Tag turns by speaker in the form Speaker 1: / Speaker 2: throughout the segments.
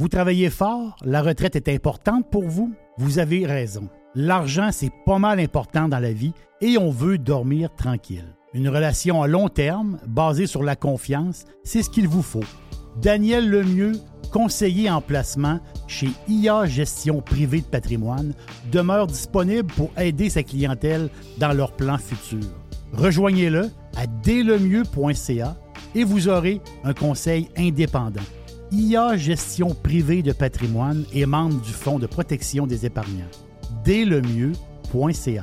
Speaker 1: Vous travaillez fort, la retraite est importante pour vous? Vous avez raison. L'argent, c'est pas mal important dans la vie et on veut dormir tranquille. Une relation à long terme, basée sur la confiance, c'est ce qu'il vous faut. Daniel Lemieux, conseiller en placement chez IA Gestion Privée de Patrimoine, demeure disponible pour aider sa clientèle dans leurs plans futurs. Rejoignez-le à dlemieux.ca et vous aurez un conseil indépendant. IA Gestion Privée de Patrimoine est membre du Fonds de protection des épargnants. dlemieux.ca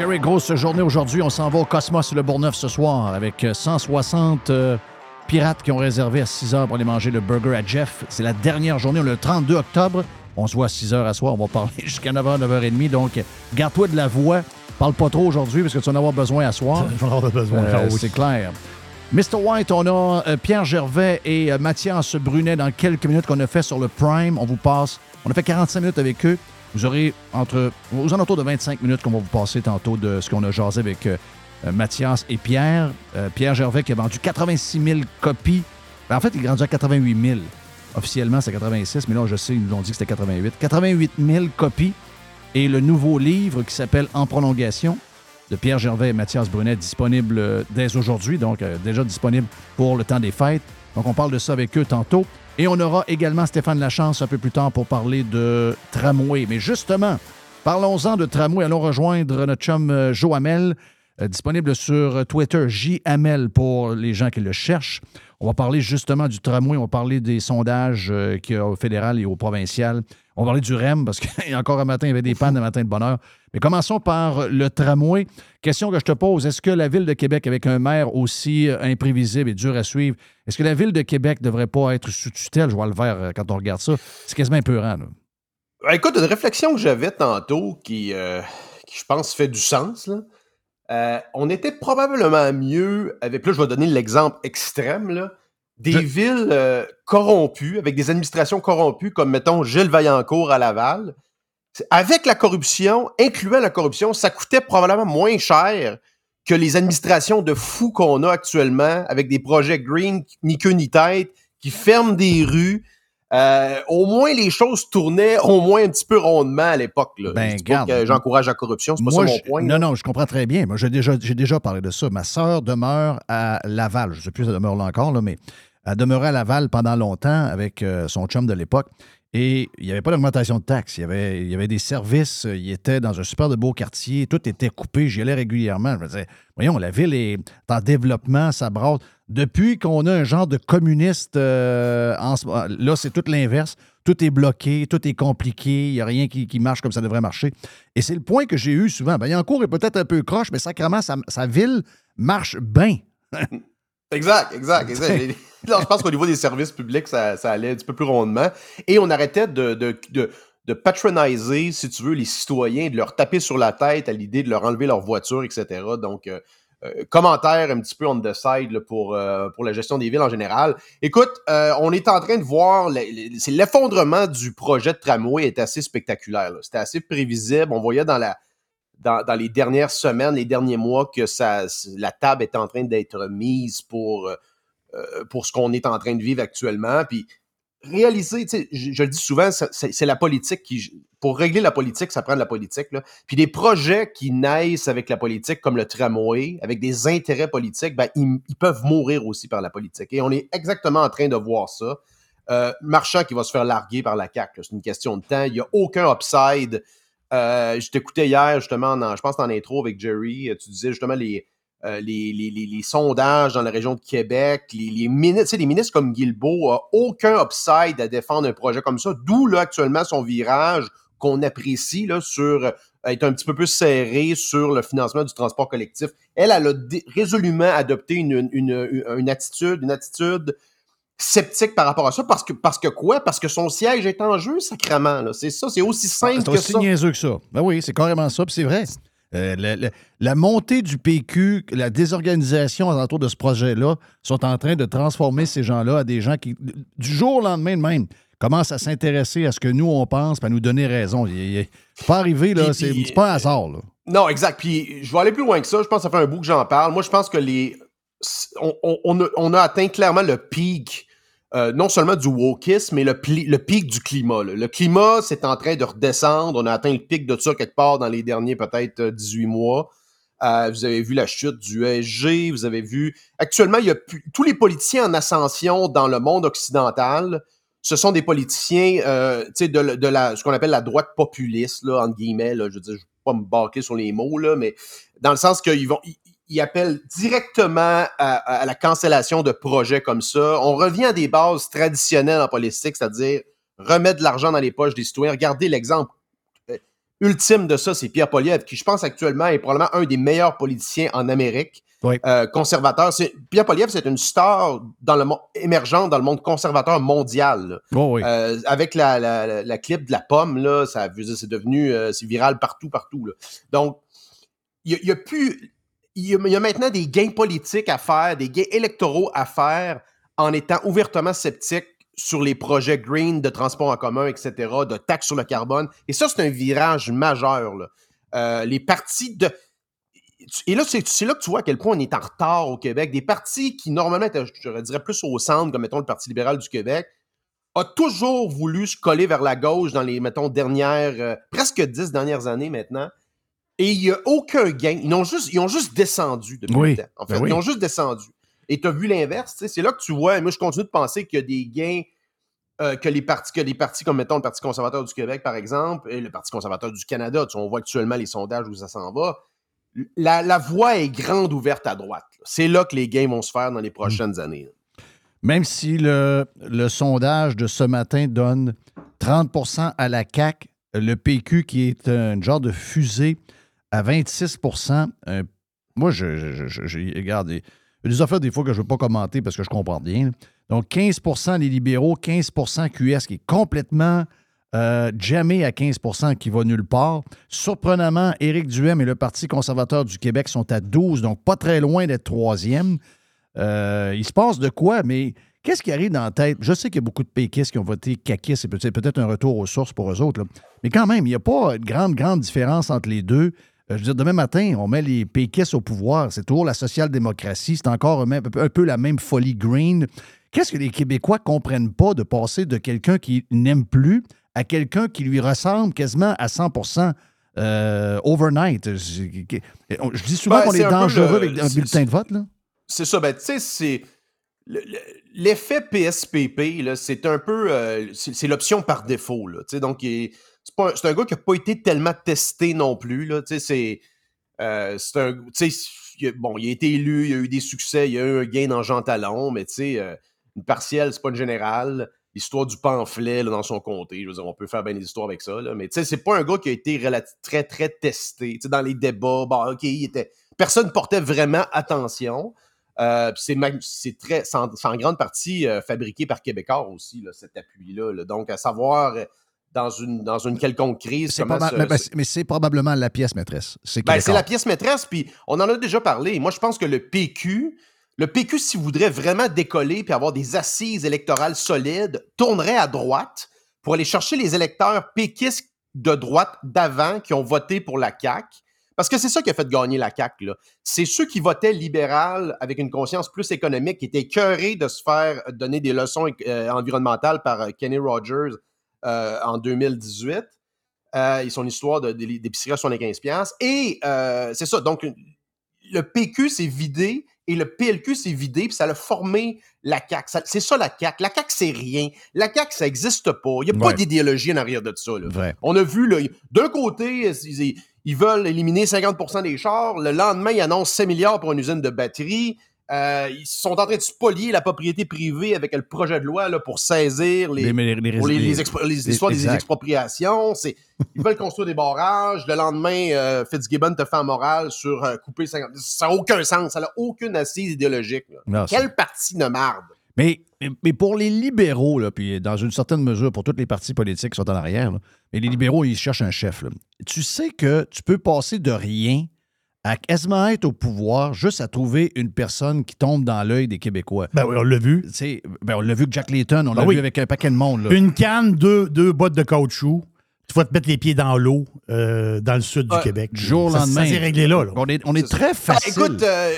Speaker 2: Jerry, grosse journée aujourd'hui. On s'en va au Cosmos Le Bourgneuf ce soir avec 160 euh, pirates qui ont réservé à 6 heures pour aller manger le burger à Jeff. C'est la dernière journée, le 32 octobre. On se voit à 6 heures à soir. On va parler jusqu'à 9h, 9h30. Donc, garde-toi de la voix. Parle pas trop aujourd'hui parce que tu vas en avoir besoin à soir.
Speaker 1: Tu vas en avoir besoin.
Speaker 2: Euh, c'est clair. Mr. White, on a euh, Pierre Gervais et Mathias Brunet dans quelques minutes qu'on a fait sur le Prime. On vous passe. On a fait 45 minutes avec eux. Vous aurez entre aux alentours de 25 minutes qu'on va vous passer tantôt de ce qu'on a jasé avec euh, euh, Mathias et Pierre. Euh, Pierre Gervais qui a vendu 86 000 copies. Ben, en fait, il est rendu à 88 000. Officiellement, c'est 86, mais là, je sais, ils nous ont dit que c'était 88. 88 000 copies. Et le nouveau livre qui s'appelle En prolongation de Pierre Gervais et Mathias Brunet, disponible dès aujourd'hui, donc déjà disponible pour le temps des fêtes. Donc, on parle de ça avec eux tantôt. Et on aura également Stéphane Lachance un peu plus tard pour parler de tramway. Mais justement, parlons-en de tramway. Allons rejoindre notre chum euh, Joe Hamel, euh, disponible sur Twitter, JML pour les gens qui le cherchent. On va parler justement du tramway, on va parler des sondages euh, qu'il y a au fédéral et au provincial. On va parler du REM parce qu'encore un matin, il y avait des pannes un matin de bonheur. Mais commençons par le tramway. Question que je te pose, est-ce que la Ville de Québec, avec un maire aussi euh, imprévisible et dur à suivre, est-ce que la Ville de Québec ne devrait pas être sous tutelle? Je vois le vert euh, quand on regarde ça. C'est quasiment épeurant. Là.
Speaker 3: Ben, écoute, une réflexion que j'avais tantôt qui, euh, je pense, fait du sens. On était probablement mieux avec, là, je vais donner l'exemple extrême, des villes euh, corrompues, avec des administrations corrompues, comme mettons Gilles Vaillancourt à Laval. Avec la corruption, incluant la corruption, ça coûtait probablement moins cher que les administrations de fous qu'on a actuellement, avec des projets green, ni queue ni tête, qui ferment des rues, euh, au moins les choses tournaient au moins un petit peu rondement à l'époque. Ben, j'encourage la corruption, c'est pas ça mon point.
Speaker 2: Non, non, je comprends très bien. Moi, j'ai déjà, déjà parlé de ça. Ma sœur demeure à Laval. Je ne sais plus si elle demeure là encore, là, mais elle demeurait à Laval pendant longtemps avec euh, son chum de l'époque. Et il n'y avait pas d'augmentation de taxes. Il y, avait, des services. Il était dans un super de beau quartier. Tout était coupé. J'y allais régulièrement. Je me disais, voyons, la ville est en développement, ça brasse. Depuis qu'on a un genre de communiste, euh, là, c'est tout l'inverse. Tout est bloqué, tout est compliqué, il n'y a rien qui, marche comme ça devrait marcher. Et c'est le point que j'ai eu souvent. Ben, cours est peut-être un peu croche, mais sacrément, sa, sa ville marche bien.
Speaker 3: exact, exact, exact. je pense qu'au niveau des services publics, ça, allait un petit peu plus rondement. Et on arrêtait de, de, de, patroniser, si tu veux, les citoyens, de leur taper sur la tête à l'idée de leur enlever leur voiture, etc. Donc, euh, euh, commentaire un petit peu on the side pour, euh, pour la gestion des villes en général. Écoute, euh, on est en train de voir, c'est l'effondrement du projet de tramway est assez spectaculaire. C'était assez prévisible. On voyait dans la dans, les dernières semaines, les derniers mois, que ça, la table est en train d'être mise pour, pour ce qu'on est en train de vivre actuellement. Puis réaliser, sais, je, le dis souvent, c'est la politique qui. Pour régler la politique, ça prend de la politique. Là. Puis des projets qui naissent avec la politique, comme le tramway, avec des intérêts politiques, ben, ils, peuvent mourir aussi par la politique. Et on est exactement en train de voir ça. Euh, Marchand qui va se faire larguer par la CAQ, c'est une question de temps. Il n'y a aucun upside. Euh, je t'écoutais hier, justement, je pense en intro avec Jerry, tu disais justement les, euh, les, les, les, sondages dans la région de Québec, les, ministres, les ministres comme Guilbeault n'ont aucun upside à défendre un projet comme ça, d'où là actuellement son virage qu'on apprécie là, sur euh, être un petit peu plus serré sur le financement du transport collectif. Elle, elle a résolument adopté une, une, une, attitude, une attitude sceptique par rapport à ça. Parce que, parce que quoi? Parce que son siège est en jeu, sacrément. C'est ça, c'est aussi ah, simple que ça.
Speaker 2: C'est aussi niaiseux que ça. Ben oui, c'est carrément ça, puis c'est vrai. Euh, la, montée du PQ, la désorganisation autour de ce projet-là sont en train de transformer ces gens-là à des gens qui, du jour au lendemain de même, commencent à s'intéresser à ce que nous, on pense, et à nous donner raison. C'est pas arrivé, là, c'est pas un hasard.
Speaker 3: Non, exact. Puis je vais aller plus loin que ça. Je pense que ça fait un bout que j'en parle. Moi, je pense que les. on a atteint clairement le pic euh, non seulement du wokisme, mais le, pic du climat. Le climat, c'est en train de redescendre. On a atteint le pic de ça quelque part dans les derniers peut-être 18 euh, mois. Euh, vous avez vu la chute du ESG, vous avez vu... Actuellement, il y a tous les politiciens en ascension dans le monde occidental, ce sont des politiciens de, de la, ce qu'on appelle la droite populiste, là, entre guillemets. Je ne vais pas me bâcler sur les mots, mais dans le sens qu'ils vont il appelle directement à, la cancellation de projets comme ça. On revient à des bases traditionnelles en politique, c'est-à-dire remettre de l'argent dans les poches des citoyens. Regardez l'exemple euh, ultime de ça, c'est Pierre Poliev, qui je pense actuellement est probablement un des meilleurs politiciens en Amérique. Euh, conservateur. Pierre Poliev, c'est une star dans le émergente dans le monde conservateur mondial.
Speaker 2: Oh
Speaker 3: euh, avec la, la, clip de la pomme, là, ça c'est devenu c'est viral partout, partout. Donc, il n'y a, a, plus il y, a, maintenant des gains politiques à faire, des gains électoraux à faire en étant ouvertement sceptique sur les projets green de transport en commun, etc., de taxes sur le carbone. Et ça, c'est un virage majeur. Euh, les partis de. Et là, c'est là que tu vois à quel point on est en retard au Québec. Des partis qui, normalement, je dirais, plus au centre, comme, mettons, le Parti libéral du Québec, a toujours voulu se coller vers la gauche dans les, mettons, dernières, euh, presque dix dernières années maintenant. Et il n'y a aucun gain. Ils ont juste, ils ont juste descendu depuis le temps. En fait, ben ils ont juste descendu. Et tu as vu l'inverse. C'est là que tu vois, moi, je continue de penser qu'il y a des gains euh, que, les partis, que les partis comme, mettons, le Parti conservateur du Québec, par exemple, et le Parti conservateur du Canada. Tu, on voit actuellement les sondages où ça s'en va. La, la, voie est grande ouverte à droite. C'est là que les gains vont se faire dans les prochaines mm. années.
Speaker 2: Même si le, le, sondage de ce matin donne 30% à la CAQ, le PQ, qui est un genre de fusée à 26 euh, Moi, je, je, je, regarde, il y a des affaires des fois que je ne veux pas commenter parce que je comprends rien. Donc, 15% les libéraux, 15% QS, qui est complètement Euh, jamais à 15% qui va nulle part. Surprenamment, Éric Duhem et le Parti conservateur du Québec sont à 12, donc pas très loin d'être troisième. Euh, il se passe de quoi, mais qu'est-ce qui arrive dans la tête? Je sais qu'il y a beaucoup de péquistes qui ont voté caquistes, c'est peut-être un retour aux sources pour eux autres. Mais quand même, il n'y a pas une grande, grande différence entre les deux. Euh, je veux dire, demain matin, on met les péquistes au pouvoir. C'est toujours la social-démocratie. C'est encore un, un peu la même folie green. Qu'est-ce que les Québécois ne comprennent pas de passer de quelqu'un qui n'aime plus à quelqu'un qui lui ressemble quasiment à 100% euh, overnight? Je, dis souvent ben, qu'on est, dangereux avec un bulletin de vote. Là.
Speaker 3: C'est ça. Ben, tu sais, c'est. L'effet PSPP, c'est un peu. Euh, c'est l'option par défaut. Là, donc, c'est un gars qui n'a pas été tellement testé non plus. Là, c'est. Euh, c'est un. Bon, il a été élu, il a eu des succès, il a eu un gain dans Jean Talon, mais euh, une partielle, c'est pas une générale. L'histoire du pamphlet dans son comté, je veux dire, on peut faire bien des histoires avec ça, là, mais c'est pas un gars qui a été très, très testé. Dans les débats, bon, OK, il était. Personne portait vraiment attention. Euh, c'est très, en, grande partie euh, fabriqué par Québécois aussi, cet appui-là. Donc, à savoir, dans une, dans une quelconque crise.
Speaker 2: mais, c'est probablement la pièce maîtresse.
Speaker 3: Ben, c'est la pièce maîtresse, puis on en a déjà parlé. Moi, je pense que le PQ, le PQ, s'il voudrait vraiment décoller puis avoir des assises électorales solides, tournerait à droite pour aller chercher les électeurs péquistes de droite d'avant qui ont voté pour la CAQ parce que c'est ça qui a fait gagner la CAQ. C'est ceux qui votaient libéral avec une conscience plus économique, qui étaient cœurés de se faire donner des leçons euh, environnementales par euh, Kenny Rogers en 2018. ils sont une histoire d'épicerie à 75$. Et c'est ça. Donc, le PQ s'est vidé et le PLQ s'est vidé, puis ça a formé la CAQ. C'est ça la CAQ. La CAQ, c'est rien. La CAQ, ça n'existe pas. Il n'y a pas d'idéologie en arrière de ça. On a vu, d'un côté, ils veulent éliminer 50% des chars. Le lendemain, ils annoncent 5 milliards pour une usine de batterie. Euh, ils sont en train de spolier la propriété privée avec le projet de loi là, pour saisir les, les, histoires des expropriations. Ils veulent construire des barrages. Le lendemain, euh, Fitzgibbon te fait un moral sur euh, couper 50... Ça n'a aucun sens. Ça n'a aucune assise idéologique. Quelle partie de marde?
Speaker 2: Mais, mais pour les libéraux, là, puis dans une certaine mesure pour toutes les partis politiques qui sont en arrière, mais les libéraux, ils cherchent un chef. Tu sais que tu peux passer de rien à quasiment être au pouvoir juste à trouver une personne qui tombe dans l'œil des Québécois.
Speaker 1: Ben oui, on l'a vu.
Speaker 2: Ben on l'a vu avec Jack Layton, on ben l'a vu avec un paquet de monde.
Speaker 1: Une canne, deux, deux bottes de caoutchouc. Tu vas te mettre les pieds dans l'eau euh, dans le sud du Québec.
Speaker 2: Jour au lendemain.
Speaker 1: Ça s'est réglé là.
Speaker 2: On est, on est, très facile.
Speaker 3: écoute, euh,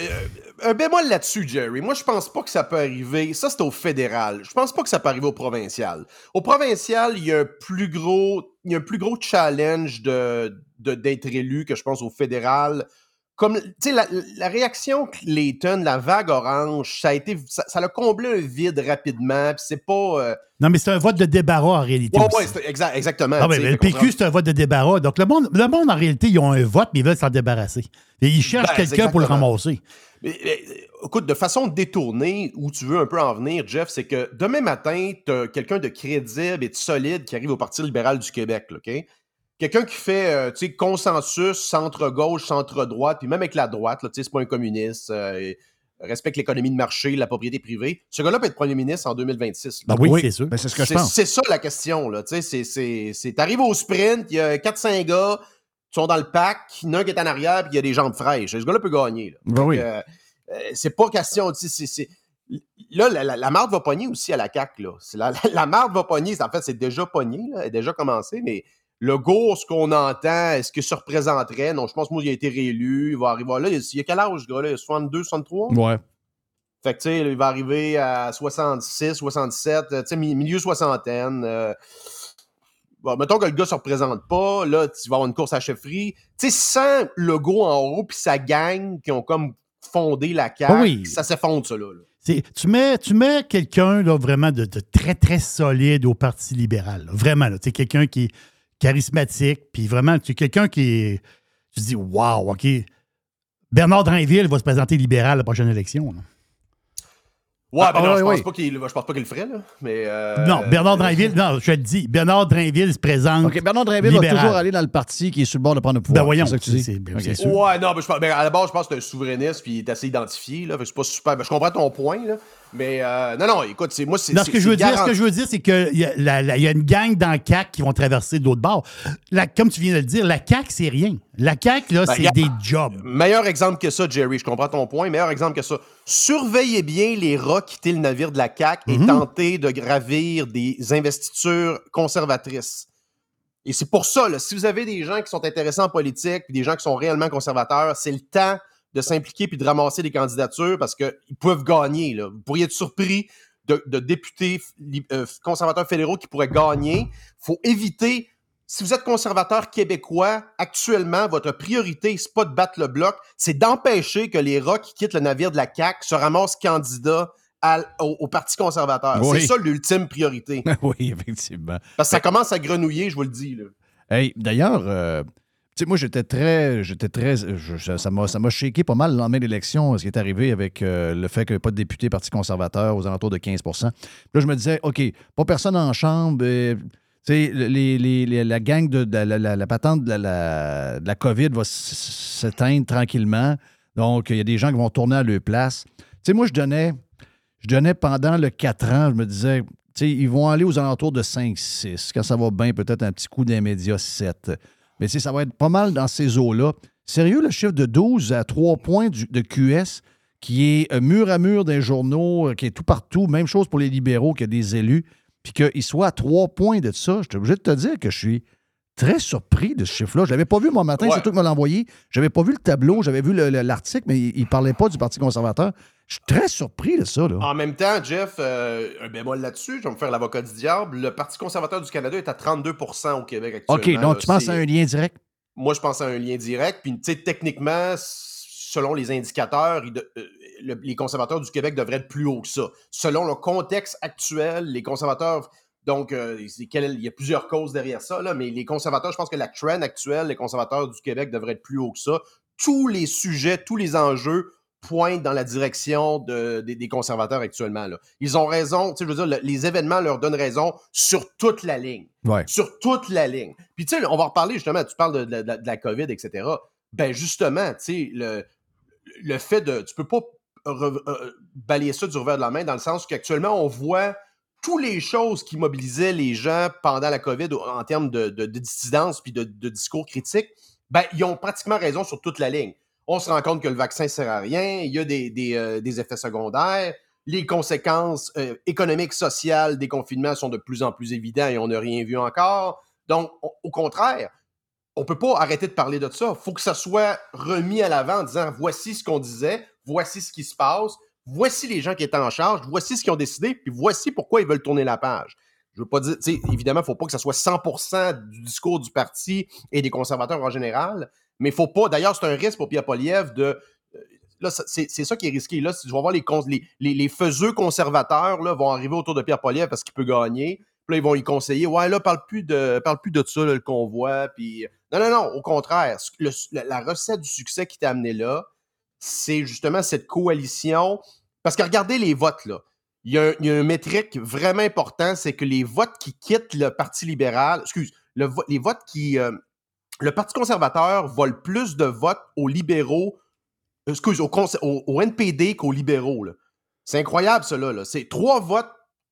Speaker 3: un bémol là-dessus, Jerry. Moi, je pense pas que ça peut arriver. Ça, c'est au fédéral. Je pense pas que ça peut arriver au provincial. Au provincial, il y a un plus gros, il y a un plus gros challenge de, d'être élu que je pense au fédéral. Comme, tu sais, la, réaction Clayton, la vague orange, ça a été, ça, a comblé un vide rapidement. Puis c'est pas. Euh,
Speaker 1: non, mais c'est un vote de débarras en réalité.
Speaker 3: Oui, ouais, exactement.
Speaker 1: Ah, mais le PQ, c'est un vote de débarras. Donc, le monde, le monde, en réalité, ils ont un vote, mais ils veulent s'en débarrasser. Et ils cherchent ben, quelqu'un pour le ramasser.
Speaker 3: Mais, écoute, de façon détournée, où tu veux un peu en venir, Jeff, c'est que demain matin, tu as quelqu'un de crédible et de solide qui arrive au Parti libéral du Québec, OK? Quelqu'un qui fait euh, sais, consensus centre-gauche, centre-droite, puis même avec la droite, c'est pas un communiste, euh, respecte l'économie de marché, la propriété privée. Ce gars-là peut être premier ministre en 2026.
Speaker 1: Ben oui, c'est sûr.
Speaker 2: Ben, c'est ce que je pense.
Speaker 3: C'est ça la question. Tu arrives au sprint, il y a 4-5 gars, qui sont dans le pack, il y en a un qui est en arrière, puis il y a des jambes fraîches. Ce gars-là peut gagner. Là.
Speaker 2: Ben oui.
Speaker 3: Euh, c'est pas question, c'est Là, la, la, marde va pogner aussi à la CAQ. Là. La, la, marde va pogner. En fait, c'est déjà pogné, là, elle a déjà commencé, mais le go, ce qu'on entend, est-ce que ça représenterait? Non, je pense que moi, il a été réélu. Il va arriver là. Il y a quel âge, ce gars-là? Il a 62, 63?
Speaker 2: Ouais.
Speaker 3: Fait que, tu sais, il va arriver à 66, 67, tu sais, milieu soixantaine. Euh, bon, mettons que le gars se représente pas, là, tu vas avoir une course à chefferie. Tu sais, sans le go en haut, puis sa gang qui ont comme fondé la carte, oui. ça s'effondre, ça, là.
Speaker 1: Tu mets, tu mets quelqu'un vraiment de, très, très solide au Parti libéral. Vraiment, tu sais, quelqu'un qui charismatique, puis vraiment, tu es quelqu'un qui Tu te dis, wow, OK. Bernard Drainville va se présenter libéral à la prochaine élection.
Speaker 3: Ouais, ah, ben non, je, pense pas qu'il, pense pas qu'il le ferait, là. Mais euh,
Speaker 1: non, Bernard Drainville, non, je te le dis, Bernard Drainville se présente.
Speaker 2: OK, Bernard Drainville va toujours aller dans le parti qui est sur le bord de prendre le pouvoir.
Speaker 1: Ben voyons, c'est ça que tu
Speaker 3: dis? Ouais, non, mais je, ben, à la base, je pense que c'est un souverainiste puis il est assez identifié, là. Fait que c'est pas super. Ben, je comprends ton point, là. Mais euh, non, non, écoute, c'est moi, c'est.
Speaker 1: ce que je veux dire, ce que je veux dire, c'est qu'il y, a, y a une gang dans CAC qui vont traverser d'autres bords. comme tu viens de le dire, la CAC, c'est rien. La CAC, là, ben, c'est des jobs.
Speaker 3: Meilleur exemple que ça, Jerry, je comprends ton point. Meilleur exemple que ça. Surveillez bien les rats quitter le navire de la CAC et mhm. tenter de gravir des investitures conservatrices. Et c'est pour ça, là, si vous avez des gens qui sont intéressés en politique, des gens qui sont réellement conservateurs, c'est le temps de s'impliquer puis de ramasser des candidatures parce qu'ils peuvent gagner. Là. Vous pourriez être surpris de, députés euh, conservateurs fédéraux qui pourraient gagner. Il faut éviter, si vous êtes conservateur québécois, actuellement, votre priorité, c'est pas de battre le bloc, c'est d'empêcher que les rats qui quittent le navire de la CAQ se ramassent candidats au, Parti conservateur. C'est ça l'ultime priorité.
Speaker 2: oui, effectivement.
Speaker 3: Parce que ça commence à grenouiller, je vous le dis. Là.
Speaker 2: Hey, d'ailleurs, euh, sais, moi, j'étais très. J'étais très. ça m'a ça shaké pas mal le lendemain de l'élection, ce qui est arrivé avec euh, le fait qu'il n'y avait pas de député Parti conservateur aux alentours de 15% là, je me disais, OK, pas personne en chambre. La gang de, la, patente de la, la COVID va s'éteindre tranquillement. Donc, il y a des gens qui vont tourner à leur place. Tu sais, moi, je donnais, je donnais pendant le 4 ans, je me disais, tu sais, ils vont aller aux alentours de 5-6. Quand ça va bien, peut-être un petit coup d'un média 7. Mais ça va être pas mal dans ces eaux-là. Sérieux, le chiffre de 12 à 3 points de QS, qui est euh, mur à mur des journaux, euh, qui est tout partout, même chose pour les libéraux, qui a des élus, puis qu'il soit à 3 points de ça, je suis obligé de te dire que je suis très surpris de ce chiffre-là. Je ne l'avais pas vu mon matin, c'est tout que me l'a envoyé. Je n'avais pas vu le tableau, j'avais vu l'article, mais il ne parlait pas du Parti conservateur. Je suis très surpris de ça. Là.
Speaker 3: En même temps, Jeff, euh, un bémol là-dessus, je vais me faire l'avocat du diable. Le Parti conservateur du Canada est à 32% au Québec actuellement.
Speaker 2: OK, donc tu penses à un lien direct?
Speaker 3: Moi, je pense à un lien direct. Puis, tu sais, techniquement, selon les indicateurs, euh, les conservateurs du Québec devraient être plus haut que ça. Selon le contexte actuel, les conservateurs donc, euh, il y a plusieurs causes derrière ça, là, mais les conservateurs, je pense que la trend actuelle, les conservateurs du Québec devraient être plus haut que ça. Tous les sujets, tous les enjeux pointent dans la direction des conservateurs actuellement. Là. Ils ont raison, je veux dire, les événements leur donnent raison sur toute la ligne. Sur toute la ligne. Puis, tu sais, on va reparler justement, tu parles de, la COVID, etc. Ben, justement, tu sais, le, le fait de. Tu peux pas euh, balayer ça du revers de la main dans le sens qu'actuellement, on voit toutes les choses qui mobilisaient les gens pendant la COVID en termes de, dissidence puis de, discours critiques, ben, ils ont pratiquement raison sur toute la ligne. On se rend compte que le vaccin ne sert à rien, il y a des, euh, effets secondaires, les conséquences euh, économiques, sociales des confinements sont de plus en plus évidentes et on n'a rien vu encore. Donc, au contraire, on ne peut pas arrêter de parler de ça. Il faut que ça soit remis à l'avant en disant voici ce qu'on disait, voici ce qui se passe, voici les gens qui étaient en charge, voici ce qu'ils ont décidé, puis voici pourquoi ils veulent tourner la page. Je veux pas dire, évidemment, il ne faut pas que ça soit 100% du discours du parti et des conservateurs en général, mais il faut pas, d'ailleurs, c'est un risque pour Pierre Poliev de, euh, là, c'est ça qui est risqué. Là, tu vas voir les, les, les, faiseux conservateurs là, vont arriver autour de Pierre Poliev parce qu'il peut gagner. Puis là, ils vont lui conseiller Ouais, là, parle plus de, parle plus de ça, le convoi. Puis... Non, non, non, au contraire. la recette du succès qui t'a amené là, c'est justement cette coalition. Parce que regardez les votes, là. Il y, a un, y métrique vraiment important, c'est que les votes qui quittent le Parti libéral, excuse, les votes qui. Euh, le Parti conservateur vole plus de votes aux libéraux, excuse, au, NPD qu'aux libéraux. C'est incroyable, cela. Là. C'est trois votes,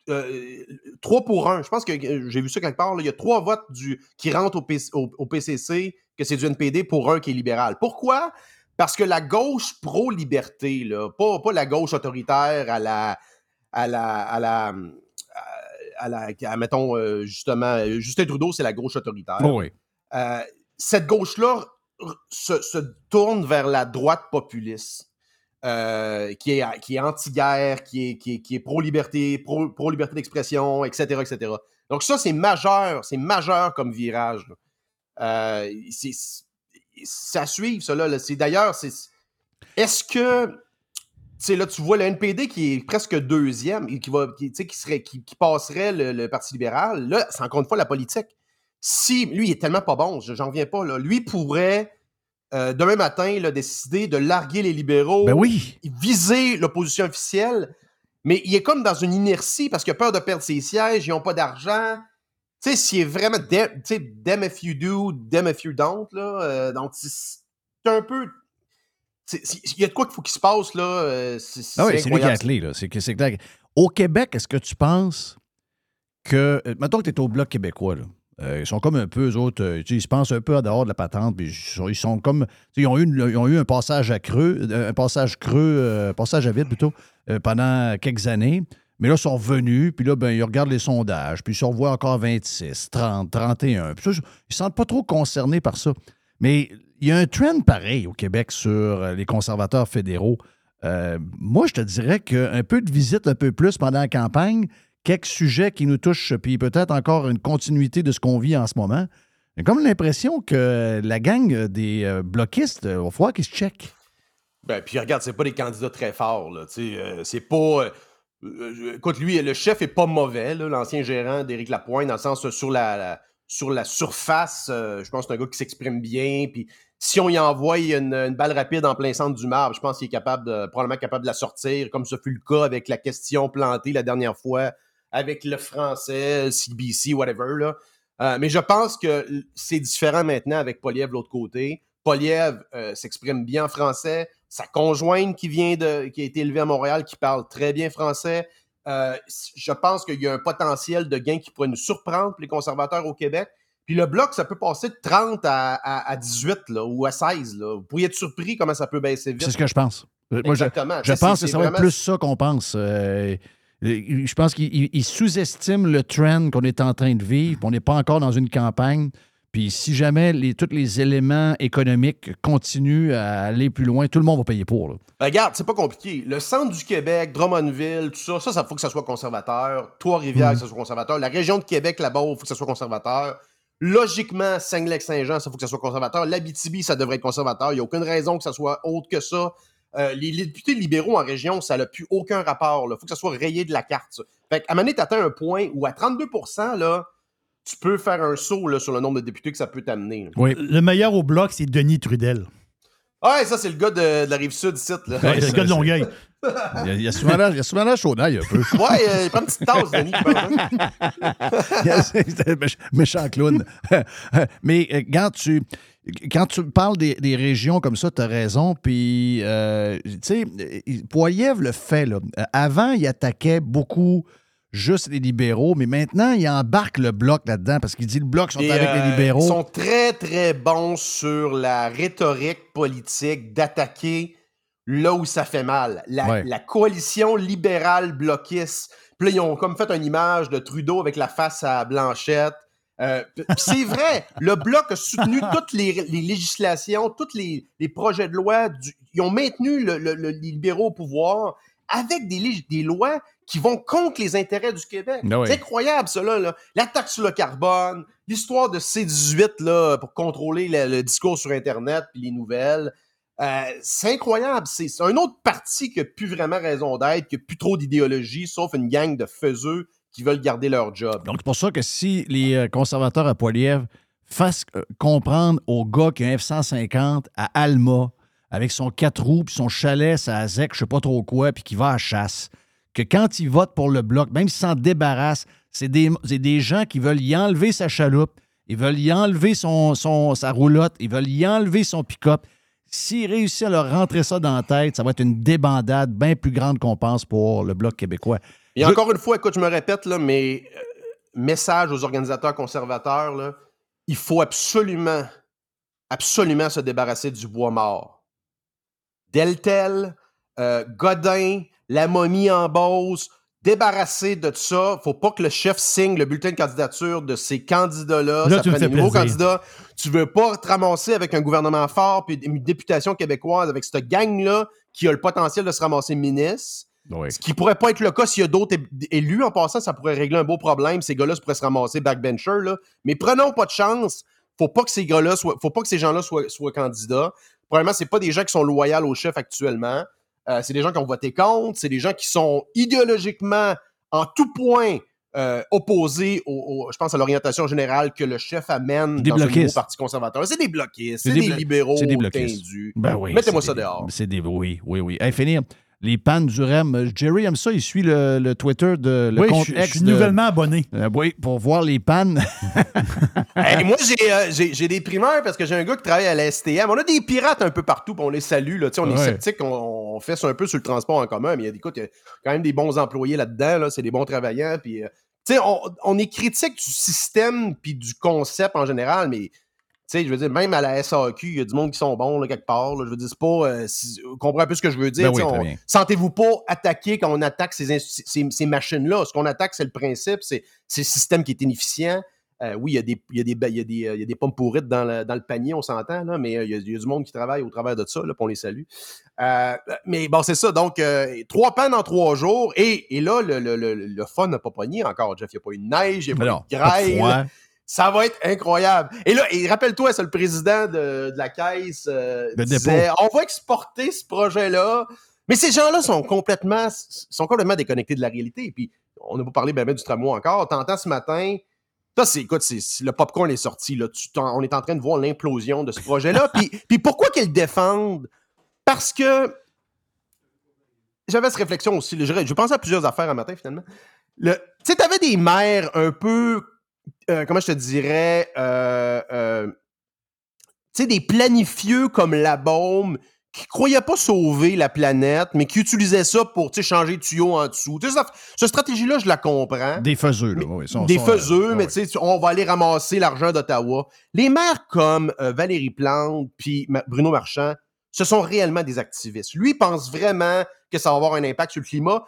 Speaker 3: euh, trois pour un. Je pense que euh, j'ai vu ça quelque part. Il y a trois votes du, qui rentrent au, au PCC, que c'est du NPD pour un qui est libéral. Pourquoi? Parce que la gauche pro-liberté, pas, pas la gauche autoritaire à la. à la. à la. à la, mettons, euh, justement, Justin Trudeau, c'est la gauche autoritaire.
Speaker 2: oui.
Speaker 3: Euh, cette gauche-là se, tourne vers la droite populiste, euh, qui est, anti-guerre, qui est, pro-liberté, pro-liberté d'expression, etc., etc. Donc ça, c'est majeur, c'est majeur comme virage. c'est ça suit, ça. C'est d'ailleurs. Est-ce que. Tu là, tu vois le NPD qui est presque deuxième et qui va. Serait, qui, passerait le, Parti libéral. Là, c'est encore une fois la politique. Si lui, il est tellement pas bon, j'en reviens pas, là. Lui pourrait. Euh, demain matin, là, décider de larguer les libéraux,
Speaker 2: ben oui.
Speaker 3: viser l'opposition officielle, mais il est comme dans une inertie parce qu'il a peur de perdre ses sièges, ils n'ont pas d'argent, tu sais, s'il est vraiment, sais, them if you do, them if you don't, là, euh, donc c'est un peu, il y a de quoi qu'il faut qu'il se passe, là. Euh, c'est
Speaker 2: ah oui, c'est lui qui a clé, là. C'est clair. Au Québec, est-ce que tu penses que. Mettons que tu es au Bloc québécois, là. Euh, ils sont comme un peu, eux autres, ils se pensent un peu à dehors de la patente, puis ils sont, comme. Ils ont, eu un passage à creux, un passage creux, passage à vide plutôt, pendant quelques années. Mais là, ils sont revenus, puis là, ben, ils regardent les sondages, puis ils se revoient encore 26, 30, 31. Puis ça, ils ne se sentent pas trop concernés par ça. Mais il y a un trend pareil au Québec sur euh, les conservateurs fédéraux. Euh, moi, je te dirais qu'un peu de visite, un peu plus pendant la campagne, quelques sujets qui nous touchent, puis peut-être encore une continuité de ce qu'on vit en ce moment. J'ai comme l'impression que la gang des euh, bloquistes, il va qu'ils se checkent.
Speaker 3: Ben, puis regarde, c'est pas des candidats très forts. Là, c'est pas. écoute, lui, le chef est pas mauvais, l'ancien gérant d'Éric Lapointe, dans le sens sur la, sur la surface. je pense que c'est un gars qui s'exprime bien. Puis si on y envoie une, balle rapide en plein centre du marbre, je pense qu'il est capable probablement capable de la sortir, comme ce fut le cas avec la question plantée la dernière fois avec le français, CBC, whatever. Là. Euh, mais je pense que c'est différent maintenant avec Poliev de l'autre côté. Poliev euh, s'exprime bien en français. Sa conjointe qui vient de, qui a été élevée à Montréal, qui parle très bien français. Euh, je pense qu'il y a un potentiel de gain qui pourrait nous surprendre les conservateurs au Québec. Puis le bloc, ça peut passer de 30 à, 18 là, ou à 16. Là. Vous pourriez être surpris comment ça peut baisser vite.
Speaker 2: C'est ce que je pense. Exactement. je, pense que ça va être plus ça qu'on pense. Euh, je pense qu'il sous-estime le trend qu'on est en train de vivre. On n'est pas encore dans une campagne. Puis si jamais les, tous les éléments économiques continuent à aller plus loin, tout le monde va payer pour. Là.
Speaker 3: Ben, regarde, c'est pas compliqué. Le centre du Québec, Drummondville, tout ça, ça, ça faut que ça soit conservateur. Trois-Rivières, que ça soit conservateur. La région de Québec, là-bas, il faut que ça soit conservateur. Logiquement, Saint-Lac-Saint-Jean, ça faut que ça soit conservateur. L'Abitibi, ça devrait être conservateur. Il n'y a aucune raison que ça soit autre que ça. Euh, les, députés libéraux en région, ça n'a plus aucun rapport. Il faut que ça soit rayé de la carte. Fait à un moment donné, tu atteins un point où à 32 là, tu peux faire un saut là, sur le nombre de députés que ça peut t'amener.
Speaker 1: Oui. Le meilleur au bloc, c'est Denis Trudel.
Speaker 3: Ah, ça, c'est le gars de, la rive sud, site.
Speaker 1: Là. c'est le gars de Longueuil.
Speaker 2: Il y, a, souvent la, il y a souvent la chaudaille un peu.
Speaker 3: Ouais, il prend une petite tasse, Denis.
Speaker 2: méchant clown. Mais euh, quand tu, quand tu parles des, des régions comme ça, tu as raison. Puis, euh, tu sais, Poyev le fait. Là. Avant, il attaquait beaucoup juste les libéraux, mais maintenant, il embarque le bloc là-dedans parce qu'il dit le bloc sont avec les euh, libéraux. Ils
Speaker 3: sont très, très bons sur la rhétorique politique d'attaquer là où ça fait mal. La, coalition libérale bloquiste. Puis là, ils ont comme fait une image de Trudeau avec la face à Blanchette. Euh, c'est vrai, le Bloc a soutenu toutes les, législations, tous les, projets de loi. ils ont maintenu les libéraux au pouvoir avec des, des lois qui vont contre les intérêts du Québec. Ah c'est incroyable, cela. Là. La taxe sur le carbone, l'histoire de C-18 là, pour contrôler le, discours sur Internet puis les nouvelles. Euh, c'est incroyable. C'est un autre parti qui n'a plus vraiment raison d'être, qui n'a plus trop d'idéologie, sauf une gang de faiseux qui veulent garder leur job.
Speaker 2: Donc, c'est pour ça que si les euh, conservateurs à Poilievre fassent euh, comprendre aux gars qui ont un F-150 à Alma, avec son quatre roues, puis son chalet, sa zec, je sais pas trop quoi, puis qui va à chasse, que quand il vote pour le bloc, même s'il s'en débarrasse, c'est des, gens qui veulent y enlever sa chaloupe, ils veulent y enlever son, sa roulotte, ils veulent y enlever son pick-up. S'il réussit à leur rentrer ça dans la tête, ça va être une débandade bien plus grande qu'on pense pour le Bloc québécois.
Speaker 3: Et encore une fois, écoute, je me répète, là, mais euh, message aux organisateurs conservateurs, là, il faut absolument, absolument se débarrasser du bois mort. Deltel, euh, Godin, la momie en Beauce, débarrasser de ça. Faut pas que le chef signe le bulletin de candidature de ces candidats-là.
Speaker 1: ça prend des nouveaux candidats.
Speaker 3: Tu veux pas te ramasser avec un gouvernement fort puis une députation québécoise avec cette gang-là qui a le potentiel de se ramasser ministre. Ce qui pourrait pas être le cas s'il y a d'autres élus. En passant, ça pourrait régler un beau problème. Ces gars-là pourraient se ramasser backbencher. Là. Mais prenons pas de chance. Faut pas que ces gars-là soient, faut pas que ces gens-là soient, soient candidats. Probablement, c'est pas des gens qui sont loyaux au chef actuellement. Euh, c'est des gens qui ont voté contre. C'est des gens qui sont idéologiquement en tout point euh, opposés, au, je pense, à l'orientation générale que le chef amène
Speaker 2: des
Speaker 3: dans nouveau parti conservateur. C'est des bloquistes, c'est des, libéraux
Speaker 2: c'est des bloquistes.
Speaker 3: Ben oui, Mettez-moi ça dehors.
Speaker 2: C'est des, oui, oui, oui. finir. Les pannes du REM. Jerry aime ça, il suit le, Twitter de le
Speaker 1: oui,
Speaker 2: compte
Speaker 1: je,
Speaker 2: ex
Speaker 1: je suis nouvellement abonné.
Speaker 2: Euh, oui, pour voir les pannes.
Speaker 3: moi, euh, j'ai des primeurs parce que j'ai un gars qui travaille à la STM. On a des pirates un peu partout, on les salue. Là. On est sceptiques, on, fait ça un peu sur le transport en commun, mais il y a, écoute, il y a quand même des bons employés là-dedans. Là, C'est des bons travailleurs. Puis, on, on est critique du système puis du concept en général, mais sais, je veux dire, même à la SAQ, il y a du monde qui sont bons, là, quelque part. je veux dire, c'est pas. Euh, vous comprenez un peu ce que je veux dire.
Speaker 2: Ben
Speaker 3: sentez-vous pas attaquer quand on attaque ces, ces, machines-là. Ce qu'on attaque, c'est le principe, c'est le système qui est inefficient. Euh, oui, il y, a des, il, y a des, il, y a des, il y a des pommes pourrites dans le, dans le panier, on s'entend, là, mais euh, il y, a, il y, a, du monde qui travaille au travers de ça, là, on les salue. mais bon, c'est ça. Donc, trois pannes en trois jours. Et, et là, le, le, le, fun n'a pas pogné encore, Jeff. Il n'y a pas eu de neige, il n'y a pas eu de grêle. Ça va être incroyable. Et là, rappelle-toi, c'est le président de, la caisse euh, disait, on va exporter ce projet-là. Mais ces gens-là sont complètement, sont complètement déconnectés de la réalité. Et puis, on n'a pas parlé ben, ben du tramway encore. T'entends ce matin, ça, c'est, écoute, c'est, le popcorn est sorti. Là. on est en train de voir l'implosion de ce projet-là. puis, puis pourquoi qu'ils le défendent? Parce que j'avais cette réflexion aussi. Je, je pensais à plusieurs affaires un matin, finalement. Tu sais, t'avais des maires un peu euh, comment je te dirais, euh, euh, tu sais, des planifieux comme la bombe qui croyaient pas sauver la planète, mais qui utilisaient ça pour changer de tuyau en dessous. cette stratégie-là, je la comprends.
Speaker 2: Des faiseux, là. Oui,
Speaker 3: des faiseux, mais tu sais, on va aller ramasser l'argent d'Ottawa. Les maires comme Valérie Plante puis Bruno Marchand, ce sont réellement des activistes. Lui pense vraiment que ça va avoir un impact sur le climat.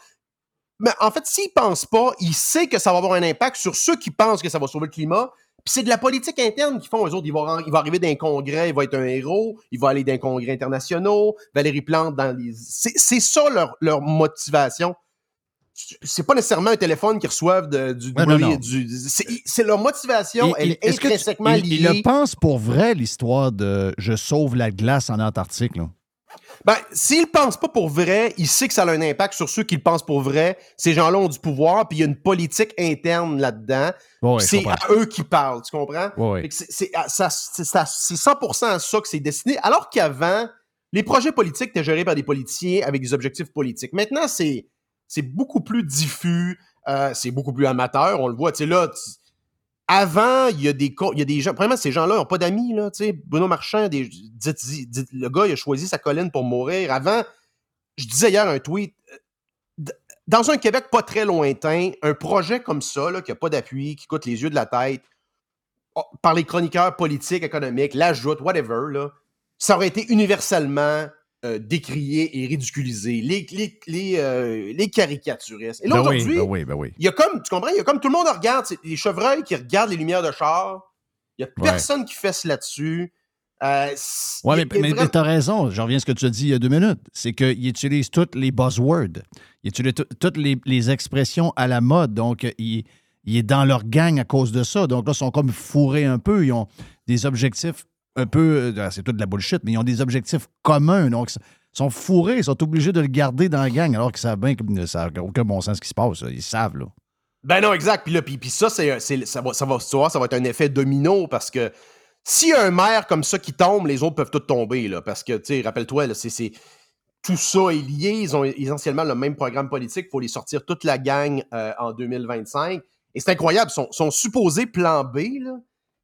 Speaker 3: Mais en fait, s'il pense pas, il sait que ça va avoir un impact sur ceux qui pensent que ça va sauver le climat. Puis c'est de la politique interne qu'ils font. Eux autres, ils il va arriver d'un congrès, il va être un héros, il va aller d'un congrès internationaux, Valérie Plante dans les... C'est ça leur, leur motivation. C'est pas nécessairement un téléphone qu'ils reçoivent du, du, C'est leur motivation, elle est intrinsèquement liée.
Speaker 2: Il le pense pour vrai, l'histoire de « je sauve la glace en Antarctique », là?
Speaker 3: Ben, s'il pense pas pour vrai, il sait que ça a un impact sur ceux qui le pensent pour vrai. Ces gens-là ont du pouvoir, puis il y a une politique interne là-dedans. c'est à eux qui parlent, tu comprends? C'est 100% à ça que c'est destiné. Alors qu'avant, les projets politiques étaient gérés par des politiciens avec des objectifs politiques. Maintenant, c'est beaucoup plus diffus, euh, c'est beaucoup plus amateur. On le voit, tu sais, là, avant, il y a des, il y a des gens. Premièrement, ces gens-là n'ont pas d'amis. Là, Bruno Marchand, le gars, a choisi sa colline pour mourir. Avant, je disais hier un tweet. Euh, dans un Québec pas très lointain, un projet comme ça, qui n'a pas d'appui, qui coûte les yeux de la tête, oh, par les chroniqueurs politiques, économiques, l'ajoute, whatever, ça aurait été universellement euh, décriés et ridiculisés, les, les, les, euh, les caricaturistes. Et là, ben aujourd'hui,
Speaker 2: ben ben
Speaker 3: il y a comme, tu comprends, il y a comme tout le monde regarde, les chevreuils qui regardent les lumières de char, il n'y a personne qui fesse là-dessus.
Speaker 2: Euh, oui, mais, tu as raison, je reviens à ce que tu as dit il y a deux minutes, c'est qu'il utilise toutes les buzzwords, il utilise toutes les, les, expressions à la mode, donc il, il, est dans leur gang à cause de ça. Donc là, ils sont comme fourrés un peu, ils ont des objectifs un peu. Euh, c'est tout de la bullshit, mais ils ont des objectifs communs. Donc, ils sont fourrés, ils sont obligés de le garder dans la gang, alors qu'ils savent bien que ça n'a aucun bon sens ce qui se passe. Ils savent, là.
Speaker 3: Ben non, exact. Puis là, puis, ça, c'est, ça, va, ça, va, ça va être un effet domino parce que s'il y a un maire comme ça qui tombe, les autres peuvent tous tomber. Là, parce que, tu sais, rappelle-toi, c'est, tout ça est lié. Ils ont essentiellement le même programme politique. Faut les sortir toute la gang euh, en 2025. Et c'est incroyable. Son, son supposé plan B, là,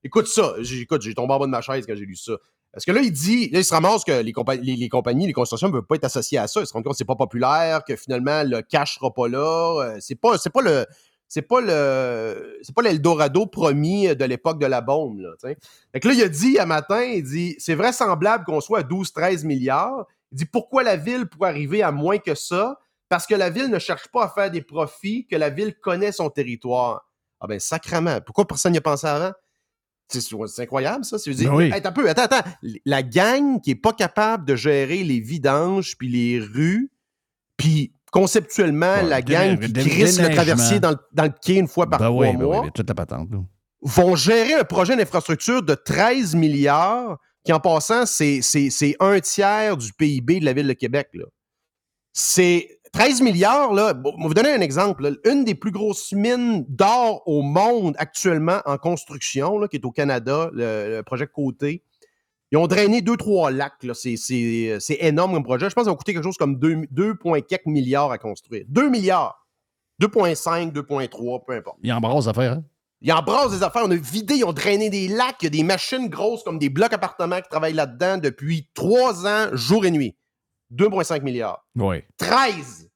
Speaker 3: Écoute ça. Écoute, j'ai tombé en bas de ma chaise quand j'ai lu ça. Parce que là, il dit, là, il se ramasse que les, compagnies, les constructions ne veulent pas être associées à ça. Ils se rendent compte que c'est pas populaire, que finalement, le cash sera pas là. Euh, c'est pas, pas le. C'est pas le. C'est pas l'Eldorado promis de l'époque de la bombe. Là, fait que là, il a dit à matin, il dit c'est vraisemblable qu'on soit à 12-13 milliards. Il dit pourquoi la ville pourrait arriver à moins que ça? Parce que la ville ne cherche pas à faire des profits, que la ville connaît son territoire. Ah ben sacrement. Pourquoi personne n'y a pensé avant? C'est incroyable, ça. C'est ben un peu, attends, attends. La gang qui est pas capable de gérer les vidanges puis les rues, puis conceptuellement, la gang qui risque de traverser dans le, dans le quai une fois par ben oui, ben mois,
Speaker 2: oui, toute la patente,
Speaker 3: vont gérer un projet d'infrastructure de 13 milliards qui, en passant, c'est un tiers du PIB de la Ville de Québec. C'est 13 milliards, là, je vais vous donner un exemple. Une des plus grosses mines d'or au monde actuellement en construction, là, qui est au Canada, le, projet Côté, Ils ont drainé 2-3 lacs. C'est- C'est c'est énorme comme projet. Je pense qu'ils ont coûté quelque chose comme 2, 2,4 milliards à construire. 2 milliards. 2,5, 2,3, peu importe.
Speaker 2: Il embrasse l'affaire, hein?
Speaker 3: Ils embrassent des affaires. On a vidé, ils ont drainé des lacs. Il y a des machines grosses comme des blocs appartements qui travaillent là-dedans depuis 3 ans, jour et nuit. 2,5 milliards.
Speaker 2: Oui.
Speaker 3: 13.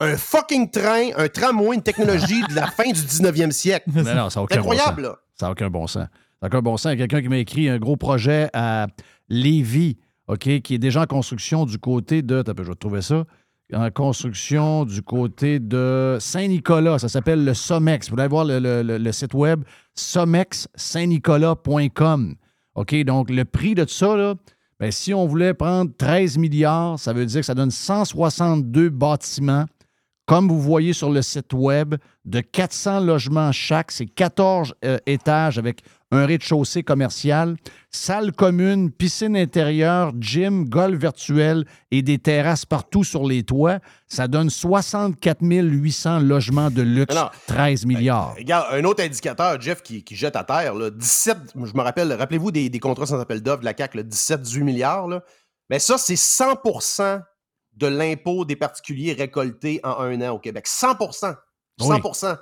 Speaker 3: Un fucking train, un tramway, une technologie de la fin du 19e siècle.
Speaker 2: Non, non, ça n'a
Speaker 3: C'est
Speaker 2: aucun bon sens.
Speaker 3: incroyable, là.
Speaker 2: Ça n'a aucun bon sens. Ça n'a aucun bon sens. Il y a quelqu'un qui m'a écrit un gros projet à Lévis, OK, qui est déjà en construction du côté de. Peu, je vais trouver ça. En construction du côté de Saint-Nicolas. Ça s'appelle le Somex. Vous allez voir le, le- le- le site web somexsaintnicolas.com. OK, donc le prix de ça, là, ben, si on voulait prendre 13 milliards, ça veut dire que ça donne 162 bâtiments. Comme vous voyez sur le site web, de 400 logements chaque, c'est 14 euh, étages avec un rez-de-chaussée commercial, salle commune, piscine intérieure, gym, golf virtuel et des terrasses partout sur les toits. Ça donne 64 800 logements de luxe,
Speaker 3: Non, non.
Speaker 2: 13 milliards.
Speaker 3: Regarde, un autre indicateur, Jeff, qui, qui jette à terre, là, 17, je me rappelle, rappelez-vous des, des contrats sans appel d'offres de la CAC, 17-18 milliards. Là. Mais ça, c'est 100% de l'impôt des particuliers récolté en un an au Québec. 100% 100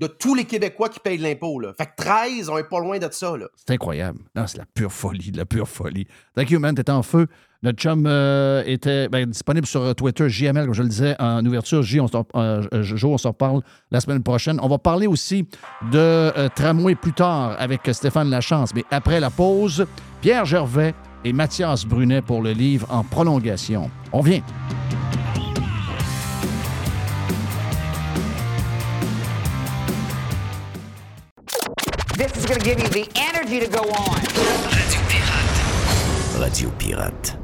Speaker 3: de tous les Québécois qui payent l'impôt. Fait que 13, on est pas loin de ça.
Speaker 2: C'est incroyable. Non, c'est la pure folie, de la pure folie. Thank you, man. T'étais en feu. Notre chum euh, était ben, disponible sur euh, Twitter, JML, comme je le disais en ouverture. J, on s'en euh, on s'en reparle la semaine prochaine. On va parler aussi de euh, tramway plus tard avec Stéphane Lachance. Mais après la pause, Pierre Gervais et Mathias Brunet pour le livre En prolongation. On vient.
Speaker 4: Is going to give you the energy to go on.
Speaker 5: Radio Pirate.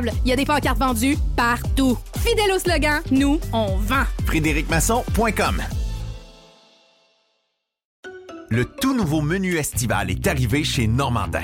Speaker 6: Il y a des pancartes vendues partout. Fidèle au slogan, nous, on vend.
Speaker 7: FrédéricMasson.com Le tout nouveau menu estival est arrivé chez Normandin.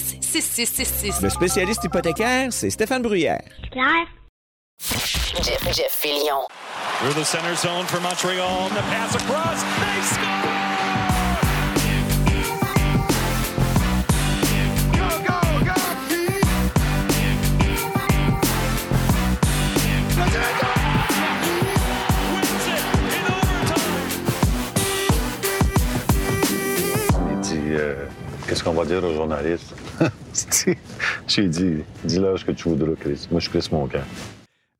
Speaker 8: 266-6666.
Speaker 9: Le spécialiste hypothécaire, c'est Stéphane Bruyère.
Speaker 10: Claire?
Speaker 8: Jeff, Jeff Fillion.
Speaker 11: Through the center zone for Montreal. The pass across. They score! Go,
Speaker 12: euh, Qu'est-ce qu'on va dire aux journalistes? J'ai dit Dis-leur ce que tu voudras, Chris. Moi, je suis Chris Moncan.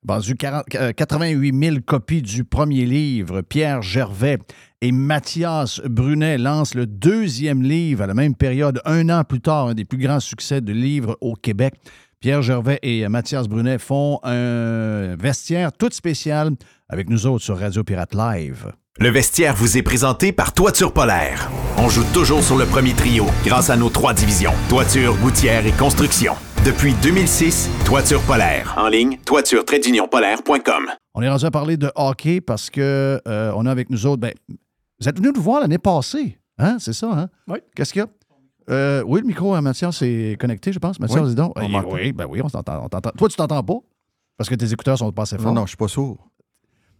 Speaker 2: Vendu 40 euh, 88 000 copies du premier livre, Pierre Gervais Et Mathias Brunet lance le deuxième livre à la même période, un an plus tard, un des plus grands succès de livres au Québec. Pierre Gervais et Mathias Brunet font un vestiaire tout spécial avec nous autres sur Radio Pirate Live.
Speaker 7: Le vestiaire vous est présenté par Toiture Polaire. On joue toujours sur le premier trio grâce à nos trois divisions, toiture, gouttière et construction. Depuis 2006, Toiture Polaire. En ligne, toiture-polaire.com.
Speaker 2: On est rendu à parler de hockey parce que euh, on a avec nous autres. Ben, vous êtes venu nous voir l'année passée, hein? C'est ça, hein?
Speaker 13: Oui.
Speaker 2: Qu'est-ce qu'il y a? Euh, oui, le micro à Mathias est connecté, je pense. Mathias,
Speaker 10: Oui,
Speaker 2: dis donc.
Speaker 10: on
Speaker 2: Eh, oui, ben oui, on t'entend. on t'entend. Toi, tu t'entends pas? Parce que tes écouteurs sont pas assez forts.
Speaker 10: Non, non, je suis pas sourd.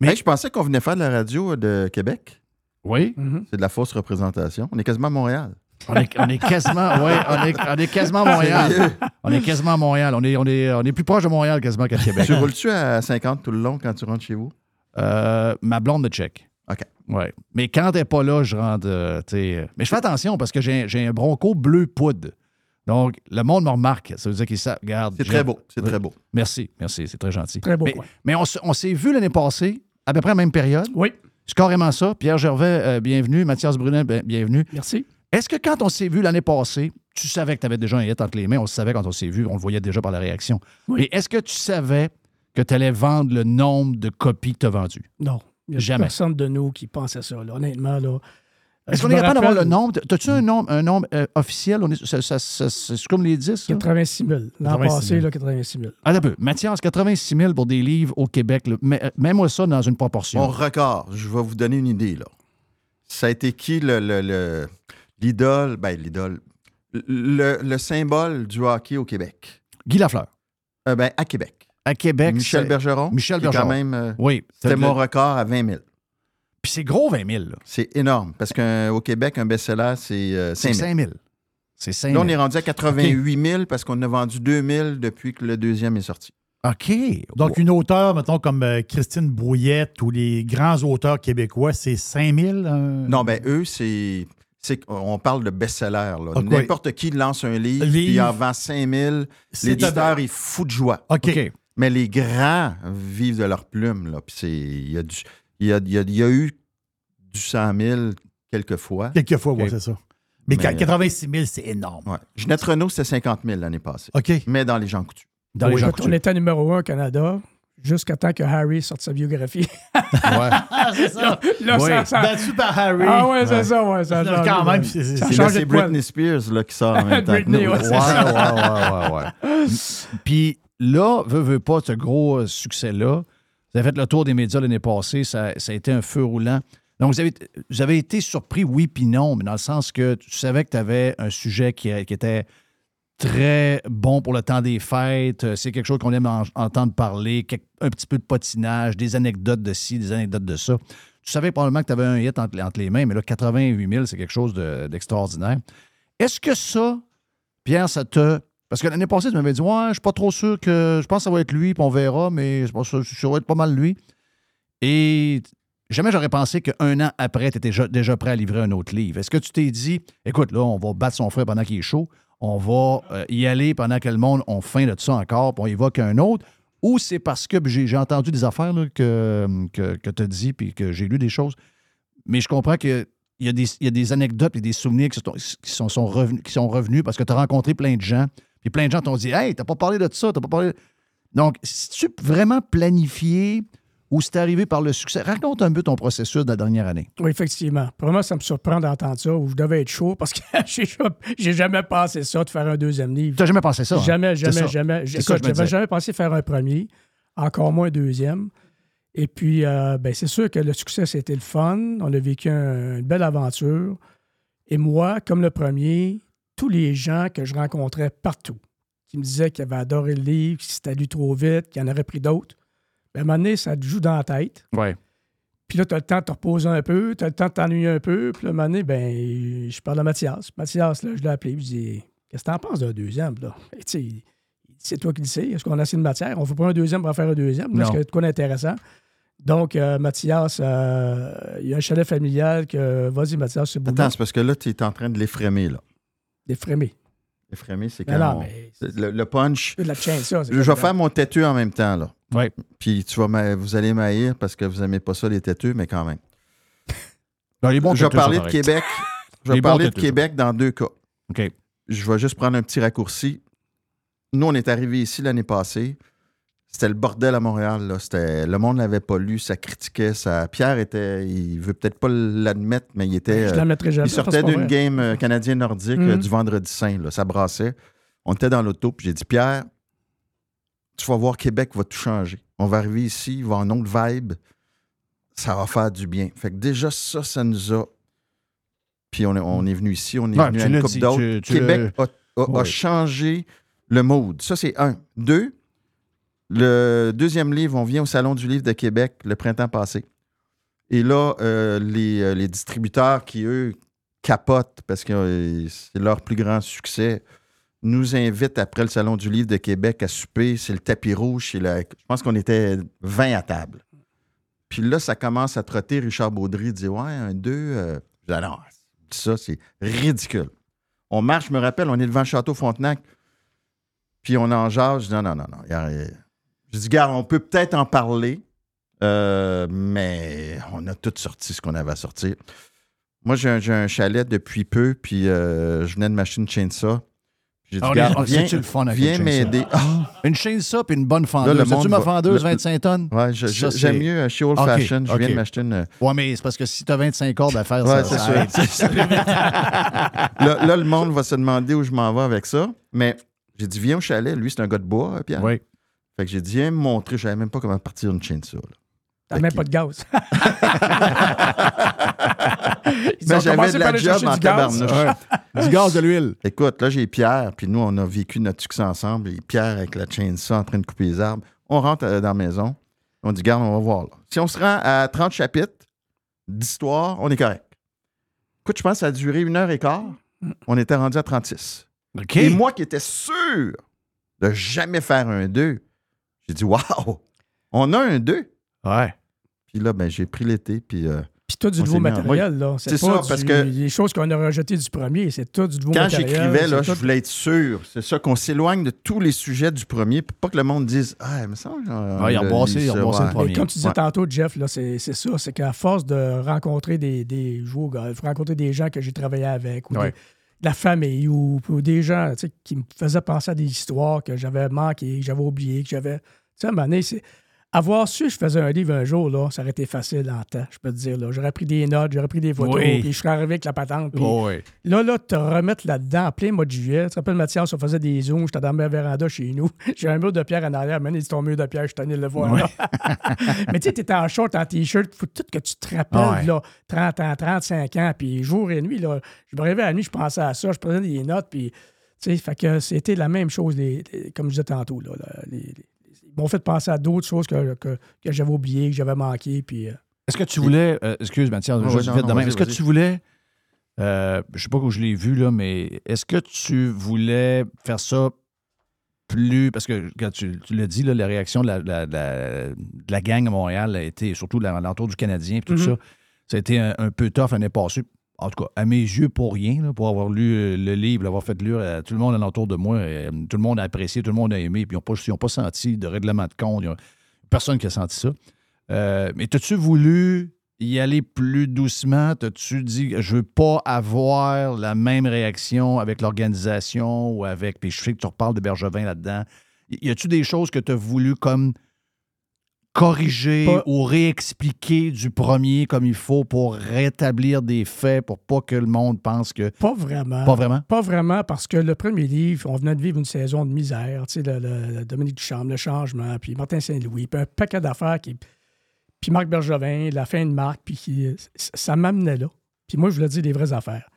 Speaker 2: Mais-
Speaker 10: je pensais qu'on venait faire de la radio de Québec.
Speaker 2: Oui.
Speaker 10: C'est de la fausse représentation. On est quasiment à Montréal.
Speaker 2: On est, on est quasiment, ouais, on est, on est quasiment à Montréal. On est quasiment à Montréal. On est, on est, on est plus proche de Montréal quasiment qu'à Québec.
Speaker 10: Tu roules-tu à 50 tout le long quand tu rentres chez vous?
Speaker 2: Euh, ma blonde de check.
Speaker 10: OK.
Speaker 2: Ouais. Mais quand elle n'est pas là, je rentre. euh, euh, Mais je fais attention parce que j'ai j'ai un bronco bleu poudre. Donc, le monde me remarque. Ça veut dire qu'ils savent. Regarde.
Speaker 10: C'est
Speaker 2: j'ai-
Speaker 10: très beau. C'est très beau.
Speaker 2: Merci, merci. C'est très gentil.
Speaker 13: Très beau
Speaker 2: Mais, on, s- on s'est vu l'année passée, à peu près à la même période.
Speaker 13: Oui.
Speaker 2: C'est carrément ça. Pierre Gervais, euh, bienvenue. Mathias Brunet, ben, bienvenue.
Speaker 13: Merci.
Speaker 2: Est-ce que quand on s'est vu l'année passée, tu savais que tu avais déjà un hit entre les mains? On le savait quand on s'est vu, on le voyait déjà par la réaction.
Speaker 13: Oui.
Speaker 2: Et est-ce que tu savais que tu allais vendre le nombre de copies que tu as vendues?
Speaker 13: Non. Il n'y a
Speaker 2: Jamais.
Speaker 13: personne de nous qui pensait ça, là, honnêtement. Là.
Speaker 2: Est-ce qu'on est capable d'avoir le nombre? As-tu un nombre, un nombre euh, officiel? On est, ça- ça- ça- c'est comme les 10? ça?
Speaker 13: 86 000. L'an
Speaker 2: 86
Speaker 13: passé,
Speaker 2: 000.
Speaker 13: là, 86 000.
Speaker 2: Ah, un peu. Mathias, 86 000 pour des livres au Québec. euh, Mets-moi ça dans une proportion.
Speaker 10: Mon record, je vais vous donner une idée. Là. Ça a été qui le, le- le- l'idole? Ben, l'idole. Le, le symbole du hockey au Québec.
Speaker 2: Guy Lafleur.
Speaker 10: Euh, ben, à Québec.
Speaker 2: À Québec.
Speaker 10: Michel Bergeron.
Speaker 2: Michel Bergeron.
Speaker 10: quand même. euh,
Speaker 2: Oui.
Speaker 10: C'était mon record à 20 000.
Speaker 2: Puis c'est gros, 20 000. là.
Speaker 10: C'est énorme. Parce qu'au Québec, un best-seller, c'est euh,
Speaker 2: C'est
Speaker 10: 5 000.
Speaker 2: 5 000. C'est 5
Speaker 10: Là,
Speaker 2: 000.
Speaker 10: on est rendu à 88 000 parce qu'on a vendu 2 000 depuis que le deuxième est sorti.
Speaker 2: OK.
Speaker 1: Donc, une auteure, mettons, comme euh, Christine Brouillette ou les grands auteurs québécois, c'est 5000? euh?
Speaker 10: Non, ben eux, c'est. c'est- On parle de best-seller. là. N'importe qui lance un livre,
Speaker 1: Livre.
Speaker 10: puis il en vend 5000.
Speaker 1: C'est
Speaker 10: L'éditeur, il fout de joie.
Speaker 1: OK.
Speaker 2: OK.
Speaker 10: Mais les grands vivent de leur plume. Là. Puis il y, a du- il y a, il y a- il y a eu du 100 000 quelquefois.
Speaker 1: Quelquefois, oui,
Speaker 10: Ok.
Speaker 1: c'est ça. Mais,
Speaker 10: Mais,
Speaker 1: qu-
Speaker 10: euh,
Speaker 1: 86 000, c'est énorme.
Speaker 10: Ouais. Ginette Renault, c'était 50 000 l'année passée.
Speaker 1: OK.
Speaker 10: Mais dans les gens coutus.
Speaker 2: Dans les
Speaker 13: Oui,
Speaker 2: gens
Speaker 13: écoute, on
Speaker 2: coutus.
Speaker 13: était numéro un au Canada jusqu'à temps que Harry sorte sa biographie.
Speaker 2: Ouais.
Speaker 1: C'est ça.
Speaker 13: là,
Speaker 2: Oui.
Speaker 13: ça, ça-
Speaker 1: Battu par Harry.
Speaker 13: Ah ouais, c'est ça, ouais. Ça changé,
Speaker 1: quand même, c'est- c'est-.
Speaker 10: Britney Spears là, qui sort en même temps que
Speaker 13: Britney, ouais,
Speaker 2: Ouais, ouais, ouais, ouais, ouais. Puis là, veux, veux pas, ce gros euh, succès-là, vous avez fait le tour des médias l'année passée, ça, a été un feu roulant. Donc, vous avez, été surpris, oui puis non, mais dans le sens que tu savais que tu avais un sujet qui, était très bon pour le temps des fêtes. Euh, C'est quelque chose qu'on aime en- entendre parler, un petit peu de patinage, des anecdotes de ci, des anecdotes de ça. Tu savais probablement que tu avais un hit entre, les mains, mais là, 88 000, c'est quelque chose de- d'extraordinaire. Est-ce que ça, Pierre, ça te. Parce que l'année passée, tu m'avais dit, ouais, je suis pas trop sûr que. Je pense que ça va être lui, puis on verra, mais je pense que ça va être pas mal lui. Et jamais j'aurais pensé qu'un an après, tu étais déjà, prêt à livrer un autre livre. Est-ce que tu t'es dit, écoute, là, on va battre son frère pendant qu'il est chaud, on va euh, y aller pendant que le monde a faim de ça encore, puis on y va qu'un autre, ou c'est parce que j'ai entendu des affaires que, que, tu as dit, puis que j'ai lu des choses, mais je comprends que. Il y, a des, anecdotes et des souvenirs qui sont revenus, qui sont revenus parce que tu as rencontré plein de gens. Puis plein de gens t'ont dit Hey, t'as pas parlé de ça, t'as pas parlé. Donc, si tu vraiment planifié ou c'est arrivé par le succès, raconte un peu ton processus de la dernière année.
Speaker 13: Oui, effectivement. Pour moi, ça me surprend d'entendre ça, où je devais être chaud parce que j'ai ja- j'ai jamais pensé ça, de faire un deuxième livre.
Speaker 2: Tu n'as jamais pensé ça? hein?
Speaker 13: Jamais, jamais, jamais. J'avais jamais pensé faire un premier, encore moins un deuxième. Et puis, euh, ben, c'est sûr que le succès, c'était le fun. On a vécu un- une belle aventure. Et moi, comme le premier, tous les gens que je rencontrais partout, qui me disaient qu'ils avaient adoré le livre, que c'était lu trop vite, qu'il en aurait pris d'autres, ben, à un moment donné, ça te joue dans la tête.
Speaker 2: Ouais.
Speaker 13: Puis là, tu as le temps de te reposer un peu, tu as le temps de t'ennuyer un peu. Puis là, à un moment donné, ben, je parle à Mathias. Mathias, là, je l'ai appelé, je dis Qu'est-ce que t'en penses d'un deuxième? Là? Et tu sais, il- c'est toi qui le sais. Est-ce qu'on a assez de matière? On ne fait pas un deuxième pour en faire un deuxième. Y a de quoi d'intéressant? Donc, euh, Mathias, euh, il y a un chalet familial que. Vas-y, Mathias, c'est beau.
Speaker 10: Attends, c'est parce que là, tu es en train de l'effrémer. Là.
Speaker 13: Des frémés.
Speaker 10: L'effrémer, c'est quand
Speaker 13: non,
Speaker 10: on-
Speaker 13: mais
Speaker 10: le, le punch.
Speaker 13: De la ça.
Speaker 10: Je vais faire mon têteux en même temps. Là.
Speaker 2: Ouais.
Speaker 10: Puis tu vas m'a- vous allez m'haïr parce que vous n'aimez pas ça, les têteux, mais quand même.
Speaker 2: Non, les bons
Speaker 10: je vais parler de. Québec. Je vais parler de Québec dans deux cas.
Speaker 2: OK.
Speaker 10: Je vais juste prendre un petit raccourci. Nous, on est arrivés ici l'année passée. C'était le bordel à Montréal. Là. C'était, le monde l'avait pas lu, ça critiquait. Ça... Pierre était. Il veut peut-être pas l'admettre, mais il était.
Speaker 13: Je
Speaker 10: euh,
Speaker 13: l'admettrai jamais,
Speaker 10: Il sortait d'une game euh, canadien-nordique euh,
Speaker 13: Mhm.
Speaker 10: du vendredi saint. Là. Ça brassait. On était dans l'auto, puis j'ai dit Pierre, tu vas voir, Québec va tout changer. On va arriver ici, il va avoir une autre vibe. Ça va faire du bien. Fait que déjà, ça, ça nous a. Puis on est, on est venu ici, on est
Speaker 2: Ouais,
Speaker 10: venu à une coupe d'autres. Québec a, a- changé le mood. Ça, c'est un. Deux, le deuxième livre, on vient au Salon du livre de Québec le printemps passé. Et là, euh, les, euh, les distributeurs qui, eux, capotent parce que euh, c'est leur plus grand succès, nous invitent après le Salon du livre de Québec à souper. C'est le tapis rouge. Je pense qu'on était 20 à table. Puis là, ça commence à trotter. Richard Baudry dit Ouais, un, deux. euh, je dis, Ah non, ça, c'est ridicule. On marche, je me rappelle, on est devant château Frontenac. Puis on en jase. Je dis Non, non, non, non. y Je dis Garde, on peut peut-être en parler, euh, mais on a tout sorti ce qu'on avait à sortir. Moi, j'ai un, j'ai un chalet depuis peu, puis euh, je venais de m'acheter une chainsaw. J'ai dit,
Speaker 2: Ah, on est-
Speaker 10: Garde,
Speaker 2: on-
Speaker 10: viens,
Speaker 2: le
Speaker 10: viens m'aider.
Speaker 2: Une chainsaw puis une bonne
Speaker 10: Là,
Speaker 2: fendeuse.
Speaker 10: le
Speaker 2: C'est-tu
Speaker 10: monde
Speaker 2: ma
Speaker 10: va-
Speaker 2: fendeuse
Speaker 10: le-
Speaker 2: 25 tonnes?
Speaker 10: Ouais, j'aime mieux euh, chez Old
Speaker 2: OK,
Speaker 10: Fashion. Je viens de m'acheter une.
Speaker 2: Ouais, mais c'est parce que si tu as 25 cordes à faire,
Speaker 10: Ouais,
Speaker 2: ça,
Speaker 10: c'est
Speaker 2: ça
Speaker 10: ça. ça. là, là, le monde va se demander où je m'en vais avec ça. Mais j'ai dit, viens au chalet. Lui, c'est un gars de bois, hein, Pierre.
Speaker 2: Oui.
Speaker 10: Fait que j'ai dit, viens me montrer. Je savais même pas comment partir une chainsaw. Là.
Speaker 13: T'as même pas de gaz. Ils
Speaker 10: Mais
Speaker 13: ont
Speaker 10: j'avais de la job en tabarnouche.
Speaker 2: Du gaz de l'huile.
Speaker 10: Écoute, là, j'ai Pierre, puis nous, on a vécu notre succès ensemble. Et Pierre avec la chainsaw en train de couper les arbres. On rentre euh, dans la maison. On dit, garde, on va voir. là. Si on se rend à 30 chapitres d'histoire, on est correct. Écoute, je pense que ça a duré une heure et quart. On était rendu à 36.
Speaker 2: OK.
Speaker 10: Et moi qui étais sûr de jamais faire un 2, j'ai dit, waouh, on a un 2.
Speaker 2: Ouais.
Speaker 10: Puis là, ben, j'ai pris l'été, puis... euh,
Speaker 13: Puis tout du nouveau
Speaker 10: en-
Speaker 13: matériel, là.
Speaker 10: C'est ça, parce
Speaker 13: du-
Speaker 10: que
Speaker 13: Les choses qu'on a rejetées du premier, c'est tout du nouveau
Speaker 10: quand
Speaker 13: matériel.
Speaker 10: j'écrivais, là, je voulais être sûr. C'est ça, qu'on s'éloigne de tous les sujets du premier, pour pas que le monde dise Ah, il me semble. ça,
Speaker 2: bossé
Speaker 10: ouais.
Speaker 2: le premier.
Speaker 13: Et comme tu disais
Speaker 10: Ouais.
Speaker 13: tantôt, Jeff, là, c'est c'est ça. C'est qu'à force de rencontrer des, des joueurs au golf, rencontrer des gens que j'ai travaillé avec, ou
Speaker 2: Ouais.
Speaker 13: des- de la famille, ou, ou des gens tu sais, qui me faisaient penser à des histoires que j'avais manquées, que j'avais oubliées, que j'avais. Tu sais, à un moment donné, c'est. Avoir su que je faisais un livre un jour, là, ça aurait été facile en temps, je peux te dire. là. J'aurais pris des notes, j'aurais pris des photos,
Speaker 2: Oui.
Speaker 13: puis je serais arrivé avec la patente. puis
Speaker 2: ouais.
Speaker 13: Là, là, te remettre là-dedans en plein mois de juillet. Tu te rappelles, Mathias, on faisait des zooms, j'étais dans ma véranda chez nous. J'ai un mur de pierre en arrière, maintenant, c'est ton mur de pierre, je suis tanné de le voir. là. Mais tu sais, t'étais en short, en t-shirt, faut tout que tu te rappelles, là, 30 ans, 35 ans, puis jour et nuit, là, je me réveillais à la nuit, je pensais à ça, je prenais des notes, puis, tu sais, fait que c'était la même chose, les- les- comme je disais tantôt, là, les- m'ont fait penser à d'autres choses que, que, que j'avais oubliées, que j'avais manquées, puis... euh,
Speaker 2: Est-ce que tu voulais. euh, excuse, Mathias,
Speaker 10: Ah
Speaker 2: juste
Speaker 10: ouais, non,
Speaker 2: vite de même. Est-ce que tu voulais. euh, je sais pas où je l'ai vu, là, mais est-ce que tu voulais faire ça plus. Parce que quand tu, tu l'as dit, là, la réaction de la, la- la- de la gang à Montréal a été, surtout à l'entour du Canadien, puis tout
Speaker 13: Mhm.
Speaker 2: ça, ça a été un, un peu tough l'année passée. En tout cas, à mes yeux, pour rien, pour avoir lu euh, le livre, l'avoir fait lire à tout le monde alentour de moi. euh, tout le monde a apprécié, tout le monde a aimé, puis ils n'ont pas, pas senti de règlement de compte. Personne qui a senti ça. Euh, mais as-tu voulu y aller plus doucement? T'as-tu dit, je veux pas avoir la même réaction avec l'organisation ou avec. Puis je sais que tu reparles de Bergevin là-dedans. Y a-tu des choses que tu as voulu comme corriger
Speaker 13: Pas-
Speaker 2: ou réexpliquer du premier comme il faut pour rétablir des faits pour pas que le monde pense que.
Speaker 13: Pas vraiment.
Speaker 2: Pas vraiment?
Speaker 13: Pas vraiment, parce que le premier livre, on venait de vivre une saison de misère. Tu sais, le, le- le Dominique Duchamp, le changement, puis Martin Saint-Louis, puis un paquet d'affaires qui. Puis Marc Bergevin, la fin de Marc, puis qui- ça m'amenait là. Puis moi, je voulais dire des vraies affaires.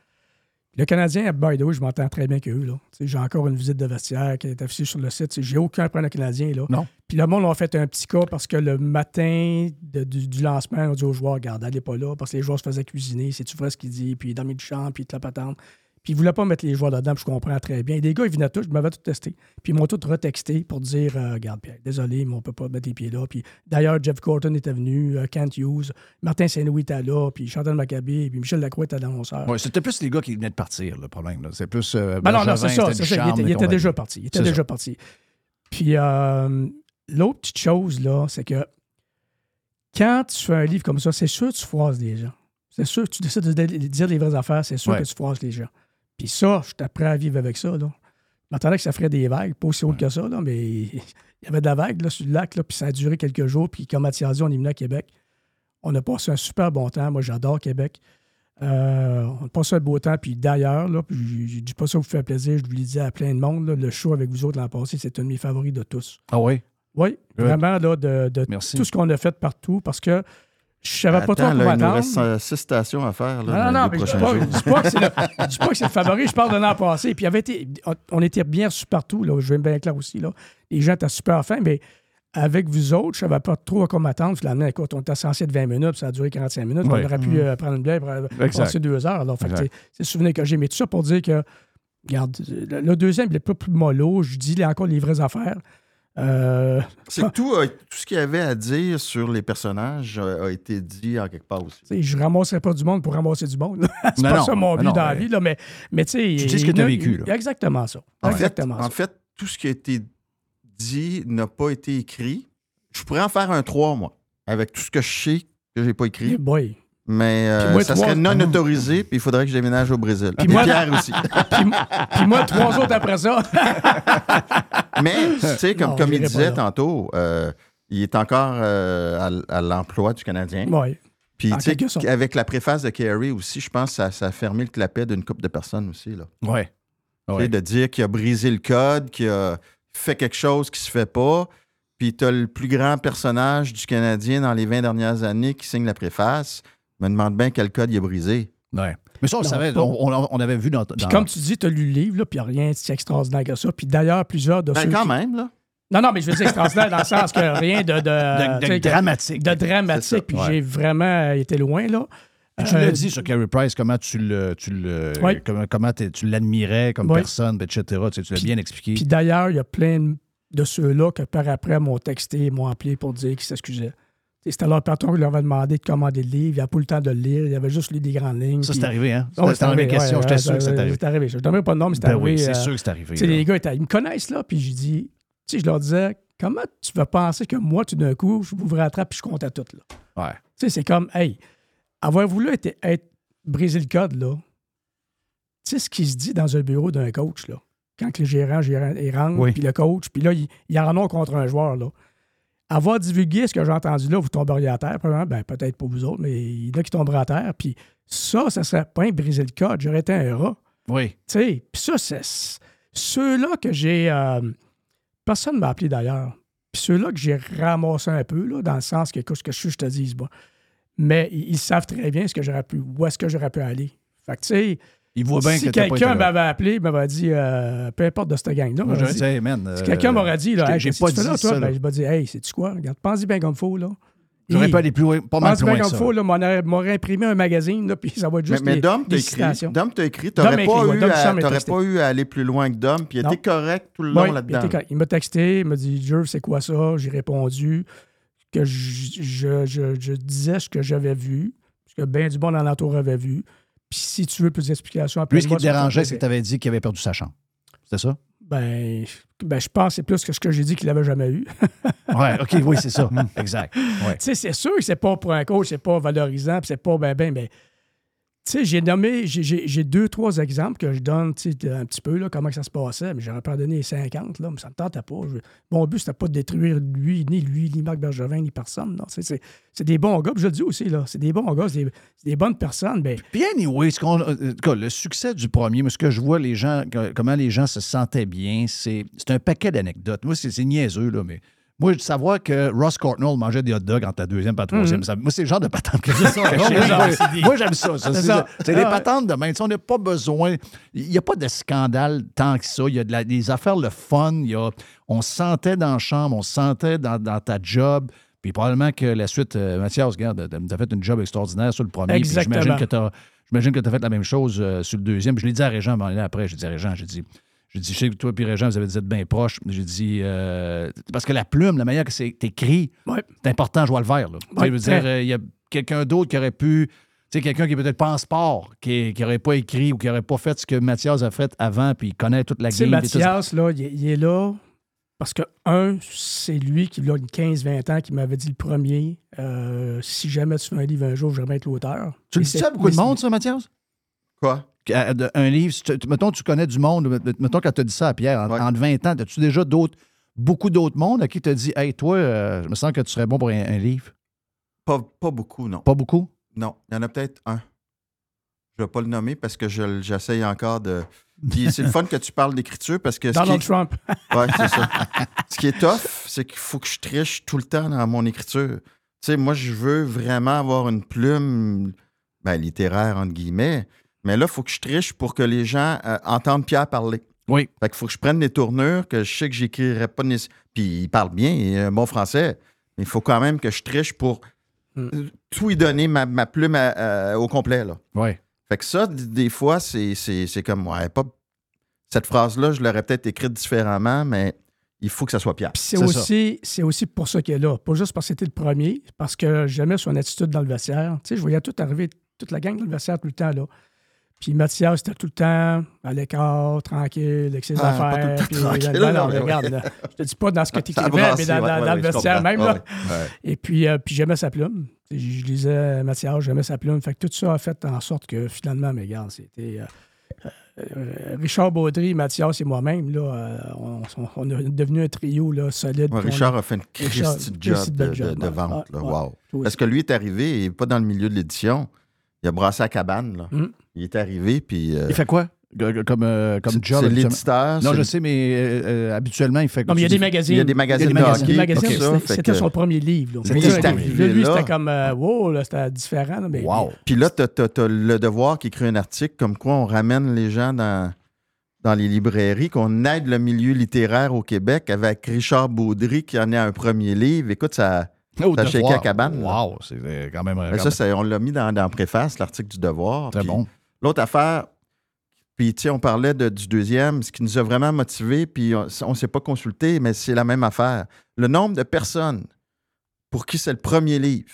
Speaker 13: Le Canadien, by the way, je m'entends très bien qu'eux. là. Tu sais, J'ai encore une visite de vestiaire qui est affichée sur le site. Tu sais, J'ai aucun problème avec le Canadien. Là.
Speaker 2: Non.
Speaker 13: Puis le monde a fait un petit cas parce que le matin de- du, du lancement, on dit aux joueurs, regarde, allez pas là, parce que les joueurs se faisaient cuisiner, c'est-tu vrai ce qu'il dit, puis dans le champ, puis toute la patente. Puis ils voulaient pas mettre les joueurs dedans, puis je comprends très bien. Et les gars, ils venaient tous, je m'avais tout testé. Puis ils m'ont tous retexté pour dire, euh, regarde, Pierre, désolé, mais on peut pas mettre les pieds là. Puis d'ailleurs, Jeff Corton était venu, euh, Kent Hughes, Martin Saint-Louis était là, puis Chantal Maccabé, puis Michel Lacroix était l'annonceur.
Speaker 2: Ouais, C'était plus les gars qui venaient de partir, le problème. C'est plus. euh,
Speaker 13: Ben non, non, c'est ça,
Speaker 2: c'était
Speaker 13: c'est ça. Il était, il était déjà parti. Il était déjà parti. Puis euh, l'autre petite chose, là, c'est que quand tu fais un livre comme ça, c'est sûr que tu froisses des gens. C'est sûr, tu décides de dire les vraies affaires, c'est sûr
Speaker 2: Ouais.
Speaker 13: que tu froisses les gens. Puis ça, je prêt à vivre avec ça. Là. Je m'attendais que ça ferait des vagues, pas aussi haut que ça, là, mais il y avait de la vague là, sur le lac, là, puis ça a duré quelques jours. Puis comme Mathias dit, on est venu à Québec. On a passé un super bon temps. Moi, j'adore Québec. Euh, on a passé un beau temps. Puis d'ailleurs, là, puis je je dis pas ça vous fait plaisir, je vous l'ai dit à plein de monde, là, le show avec vous autres l'an passé, c'est un de mes favoris de tous.
Speaker 2: Ah oui?
Speaker 13: Oui,
Speaker 2: Good.
Speaker 13: vraiment, là, de, de
Speaker 2: Merci.
Speaker 13: tout ce qu'on a fait partout, parce que je savais pas trop quoi
Speaker 10: là, il nous reste six stations à faire là,
Speaker 13: Non, non, non,
Speaker 10: les
Speaker 13: mais je je dis pas que c'est le, je dis pas que c'est le favori, je parle de l'an passé. Puis il avait été, on, était bien reçus partout, là, je vais bien clair aussi. Là. Les gens étaient super fins, mais avec vous autres, je savais pas trop à quoi m'attendre. Finalement, écoute, on était censé être 20 minutes, puis ça a duré 45 minutes. On aurait pu
Speaker 2: Mhm.
Speaker 13: euh, prendre une bière pour euh, passer deux heures. Alors, c'est le souvenir que j'ai. Mais tout ça pour dire que, regarde, le, le deuxième, il est pas plus mollo. Je dis il a encore les vraies affaires. Euh,
Speaker 10: C'est que tout, a- tout ce qu'il y avait à dire sur les personnages a, a été dit en quelque part aussi.
Speaker 13: Tu sais, je ramasserai pas du monde pour ramasser du monde. c'est pas
Speaker 10: non,
Speaker 13: ça mon
Speaker 10: non,
Speaker 13: but
Speaker 10: non,
Speaker 13: dans la vie. Là, mais, mais tu sais.
Speaker 10: Tu dis ce que
Speaker 13: il-
Speaker 10: t'as
Speaker 13: il-
Speaker 10: vécu, là.
Speaker 13: Exactement ça.
Speaker 10: En fait,
Speaker 13: exactement
Speaker 10: en
Speaker 13: ça.
Speaker 10: fait, tout ce qui a été dit n'a pas été écrit. Je pourrais en faire un 3, moi, avec tout ce que je sais que j'ai pas écrit.
Speaker 13: Boy.
Speaker 10: Mais euh,
Speaker 13: moi,
Speaker 10: ça
Speaker 13: trois-
Speaker 10: serait non autorisé, puis il faudrait que je déménage au Brésil.
Speaker 13: Puis
Speaker 10: Puis
Speaker 13: moi-
Speaker 10: Pierre aussi.
Speaker 13: puis, puis moi, trois autres après ça.
Speaker 10: Mais, tu sais, comme,
Speaker 13: Non,
Speaker 10: comme il
Speaker 13: pas
Speaker 10: disait tantôt, euh, il est encore euh, à, l'emploi du Canadien.
Speaker 13: Oui.
Speaker 10: Puis, tu sais, avec la préface de Kerry aussi, je pense que ça, ça a fermé le clapet d'une couple de personnes aussi. Là.
Speaker 2: Ouais.
Speaker 10: Tu sais, De dire qu'il a brisé le code, qu'il a fait quelque chose qui se fait pas. Puis, tu as le plus grand personnage du Canadien dans les 20 dernières années qui signe la préface. Je me demande bien quel code il a brisé.
Speaker 2: Ouais. Mais ça, on
Speaker 13: Non,
Speaker 2: savait, on, on- avait vu dans.
Speaker 13: Puis
Speaker 2: dans-
Speaker 13: comme tu dis, tu as lu le livre, là, puis il n'y a rien de si extraordinaire que ça. Puis d'ailleurs, plusieurs de
Speaker 10: Ben,
Speaker 13: ceux
Speaker 10: quand
Speaker 13: qui-
Speaker 10: même, là.
Speaker 13: Non, non, mais je veux dire extraordinaire dans le sens que rien de... De,
Speaker 2: dramatique.
Speaker 13: De dramatique. Puis
Speaker 2: Ouais.
Speaker 13: j'ai vraiment été loin, là.
Speaker 2: Puis tu
Speaker 13: Euh,
Speaker 2: l'as dit sur Carey Price, comment tu le, tu le,
Speaker 13: Ouais.
Speaker 2: comment, comment tu l'admirais comme
Speaker 13: Ouais.
Speaker 2: personne, etc. Tu, sais, tu l'as bien expliqué.
Speaker 13: Puis d'ailleurs, il y a plein de- de ceux-là que par après m'ont texté, m'ont appelé pour dire qu'ils s'excusaient. C'était leur patron qui leur avait demandé de commander le livre. Il n'a pas eu le temps de le lire. Il avait juste lu des grandes lignes.
Speaker 2: Ça, c'est arrivé, hein?
Speaker 13: Ouais,
Speaker 2: C'était
Speaker 13: arrivé,
Speaker 2: questions.
Speaker 13: ouais,
Speaker 2: J'étais sûr que c'était arrivé.
Speaker 13: C'est arrivé. Je ne donnerai pas de nom, mais c'est
Speaker 2: Ben
Speaker 13: arrivé.
Speaker 2: oui, c'est
Speaker 13: euh,
Speaker 2: sûr que c'est arrivé.
Speaker 13: Les gars, ils me connaissent, là, puis j'ai dit, tu sais, je leur disais, comment tu vas penser que moi, tout d'un coup, je m'ouvrais la trappe puis je comptais tout, là?
Speaker 2: Ouais.
Speaker 13: Tu sais, c'est comme, hey, avoir voulu être, être- briser le code, là, tu sais ce qui se dit dans un bureau d'un coach, là, quand le gérant, gérant il rentre,
Speaker 2: Oui.
Speaker 13: puis le coach, puis là, il, il en a contre un joueur, là. Avoir divulgué ce que j'ai entendu là, vous tomberiez à terre, probablement. Ben, peut-être pas vous autres, mais il y en a qui tomberaient à terre. Puis ça, ça serait pas un briser le code. J'aurais été un rat.
Speaker 2: Oui.
Speaker 13: Tu sais, puis ça, c'est ceux-là que j'ai. euh, personne ne m'a appelé d'ailleurs. Puis ceux-là que j'ai ramassé un peu, là, dans le sens que, écoute, ce que je, je te dis, bon. Mais ils, ils savent très bien ce que j'aurais pu, où est-ce que j'aurais pu aller. Fait que, tu sais.
Speaker 2: Ils voient bien
Speaker 13: si
Speaker 2: que
Speaker 13: quelqu'un m'avait appelé, m'avait dit, euh, peu importe de cette gang-là.
Speaker 2: J'aurais
Speaker 13: dit-
Speaker 2: dit, hey, man,
Speaker 13: si
Speaker 2: euh,
Speaker 13: quelqu'un m'aurait dit, là,
Speaker 2: j'ai-
Speaker 13: hey,
Speaker 2: pas
Speaker 13: tu fais là,
Speaker 2: dit
Speaker 13: toi? Ben, je me dit, hey, c'est-tu quoi? Regarde, pense-y bien comme faut, là.
Speaker 2: J'aurais pas allé plus loin, pas mal plus loin
Speaker 13: bien
Speaker 2: que
Speaker 13: comme
Speaker 2: ça.
Speaker 13: faut, là, m'aurait imprimé un magazine, là, puis ça va être
Speaker 10: Mais,
Speaker 13: juste
Speaker 10: mais
Speaker 13: des,
Speaker 10: Dom t'a écrit. Dom t'a écrit.
Speaker 13: Dom
Speaker 10: T'aurais pas,
Speaker 13: ouais,
Speaker 10: pas eu à aller plus loin que Dom, puis il était correct tout le long
Speaker 13: il,
Speaker 10: là-dedans.
Speaker 13: Il m'a texté, il m'a dit Jerv, c'est quoi ça J'ai répondu que je, je- je- je disais ce que j'avais vu, ce que bien du bon dans l'entour avait vu. Puis si tu veux plus d'explications après
Speaker 2: Lui, ce qui te dérangeait, c'est que tu avais dit qu'il avait perdu sa chambre. C'était ça?
Speaker 13: Ben, je- ben, je pense que c'est plus que ce que j'ai dit qu'il n'avait jamais eu.
Speaker 2: Ouais, OK, oui, c'est ça. exact. Ouais.
Speaker 13: Tu sais, c'est sûr que c'est pas pour un coach, c'est pas valorisant, puis c'est pas ben ben, mais tu sais, j'ai nommé, j'ai- deux, trois exemples que je donne, un petit peu, là, comment ça se passait, mais j'aurais pas donné 50, là, mais ça me tentait pas. Je- mon but, c'était pas de détruire lui, ni lui, ni Marc Bergevin, ni personne. C'est- des bons gars, je le dis aussi, là, c'est des bons gars, c'est des, bonnes personnes, ben,
Speaker 2: Puis anyway, ce qu'on- euh, le succès du premier, moi, ce que je vois, les gens, comment les gens se sentaient bien, c'est un paquet d'anecdotes. Moi, c'est niaiseux, là, mais moi, de savoir que Ross Courtnall mangeait des hot dogs entre la deuxième et la troisième,
Speaker 13: Mhm.
Speaker 2: moi, c'est le genre de patente que
Speaker 13: ça. oui,
Speaker 2: Moi, j'aime ça. ça.
Speaker 13: C'est
Speaker 2: des
Speaker 13: Ah
Speaker 2: patentes de même. On n'a pas besoin. Il n'y a pas de scandale tant que ça. Il y a de la- des affaires, le fun. Y a, on se sentait dans la chambre, on se sentait dans, dans ta job. Puis probablement que la suite, euh, Mathias, regarde, tu as fait une job extraordinaire sur le premier. puis. J'imagine que tu as fait la même chose euh, sur le deuxième. Je l'ai dit à Régent, mais après, j'ai dit à Régent, j'ai dit, j'ai dit, je sais que toi et Régent, vous avez dit être bien proches. J'ai dit, euh, parce que la plume, la manière que c'est écrit, c'est important, je vois le vert. Là.
Speaker 13: Ouais,
Speaker 2: veux dire, euh, il y a quelqu'un d'autre qui aurait pu, tu sais, quelqu'un qui est peut-être pas en sport, qui n'aurait pas écrit ou qui n'aurait pas fait ce que Mathias a fait avant, puis il connaît toute la game. puis tout.
Speaker 13: Mathias, là, il, est- il est là Parce que, un, c'est lui qui, là, une 15-20 ans, qui m'avait dit le premier euh, si jamais tu fais un livre un jour, je vais être l'auteur.
Speaker 2: Tu le dis ça à beaucoup de monde, ça, Mathias?
Speaker 10: Quoi?
Speaker 2: Un livre, mettons, tu connais du monde, met- mettons, quand tu as dit ça à Pierre, en, en 20 ans, as-tu déjà d'autres, beaucoup d'autres mondes à qui tu dit Hey, toi, euh, je me sens que tu serais bon pour un, un livre?
Speaker 10: Pas, pas beaucoup, non.
Speaker 2: Pas beaucoup?
Speaker 10: Non, il y en a peut-être un. Je ne vais pas le nommer parce que je- j'essaye encore de. Puis c'est le fun que tu parles d'écriture parce que.
Speaker 13: Donald
Speaker 10: est-
Speaker 13: Trump.
Speaker 10: Ouais, c'est ça. Ce qui est tough, c'est qu'il faut que je triche tout le temps dans mon écriture. Tu sais, moi, je veux vraiment avoir une plume ben, littéraire, entre guillemets. Mais là, il faut que je triche pour que les gens euh, entendent Pierre parler.
Speaker 2: Oui.
Speaker 10: Fait qu'il faut que je prenne des tournures que je sais que j'écrirai pas. Puis il parle bien, il a un bon français. Mais il faut quand même que je triche pour euh, tout y donner ma, ma plume à- au complet. Là.
Speaker 2: Oui.
Speaker 10: Fait que ça, des fois, c'est, c'est, c'est comme, ouais, pas. Cette phrase-là, je l'aurais peut-être écrite différemment, mais il faut que ça soit Pierre.
Speaker 13: C'est aussi, c'est aussi pour ça qu'il est là. Pas juste parce que c'était le premier, parce que j'aimais son attitude dans le vestiaire. Tu sais, je voyais tout arriver, toute la gang dans le vestiaire tout le temps, là. Puis Mathias, c'était tout le temps à l'écart, tranquille, avec ses
Speaker 10: Ah, pas tout le
Speaker 13: affaires.
Speaker 10: temps
Speaker 13: puis,
Speaker 10: là,
Speaker 13: non,
Speaker 10: mais
Speaker 13: regarde,
Speaker 10: ouais.
Speaker 13: là, je te dis pas dans ce que tu écrivais, mais dans,
Speaker 10: ouais,
Speaker 13: dans- le vestiaire même. Là. Et puis, euh, puis j'aimais sa plume. Je, je lisais Mathias, j'aimais sa plume. Fait que tout ça a fait en sorte que finalement, mais regarde, c'était. euh, euh, Richard Baudry, Mathias et moi-même, là, euh, on, on- on est devenu un trio là, solide.
Speaker 10: Richard a fait une Christie job de, de- de vente. Là, wow. Parce que lui est arrivé, il n'est pas dans le milieu de l'édition. Il a brassé à cabane. Là.
Speaker 13: Mm.
Speaker 10: Il est arrivé, puis. euh,
Speaker 2: Il fait quoi? Comme, euh, comme
Speaker 10: C'est-
Speaker 2: job?
Speaker 10: c'est l'éditeur,
Speaker 2: Non,
Speaker 10: c'est
Speaker 2: je sais, mais euh, habituellement, il fait
Speaker 13: Non, mais il y a des magazines.
Speaker 10: Il y a des magazines
Speaker 13: Il y
Speaker 10: de
Speaker 13: a des magazines. c'était-
Speaker 10: que-
Speaker 13: son premier livre. C'était
Speaker 10: arrivé
Speaker 13: Lui, c'était comme, euh, wow, là, c'était différent. mais,
Speaker 10: Puis là, tu as, le devoir qui écrit un article comme quoi on ramène les gens dans, dans les librairies, qu'on aide le milieu littéraire au Québec avec Richard Baudry qui en est un premier livre. Écoute, ça,
Speaker 2: Oh,
Speaker 10: ça à cabane.
Speaker 2: Wow, c'est quand même.
Speaker 10: Mais
Speaker 2: quand
Speaker 10: ça,
Speaker 2: même-
Speaker 10: c'est- on l'a mis dans, dans la préface, l'article du Devoir.
Speaker 2: Très
Speaker 10: Puis
Speaker 2: bon.
Speaker 10: L'autre affaire, puis tu sais, on parlait de- du deuxième, ce qui nous a vraiment motivés, puis on ne s'est pas consulté, mais c'est la même affaire. Le nombre de personnes pour qui c'est le premier livre,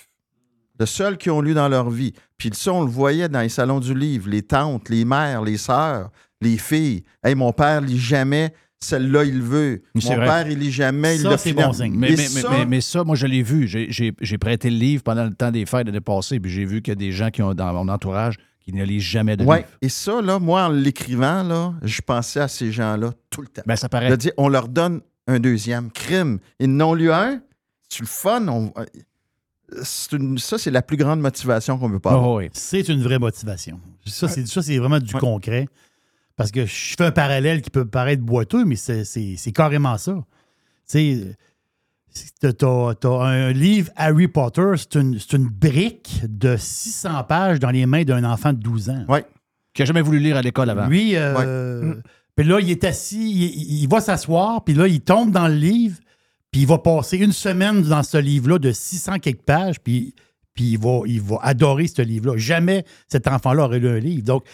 Speaker 10: le seul qu'ils ont lu dans leur vie, puis ça, on le voyait dans les salons du livre, les tantes, les mères, les sœurs, les filles. Hey, mon père lit jamais, celle-là, il le veut. Mon
Speaker 2: vrai.
Speaker 10: père, il lit jamais, il
Speaker 1: Ça,
Speaker 10: le
Speaker 1: c'est bon signe.
Speaker 2: Mais,
Speaker 10: ça-
Speaker 2: mais- mais- mais ça, moi, je l'ai vu. J'ai- prêté le livre pendant le temps des fêtes l'année passée, puis j'ai vu qu'il y a des gens qui ont dans mon entourage qui ne lisent jamais de
Speaker 10: Ouais. Et ça, là, moi, en l'écrivant, là, je pensais à ces gens-là tout le temps.
Speaker 2: Ben, ça paraît.
Speaker 10: Dire, on leur donne un deuxième crime. Ils n'ont lu un. C'est le fun. on- c'est une- ça, c'est la plus grande motivation qu'on veut pas avoir.
Speaker 2: Oh, oui.
Speaker 1: C'est une vraie motivation. Ça, c'est ça, c'est vraiment du concret. Parce que je fais un parallèle qui peut paraître boiteux, mais c'est carrément ça. Tu sais, t'as un livre Harry Potter, c'est une, c'est une brique de 600 pages dans les mains d'un enfant de 12 ans.
Speaker 10: Ouais.
Speaker 2: Qui n'a jamais voulu lire à l'école avant.
Speaker 1: Lui, euh, puis là, il est assis, il, il va s'asseoir, puis là, il tombe dans le livre, puis il va passer une semaine dans ce livre-là de 600 quelques pages, puis, puis il, va, il va adorer ce livre-là. Jamais cet enfant-là aurait lu un livre. Donc,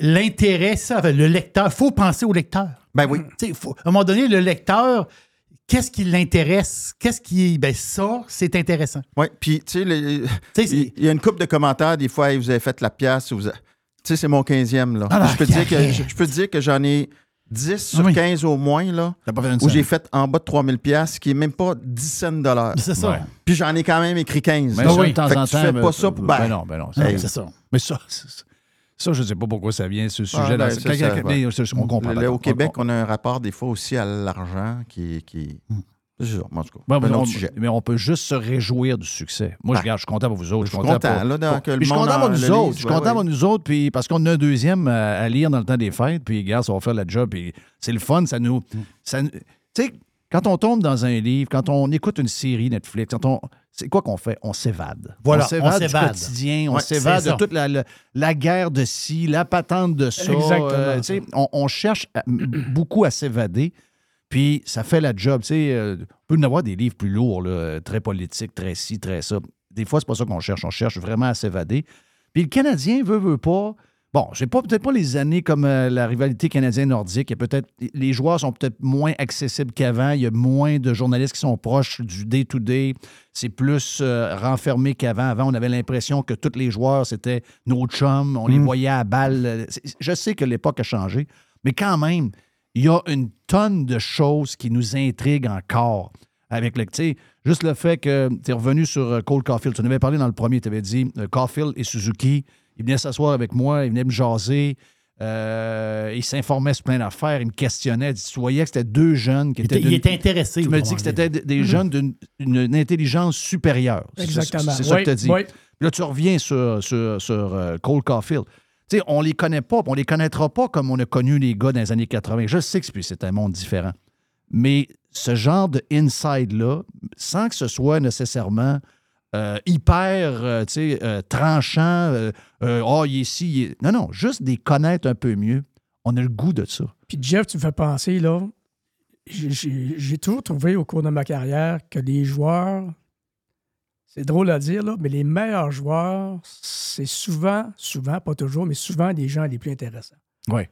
Speaker 1: l'intérêt, ça, le lecteur, il faut penser au lecteur.
Speaker 10: Ben oui.
Speaker 1: Tu sais, faut- à un moment donné, le lecteur, qu'est-ce qui l'intéresse? Qu'est-ce qui. Ben, ça, c'est intéressant.
Speaker 10: Oui, puis, tu sais,
Speaker 1: Tu
Speaker 10: il y a une couple de commentaires, des fois, Hey, vous avez fait la pièce. vous a- Tu sais, c'est mon 15e, là.
Speaker 1: Ah,
Speaker 10: je, peux te dire que,
Speaker 1: carrière.
Speaker 10: je, je peux te dire que j'en ai 10 sur
Speaker 1: Oui.
Speaker 10: 15 au moins, là, où j'ai fait en bas de 3000 pièces qui est même pas 10 cents de dollars.
Speaker 1: c'est ça.
Speaker 2: Ouais.
Speaker 10: Puis j'en ai quand même écrit 15.
Speaker 2: Mais ça,
Speaker 10: Fait
Speaker 2: de temps en
Speaker 10: tu
Speaker 2: temps.
Speaker 10: fais
Speaker 2: ben,
Speaker 10: pas ça pour...
Speaker 2: ben
Speaker 10: ben,
Speaker 2: non, ben non. C'est-
Speaker 1: ça.
Speaker 2: Mais ça, c'est- ça, je ne sais pas pourquoi ça vient, ce sujet.
Speaker 10: Ah, ben,
Speaker 2: on comprend.
Speaker 10: Au Québec,
Speaker 2: On-
Speaker 10: a un rapport des fois aussi à l'argent qui... qui... C'est ça, en tout cas.
Speaker 2: Mais, on, mais peut juste se réjouir du succès. Moi, je,
Speaker 10: Ah.
Speaker 2: regarde, je suis content pour vous autres.
Speaker 10: Je suis
Speaker 2: content
Speaker 10: content,
Speaker 2: pour-
Speaker 10: là, dans-
Speaker 2: pour-
Speaker 10: que le
Speaker 2: Puis je suis content pour nous autres. Je suis
Speaker 10: ouais,
Speaker 2: content
Speaker 10: ouais.
Speaker 2: pour nous autres, puis parce qu'on a un deuxième à, à lire dans le temps des fêtes, puis regarde, ça va faire la job, puis c'est le fun, ça nous... ça nous- Tu sais, quand on tombe dans un livre, quand on écoute une série Netflix, quand on... C'est quoi qu'on fait? On s'évade.
Speaker 1: Voilà,
Speaker 2: on s'évade du quotidien, on s'évade de toute la, la- la guerre de ci, la patente de ça.
Speaker 13: Exactement.
Speaker 2: euh, on, on cherche à- beaucoup à s'évader. Puis ça fait la job. Euh, on peut en avoir des livres plus lourds, là, très politiques, très ci, très ça. Des fois, c'est pas ça qu'on cherche. On cherche vraiment à s'évader. Puis le Canadien veut, veut pas. Bon, j'ai pas peut-être pas les années comme euh, la rivalité canadienne-nordique. Il y a peut-être les joueurs sont peut-être moins accessibles qu'avant. Il y a moins de journalistes qui sont proches du day-to-day. C'est plus euh, renfermé qu'avant. Avant, on avait l'impression que tous les joueurs c'était nos chums. On les
Speaker 10: Mm.
Speaker 2: voyait à balle. Je sais que l'époque a changé, mais quand même, il y a une tonne de choses qui nous intriguent encore. Avec le, juste le fait que tu es revenu sur euh, Cole Caulfield. Tu en avais parlé dans le premier, tu avais dit euh, Caulfield et Suzuki. Il venait s'asseoir avec moi, il venait me jaser. euh, il s'informait sur plein d'affaires, il me questionnait. Tu voyais que c'était deux jeunes qui étaient.
Speaker 1: était- il était intéressé,
Speaker 2: Tu me dis que c'était des jeunes d'une une intelligence supérieure.
Speaker 13: Exactement.
Speaker 2: C'est ça
Speaker 13: Oui,
Speaker 2: que tu as dit.
Speaker 13: oui.
Speaker 2: Puis Là, tu reviens sur, sur, sur, euh, Cole Caulfield. Tu sais, on les connaît pas, on les connaîtra pas comme on a connu les gars dans les années 80. Je sais que c'est un monde différent. Mais ce genre de inside-là, sans que ce soit nécessairement euh, hyper, euh, tu euh, tranchant, oh, il est ici, il est... Non, non, juste des connaître un peu mieux. On a le goût de ça.
Speaker 13: Puis Jeff, tu me fais penser, là, j'ai- toujours trouvé au cours de ma carrière que les joueurs, c'est drôle à dire, là, mais les meilleurs joueurs, c'est souvent, souvent, pas toujours, mais souvent des gens les plus intéressants.
Speaker 2: Oui.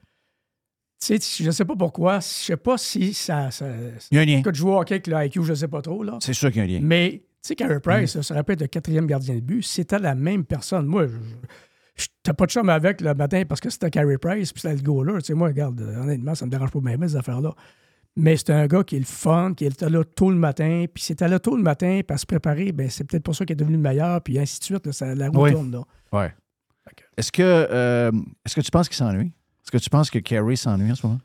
Speaker 13: Tu sais, je ne sais pas pourquoi, je sais pas si ça. ça
Speaker 2: Il y a un lien.
Speaker 13: Écoute, jouer au hockey avec le IQ, je ne sais pas trop, là.
Speaker 2: C'est sûr qu'il y a un lien.
Speaker 13: Mais, tu sais, Carey Price,
Speaker 2: Mm.
Speaker 13: ça se rappelle le quatrième gardien de but, c'était la même personne. Moi, je n'étais pas de chum avec le matin parce que c'était Carey Price, puis c'était le goaler. Tu sais, moi, regarde, euh, honnêtement, ça me dérange pas même, ces affaires-là. Mais c'était un gars qui est le fun, qui était là tôt le matin, puis c'était là tôt le matin, puis à se préparer, ben c'est peut-être pour ça qu'il est devenu le meilleur, puis ainsi de suite, là, ça, la roue
Speaker 2: Oui.
Speaker 13: tourne, là.
Speaker 2: Ouais. Est-ce que, euh, est-ce que tu penses qu'il s'ennuie? Est-ce que tu penses que Carrie s'ennuie en ce moment?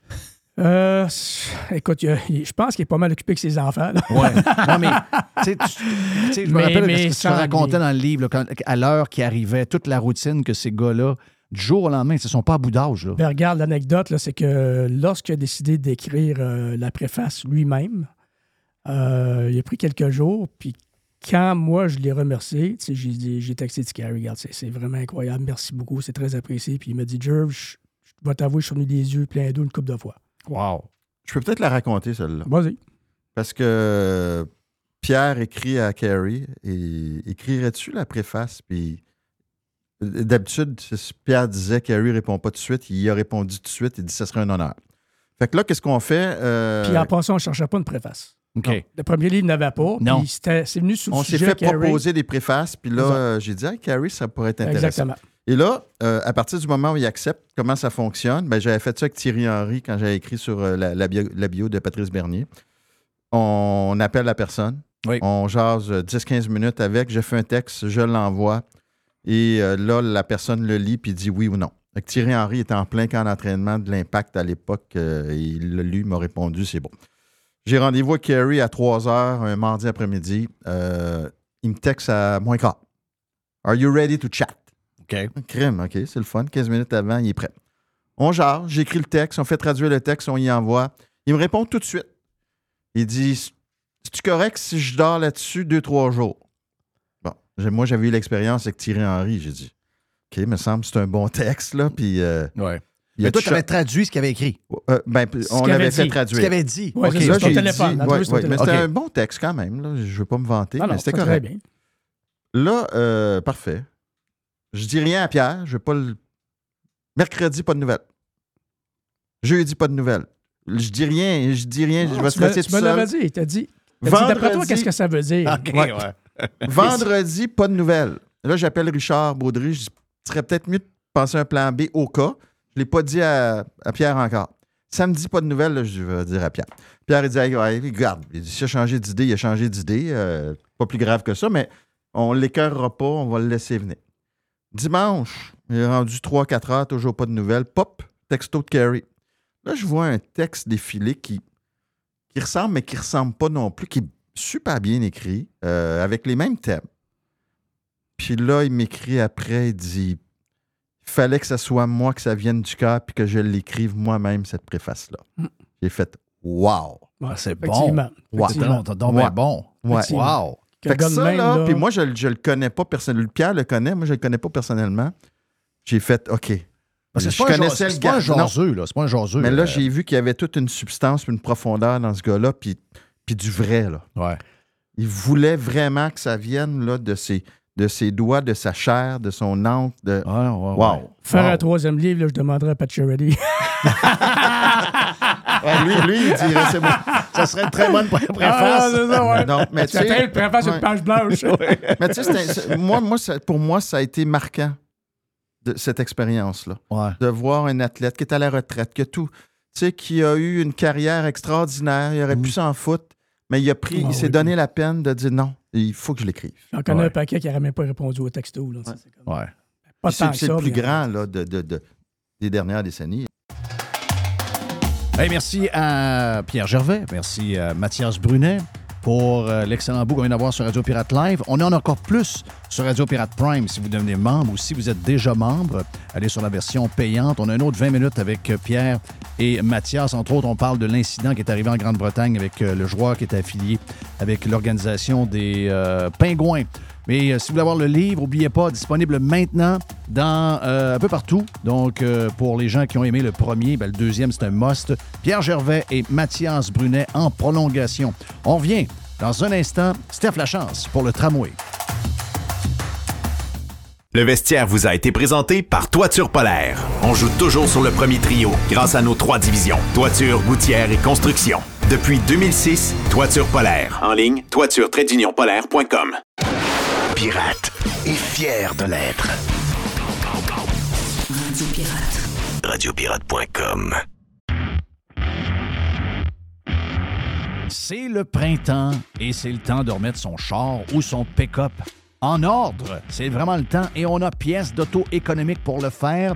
Speaker 13: Euh, écoute, je pense qu'il est pas mal occupé avec ses enfants. là.
Speaker 2: Ouais. Non, mais, tu sais, tu- tu sais, je me
Speaker 13: Mais-
Speaker 2: rappelle
Speaker 13: mais
Speaker 2: ce que tu racontais dans le livre, là, quand- à l'heure qui arrivait, toute la routine que ces gars-là, du jour au lendemain, ils ne sont pas à bout d'âge.
Speaker 13: Ben, regarde, l'anecdote, là, c'est que lorsqu'il a décidé d'écrire euh, la préface lui-même, euh, il a pris quelques jours, puis quand moi je l'ai remercié, j'ai dit- j'ai texté Tika, regarde, c'est c'est vraiment incroyable, merci beaucoup, c'est très apprécié. Puis il m'a dit, Jerv, je je dois t'avouer, je suis venu les yeux pleins d'eau une couple de fois.
Speaker 2: Wow.
Speaker 10: Je peux peut-être la raconter, celle-là.
Speaker 13: Vas-y.
Speaker 10: Parce que Pierre écrit à Carrie et écrirais-tu la préface? Puis euh, d'habitude, si Pierre disait Carrie répond pas tout de suite, il a répondu tout de suite, il dit ce serait un honneur. Fait que là, qu'est-ce qu'on fait? Euh,
Speaker 13: Puis en passant, on ne cherchait pas une préface.
Speaker 2: OK.
Speaker 13: Non. Le premier livre n'avait pas.
Speaker 10: Non.
Speaker 13: C'est venu sous le
Speaker 10: on s'est fait proposer des préfaces, puis là, j'ai dit, hey, Carrie, ça pourrait être intéressant.
Speaker 13: Exactement.
Speaker 10: Et là, euh, à partir du moment où il accepte comment ça fonctionne, ben, j'avais fait ça avec Thierry Henry quand j'avais écrit sur euh, la, la bio, la bio de Patrice Bernier. On appelle la personne, on jase euh, 10-15 minutes avec, je fais un texte, je l'envoie, et euh, là, la personne le lit puis dit oui ou non. Thierry Henry était en plein camp d'entraînement de l'impact à l'époque, euh, il l'a lu, il m'a répondu, c'est bon. J'ai rendez-vous avec Kerry à 3 heures un mardi après-midi. Euh, il me texte à moins quart. Are you ready to chat?
Speaker 2: OK.
Speaker 10: Crime, OK, c'est le fun. 15 minutes avant, il est prêt. On jase, j'écris le texte, on fait traduire le texte, on y envoie. Il me répond tout de suite. Il dit C'est-tu correct si je dors là-dessus deux, trois jours? Bon, moi, j'avais eu l'expérience avec Thierry Henry. J'ai dit OK, me semble que c'est un bon texte, là. Puis. euh,
Speaker 2: Ouais.
Speaker 10: il
Speaker 2: Mais toi, tu avais traduit ce qu'il avait écrit.
Speaker 10: euh, ben, on l'avait fait traduire.
Speaker 2: Ce qu'il avait dit.
Speaker 10: Là,
Speaker 13: ton téléphone.
Speaker 10: ouais,
Speaker 13: ton
Speaker 10: ouais, mais c'était un bon texte quand même. Là. Je ne veux pas me vanter,
Speaker 13: Non,
Speaker 10: mais c'était
Speaker 13: très
Speaker 10: correct.
Speaker 13: bien.
Speaker 10: Là, euh, parfait. Je dis rien à Pierre. Je vais pas le... Mercredi, pas de nouvelles. Jeudi, pas de nouvelles. Je dis rien. Je dis rien. je vais
Speaker 13: tu
Speaker 10: stresser
Speaker 13: Tu
Speaker 10: tout
Speaker 13: me
Speaker 10: seul.
Speaker 13: l'avais dit. Dit. t'a dit, D'après toi,
Speaker 10: Vendredi-
Speaker 13: qu'est-ce que ça veut dire?
Speaker 10: Ouais. Vendredi, pas de nouvelles. Là, j'appelle Richard Baudry. Je dis, serait peut-être mieux de penser un plan B au cas. Je ne l'ai pas dit à, à Pierre encore. Samedi, pas de nouvelles, là, je vais dire à Pierre. Pierre, il dit, Hey, ouais, regarde, il dit, a changé d'idée, il a changé d'idée. Euh, pas plus grave que ça, mais on ne l'écœurera pas, on va le laisser venir. Dimanche, il est rendu 3-4 heures, toujours pas de nouvelles. Pop, texto de Carrie. Là, je vois un texte défiler qui, qui ressemble, mais qui ressemble pas non plus, qui est super bien écrit, euh, avec les mêmes thèmes. Puis là, il m'écrit après, il dit il fallait que ce soit moi, que ça vienne du cœur, puis que je l'écrive moi-même, cette préface-là.
Speaker 13: Mm.
Speaker 10: J'ai fait Wow!
Speaker 13: Ouais,
Speaker 2: c'est bon.
Speaker 10: Wow.
Speaker 2: Donc bon.
Speaker 10: Ouais.
Speaker 13: Effectivement.
Speaker 2: Wow.
Speaker 10: Fait que
Speaker 13: gars de
Speaker 10: ça,
Speaker 13: même,
Speaker 10: là,
Speaker 13: là-
Speaker 10: puis moi, je, je le connais pas personnellement. Pierre le connaît, moi, je le connais pas personnellement. J'ai fait OK.
Speaker 2: Parce que
Speaker 10: je connaissais le
Speaker 2: c'est pas un
Speaker 10: gars.
Speaker 2: Jaseux, là. C'est pas un jaseux.
Speaker 10: Mais là,
Speaker 2: euh,
Speaker 10: j'ai vu qu'il y avait toute une substance, une profondeur dans ce gars-là, puis, puis du vrai, là.
Speaker 2: Ouais.
Speaker 10: Il voulait vraiment que ça vienne là, de, ses, de ses doigts, de sa chair, de son encre. De... wow.
Speaker 13: Faire
Speaker 10: Wow.
Speaker 13: un troisième livre, là, je demanderais à Pat.
Speaker 10: Ouais, lui, lui, il dirait c'est bon.
Speaker 2: Ça serait une très bonne pré-
Speaker 13: Ah, c'est ça, ouais.
Speaker 10: Non, mais
Speaker 13: Tu
Speaker 10: sais-
Speaker 13: une préface, une
Speaker 10: Ouais.
Speaker 13: page blanche.
Speaker 10: Mais tu sais, moi, moi ça- pour moi, ça a été marquant, de cette expérience-là.
Speaker 2: Ouais.
Speaker 10: De voir un athlète qui est à la retraite, que tout. tu sais, qui a eu une carrière extraordinaire. Il aurait pu s'en foutre, mais il a pris,
Speaker 13: Ah
Speaker 10: il s'est
Speaker 13: oui.
Speaker 10: donné la peine de dire non, il faut que je l'écrive.
Speaker 13: J'en connais un paquet qui n'aurait même pas répondu au texto. Là, comme-
Speaker 2: Ouais.
Speaker 13: Pas
Speaker 10: C'est le plus
Speaker 13: mais-
Speaker 10: grand là, de, de- de- des dernières décennies.
Speaker 2: Hey, merci à Pierre Gervais, merci à Mathias Brunet pour euh, l'excellent bout qu'on vient d'avoir sur Radio Pirate Live. On en a encore plus sur Radio Pirate Prime si vous devenez membre ou si vous êtes déjà membre. Allez sur la version payante. On a un autre 20 minutes avec euh, Pierre et Mathias. Entre autres, on parle de l'incident qui est arrivé en Grande-Bretagne avec euh, le joueur qui est affilié avec l'organisation des Pingouins. Mais euh, si vous voulez avoir le livre, n'oubliez pas, disponible maintenant dans euh, un peu partout. Donc, euh, pour les gens qui ont aimé le premier, ben, le deuxième, c'est un must. Pierre Gervais et Mathias Brunet en prolongation. On revient dans un instant. Steph Lachance pour le tramway.
Speaker 7: Le vestiaire vous a été présenté par Toiture Polaire. On joue toujours sur le premier trio grâce à nos trois divisions, toiture, gouttière et construction. Depuis 2006, Toiture Polaire. En ligne, toiture-polaire.com.
Speaker 5: Pirate est fier de l'être.
Speaker 14: Radio Pirate.
Speaker 5: Radiopirate.com.
Speaker 2: C'est le printemps et c'est le temps de remettre son char ou son pick-up en ordre. C'est vraiment le temps et on a pièces d'auto économique pour le faire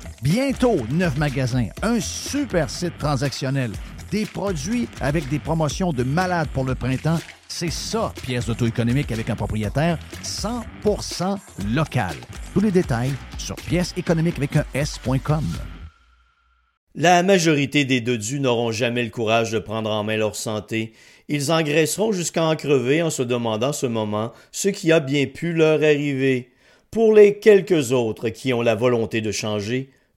Speaker 2: Bientôt, neuf magasins, un super site transactionnel, des produits avec des promotions de malades pour le printemps. C'est ça, pièce d'auto-économique avec un propriétaire 100% local. Tous les détails sur pièce économique avec un S.com.
Speaker 15: La majorité des dodus n'auront jamais le courage de prendre en main leur santé. Ils engraisseront jusqu'à en crever en se demandant ce moment ce qui a bien pu leur arriver. Pour les quelques autres qui ont la volonté de changer,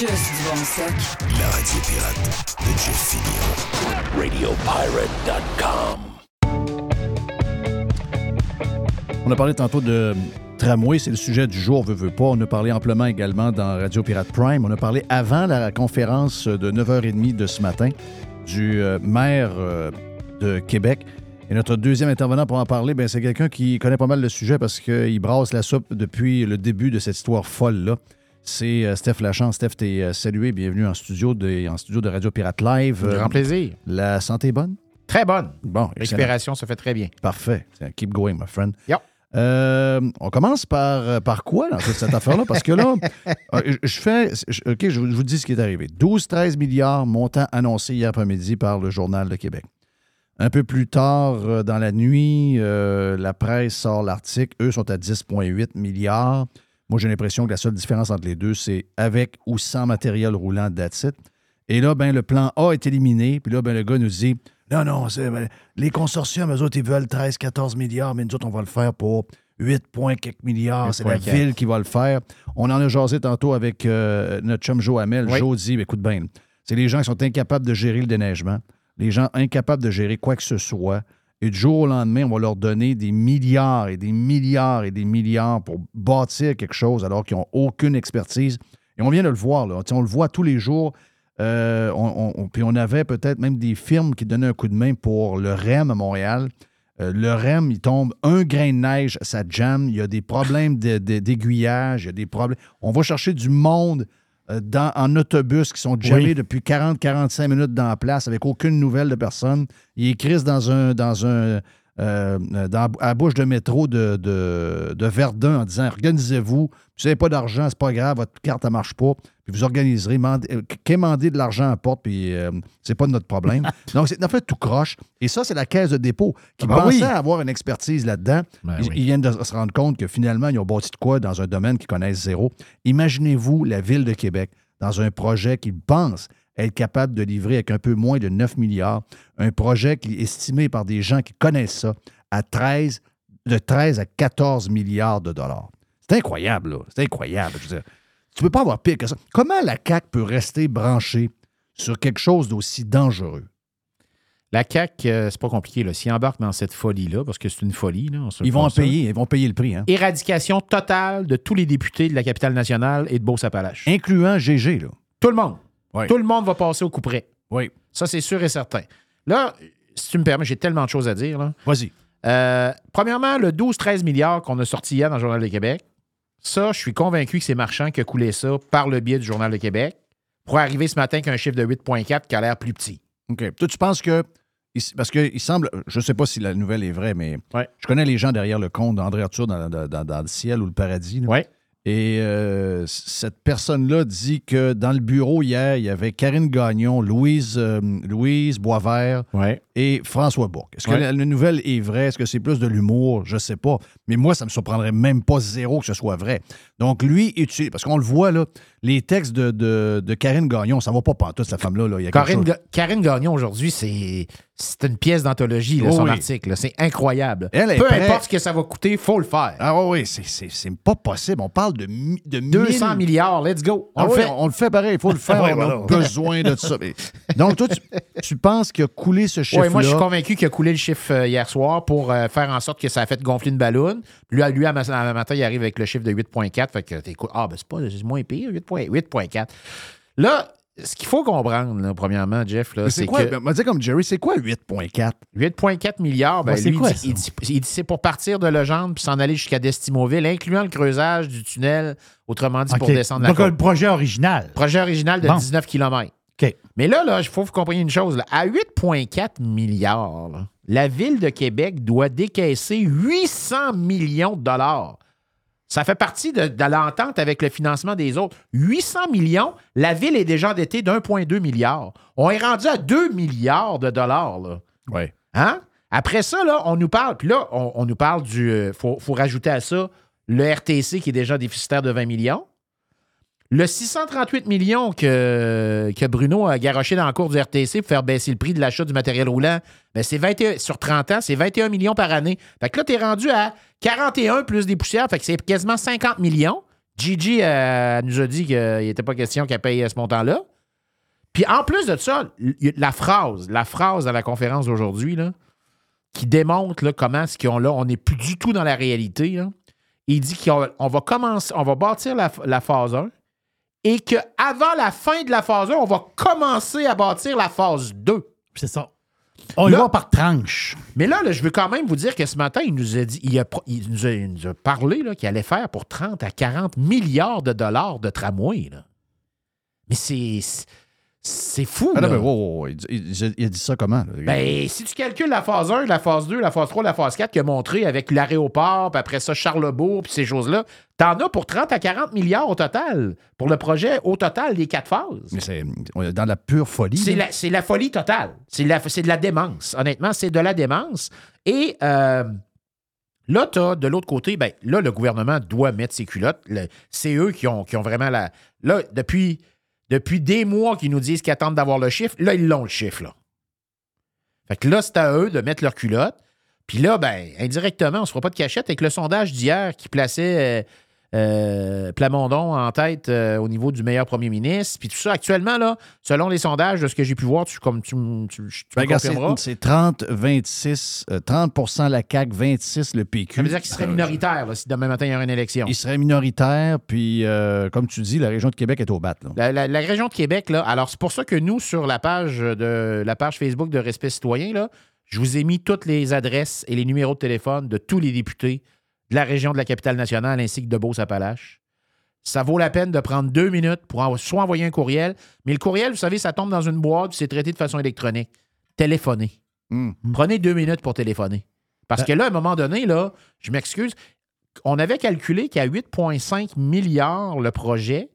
Speaker 14: Juste du bon stock.
Speaker 5: La radio pirate de Jeff Fillion. RadioPirate.com.
Speaker 2: On a parlé tantôt de tramway, c'est le sujet du jour, veut, veut pas. On a parlé amplement également dans Radio Pirate Prime. On a parlé avant la conférence de 9h30 de ce matin du euh, maire euh, de Québec. Et notre deuxième intervenant pour en parler, ben, c'est quelqu'un qui connaît pas mal le sujet parce qu'il brasse la soupe depuis le début de cette histoire folle-là. C'est euh, Steph Lachance. Steph, t'es euh, salué. Bienvenue en studio, de, en studio de Radio Pirate Live.
Speaker 16: Grand
Speaker 2: Euh,
Speaker 16: plaisir.
Speaker 2: La santé est bonne?
Speaker 16: Très bonne.
Speaker 2: Bon.
Speaker 16: L'expiration se fait très bien.
Speaker 2: Parfait. Keep going, my friend. Euh, on commence par, par quoi dans toute cette affaire-là? Parce que là, je- fais. je- OK, je vous, je vous dis ce qui est arrivé. 12-13 milliards, montant annoncé hier après-midi par le Journal de Québec. Un peu plus tard dans la nuit, euh, la presse sort l'article. Eux sont à 10,8 milliards. Moi, j'ai l'impression que la seule différence entre les deux, c'est avec ou sans matériel roulant that's it. Et là, ben, le plan A est éliminé. Puis là, ben, le gars nous dit Non, non, ben, les consortiums, eux autres, ils veulent 13-14 milliards, mais nous autres, on va le faire pour 8 points quelques milliards. C'est la
Speaker 16: 8,4.
Speaker 2: ville qui va le faire. On en a jasé tantôt avec euh, notre chum Joe Hamel.
Speaker 16: Oui.
Speaker 2: Joe dit écoute bien, c'est les gens qui sont incapables de gérer le déneigement, les gens incapables de gérer quoi que ce soit. Et du jour au lendemain, on va leur donner des milliards et des milliards et des milliards pour bâtir quelque chose alors qu'ils n'ont aucune expertise. Et on vient de le voir, on le voit tous les jours. Euh, puis on avait peut-être même des firmes qui donnaient un coup de main pour le REM à Montréal. Euh, le REM, il tombe un grain de neige, ça jamme. Il y a des problèmes de- de- d'aiguillage, il y a des problèmes. On va chercher du monde dans- en autobus qui sont jammés
Speaker 16: Oui.
Speaker 2: depuis 40-45 minutes dans la place avec aucune nouvelle de personne. Ils écrivent dans un. Dans un euh, dans, à la bouche de métro de, de, de Verdun en disant Organisez-vous, vous n'avez pas d'argent, c'est pas grave, votre carte ne marche pas, puis vous organiserez. Euh, Quémandez de l'argent à porte, puis euh, c'est pas de notre problème. Donc, c'est en fait tout croche. Et ça, c'est la caisse de dépôt qui
Speaker 16: Ah ben
Speaker 2: pensait
Speaker 16: oui.
Speaker 2: avoir une expertise là-dedans.
Speaker 16: Ben
Speaker 2: ils,
Speaker 16: oui.
Speaker 2: ils viennent de se rendre compte que finalement, ils ont bâti de quoi dans un domaine qu'ils connaissent zéro. Imaginez-vous la ville de Québec dans un projet qu'ils pensent être capable de livrer avec un peu moins de 9 milliards, un projet qui est estimé par des gens qui connaissent ça à 13, de 13 à 14 milliards de dollars. C'est incroyable, là. C'est incroyable. Je veux dire, tu peux pas avoir pire que ça. Comment la CAQ peut rester branchée sur quelque chose d'aussi dangereux?
Speaker 16: La CAQ, euh, c'est pas compliqué. Là. S'ils embarquent dans cette folie-là, parce que c'est une folie, là, on se
Speaker 2: Ils vont en
Speaker 16: ça.
Speaker 2: payer, ils vont payer le prix, hein?
Speaker 16: Éradication totale de tous les députés de la capitale nationale et de Beauce-Appalaches.
Speaker 2: Incluant GG, là.
Speaker 16: Tout le monde.
Speaker 2: Oui.
Speaker 16: Tout le monde va passer au coup près.
Speaker 2: Oui.
Speaker 16: Ça, c'est sûr et certain. Là, si tu me permets, j'ai tellement de choses à dire.
Speaker 2: Vas-y.
Speaker 16: Euh, premièrement, le 12-13 milliards qu'on a sorti hier dans le Journal de Québec, ça, je suis convaincu que c'est Marchand qui a coulé ça par le biais du Journal de Québec pour arriver ce matin qu'un chiffre de 8,4 qui a l'air plus petit.
Speaker 2: OK. Toi, tu penses que. Parce qu'il semble. Je ne sais pas si la nouvelle est vraie, mais je connais les gens derrière le compte d'André Arthur dans, dans- dans- dans le ciel ou le paradis. là. Et euh, cette personne-là dit que dans le bureau hier, il y avait Karine Gagnon, Louise, euh, Louise Boisvert et François Bourque. Est-ce que
Speaker 16: Ouais.
Speaker 2: la, la nouvelle est vraie? Est-ce que c'est plus de l'humour? Je ne sais pas. Mais moi, ça ne me surprendrait même pas zéro que ce soit vrai. Donc, lui, utilise. Parce qu'on le voit, là, les textes de, de- de Karine Gagnon, ça va pas pantoute, cette femme-là. Là.
Speaker 16: Karine, Ga- Karine Gagnon, aujourd'hui, c'est c'est une pièce d'anthologie, son
Speaker 2: oui.
Speaker 16: article. C'est incroyable.
Speaker 2: Elle est
Speaker 16: Peu
Speaker 2: prête.
Speaker 16: importe ce que ça va coûter, il faut le faire.
Speaker 2: Ah oui, c'est- c'est c'est pas possible. On parle de, de
Speaker 16: 200
Speaker 2: mille-
Speaker 16: milliards, let's go. On
Speaker 2: Ah
Speaker 16: le
Speaker 2: oui,
Speaker 16: fait.
Speaker 2: On le fait pareil, il faut le faire.
Speaker 16: Ouais,
Speaker 2: on a besoin de ça. Donc, toi, tu, tu penses qu'il a coulé ce chiffre-là?
Speaker 16: Oui, moi, je suis convaincu qu'il a coulé le chiffre euh, hier soir pour euh, faire en sorte que ça a fait gonfler une ballonne. Lui, à- lui à, matin, il arrive avec le chiffre de 8,4. Fait que t'écoutes, ah, ben c'est pas c'est moins pire, 8,4. 8,4. Là, ce qu'il faut comprendre, là, premièrement, Jeff, c'est que.
Speaker 2: Ben, comme Jerry, c'est quoi 8.4?
Speaker 16: 8,4 milliards, ben, lui,
Speaker 2: quoi,
Speaker 16: il dit- il dit, il dit c'est pour partir de Legendre puis s'en aller jusqu'à Destimoville, incluant le creusage du tunnel, autrement dit, pour descendre la
Speaker 1: Donc, le projet original.
Speaker 16: Projet original de
Speaker 1: Bon.
Speaker 16: 19 km.
Speaker 1: OK.
Speaker 16: Mais là, là, il faut que vous compreniez une chose. là. À 8,4 milliards, là, la Ville de Québec doit décaisser 800 millions de dollars. Ça fait partie de, de l'entente avec le financement des autres. 800 millions, la Ville est déjà endettée d'1,2 milliard. On est rendu à 2 milliards de dollars. Là.
Speaker 2: Oui.
Speaker 16: Hein? Après ça, là, on nous parle, puis là, on, on nous parle du. Il faut, faut rajouter à ça le RTC qui est déjà déficitaire de 20 millions. Le 638 millions que, Bruno a garoché dans le cours du RTC pour faire baisser le prix de l'achat du matériel roulant, ben c'est 21, sur 30 ans, c'est 21 millions par année. Fait que là, tu es rendu à 41 plus des poussières, fait que c'est quasiment 50 millions Gigi euh, nous a dit qu'il n'était pas question qu'elle paye ce montant-là. Puis en plus de ça, la phrase, la phrase à la conférence d'aujourd'hui, qui démontre comment ce qu'ils ont on n'est plus du tout dans la réalité. Il dit qu'on on va commencer, on va bâtir la, la phase 1 et qu'avant la fin de la phase 1, on va commencer à bâtir la phase 2.
Speaker 1: C'est ça. On y
Speaker 16: Là-
Speaker 1: va par tranche.
Speaker 16: Mais là, là, je veux quand même vous dire que ce matin, il nous a dit, il, a pro- il nous, a, il nous a parlé qu'il allait faire pour 30 à 40 milliards de dollars de tramway. là. Mais c'est. C'est- fou.
Speaker 2: Ah non,
Speaker 16: là.
Speaker 2: mais wow, wow, wow, il, il- il a dit ça comment? là?
Speaker 16: Ben, si tu calcules la phase 1, la phase 2, la phase 3, la phase 4 qui a montré avec l'aéroport, puis après ça, Charlebourg, puis ces choses-là, t'en as pour 30 à 40 milliards au total. Pour le projet, au total, les quatre phases.
Speaker 2: Mais c'est dans la pure folie.
Speaker 16: C'est la, folie totale. C'est, de la démence. Honnêtement, c'est de la démence. Et euh, là, as de l'autre côté, ben, là, le gouvernement doit mettre ses culottes. C'est eux qui ont, qui ont vraiment la. Là, depuis, depuis des mois qu'ils nous disent qu'ils attendent d'avoir le chiffre, là, ils l'ont le chiffre. Là. Fait que là, c'est à eux de mettre leurs culottes. Puis là, ben, indirectement, on ne se fera pas de cachette avec le sondage d'hier qui plaçait euh, euh, Plamondon en tête euh, au niveau du meilleur premier ministre. Puis tout ça, actuellement, là, selon les sondages, de ce que j'ai pu voir, tu, comme tu, tu, tu
Speaker 2: Ben, c'est-
Speaker 16: confirmeras,
Speaker 2: c'est 30, 26, euh, 30% la CAQ, 26 le PQ.
Speaker 16: ça veut dire qu'il serait minoritaire là, si demain matin il y aurait une élection.
Speaker 2: Il serait minoritaire, puis euh, comme tu dis, la région de Québec est au bat. là.
Speaker 16: La, la- la région de Québec, là, alors c'est pour ça que nous, sur la page de la page Facebook de Respect Citoyen, là, je vous ai mis toutes les adresses et les numéros de téléphone de tous les députés de la région de la capitale nationale ainsi que de Beauce-Appalaches. Ça vaut la peine de prendre deux minutes pour en- soit envoyer un courriel, mais le courriel, vous savez, ça tombe dans une boîte, c'est traité de façon électronique. Téléphonez.
Speaker 2: Hmm.
Speaker 16: Prenez deux minutes pour téléphoner. Parce que là, à un moment donné, là, je m'excuse, on avait calculé qu'à 8,5 milliards le projet,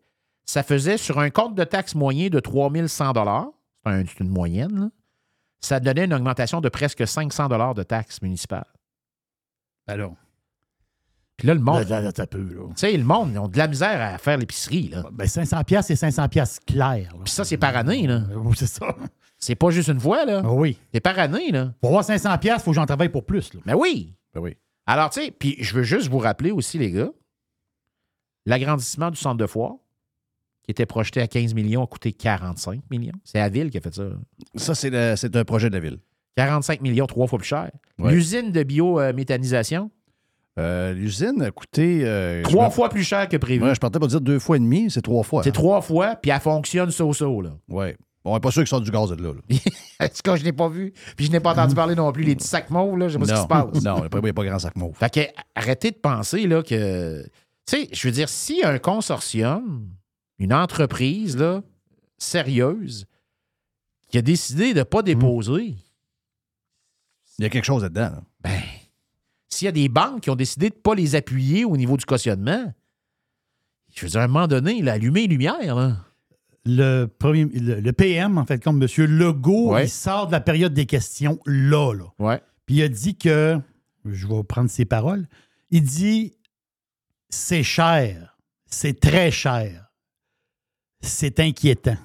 Speaker 16: ça faisait sur un compte de taxe moyen de 3100 C'est un- c'est une moyenne. là. Ça donnait une augmentation de presque 500 de taxes municipales.
Speaker 1: Alors.
Speaker 16: Puis là, le monde.
Speaker 1: Là, là, t'as peu, là.
Speaker 16: Tu sais, le monde, ils ont de la misère à faire l'épicerie. Là.
Speaker 1: Ben, 500 pièces c'est 500 pièces clair.
Speaker 16: Puis ça, c'est par année. Là.
Speaker 1: C'est ça.
Speaker 16: C'est pas juste une fois. là.
Speaker 1: Ah oui.
Speaker 16: C'est par année. Là.
Speaker 1: Pour avoir 500 pièces, il faut que j'en travaille pour plus. Là.
Speaker 16: Ben oui.
Speaker 2: Ben oui.
Speaker 16: Alors, tu sais, puis je veux juste vous rappeler aussi, les gars, l'agrandissement du centre de foire, qui était projeté à 15 millions, a coûté 45 millions. C'est la ville qui a fait ça.
Speaker 2: Ça, c'est le- c'est un projet de la ville.
Speaker 16: 45 millions, trois fois plus cher.
Speaker 2: Ouais.
Speaker 16: L'usine de biométhanisation,
Speaker 2: Euh, L'usine a coûté. euh,
Speaker 16: trois fois plus cher que prévu.
Speaker 2: Ouais, je partais pas dire deux fois et demi, c'est trois fois.
Speaker 16: C'est trois fois, puis elle fonctionne so-so, là.
Speaker 2: Ouais. Bon, on n'est pas sûr qu'ils sortent du gaz de là. là.
Speaker 16: En tout cas, je n'ai pas vu? Puis je n'ai pas entendu parler non plus. Les petits sacs mauves, là, je sais pas ce qui se passe.
Speaker 2: Non, il n'y a pas, grand sac mauve.
Speaker 16: Fait que arrêtez de penser là, que. Tu sais, je veux dire, si un consortium, une entreprise là, sérieuse, qui a décidé de ne pas déposer,
Speaker 2: Il y a quelque chose là-dedans. là.
Speaker 16: ben, s'il y a des banques qui ont décidé de ne pas les appuyer au niveau du cautionnement, je veux dire, à un moment donné, là, allumer les lumières. Là.
Speaker 1: Le, premier, le, le PM, en fait, comme M. Legault,
Speaker 16: Ouais.
Speaker 1: il sort de la période des questions là, là.
Speaker 16: Ouais.
Speaker 1: Puis il a dit que, je vais prendre ses paroles, il dit c'est cher, c'est très cher, c'est inquiétant.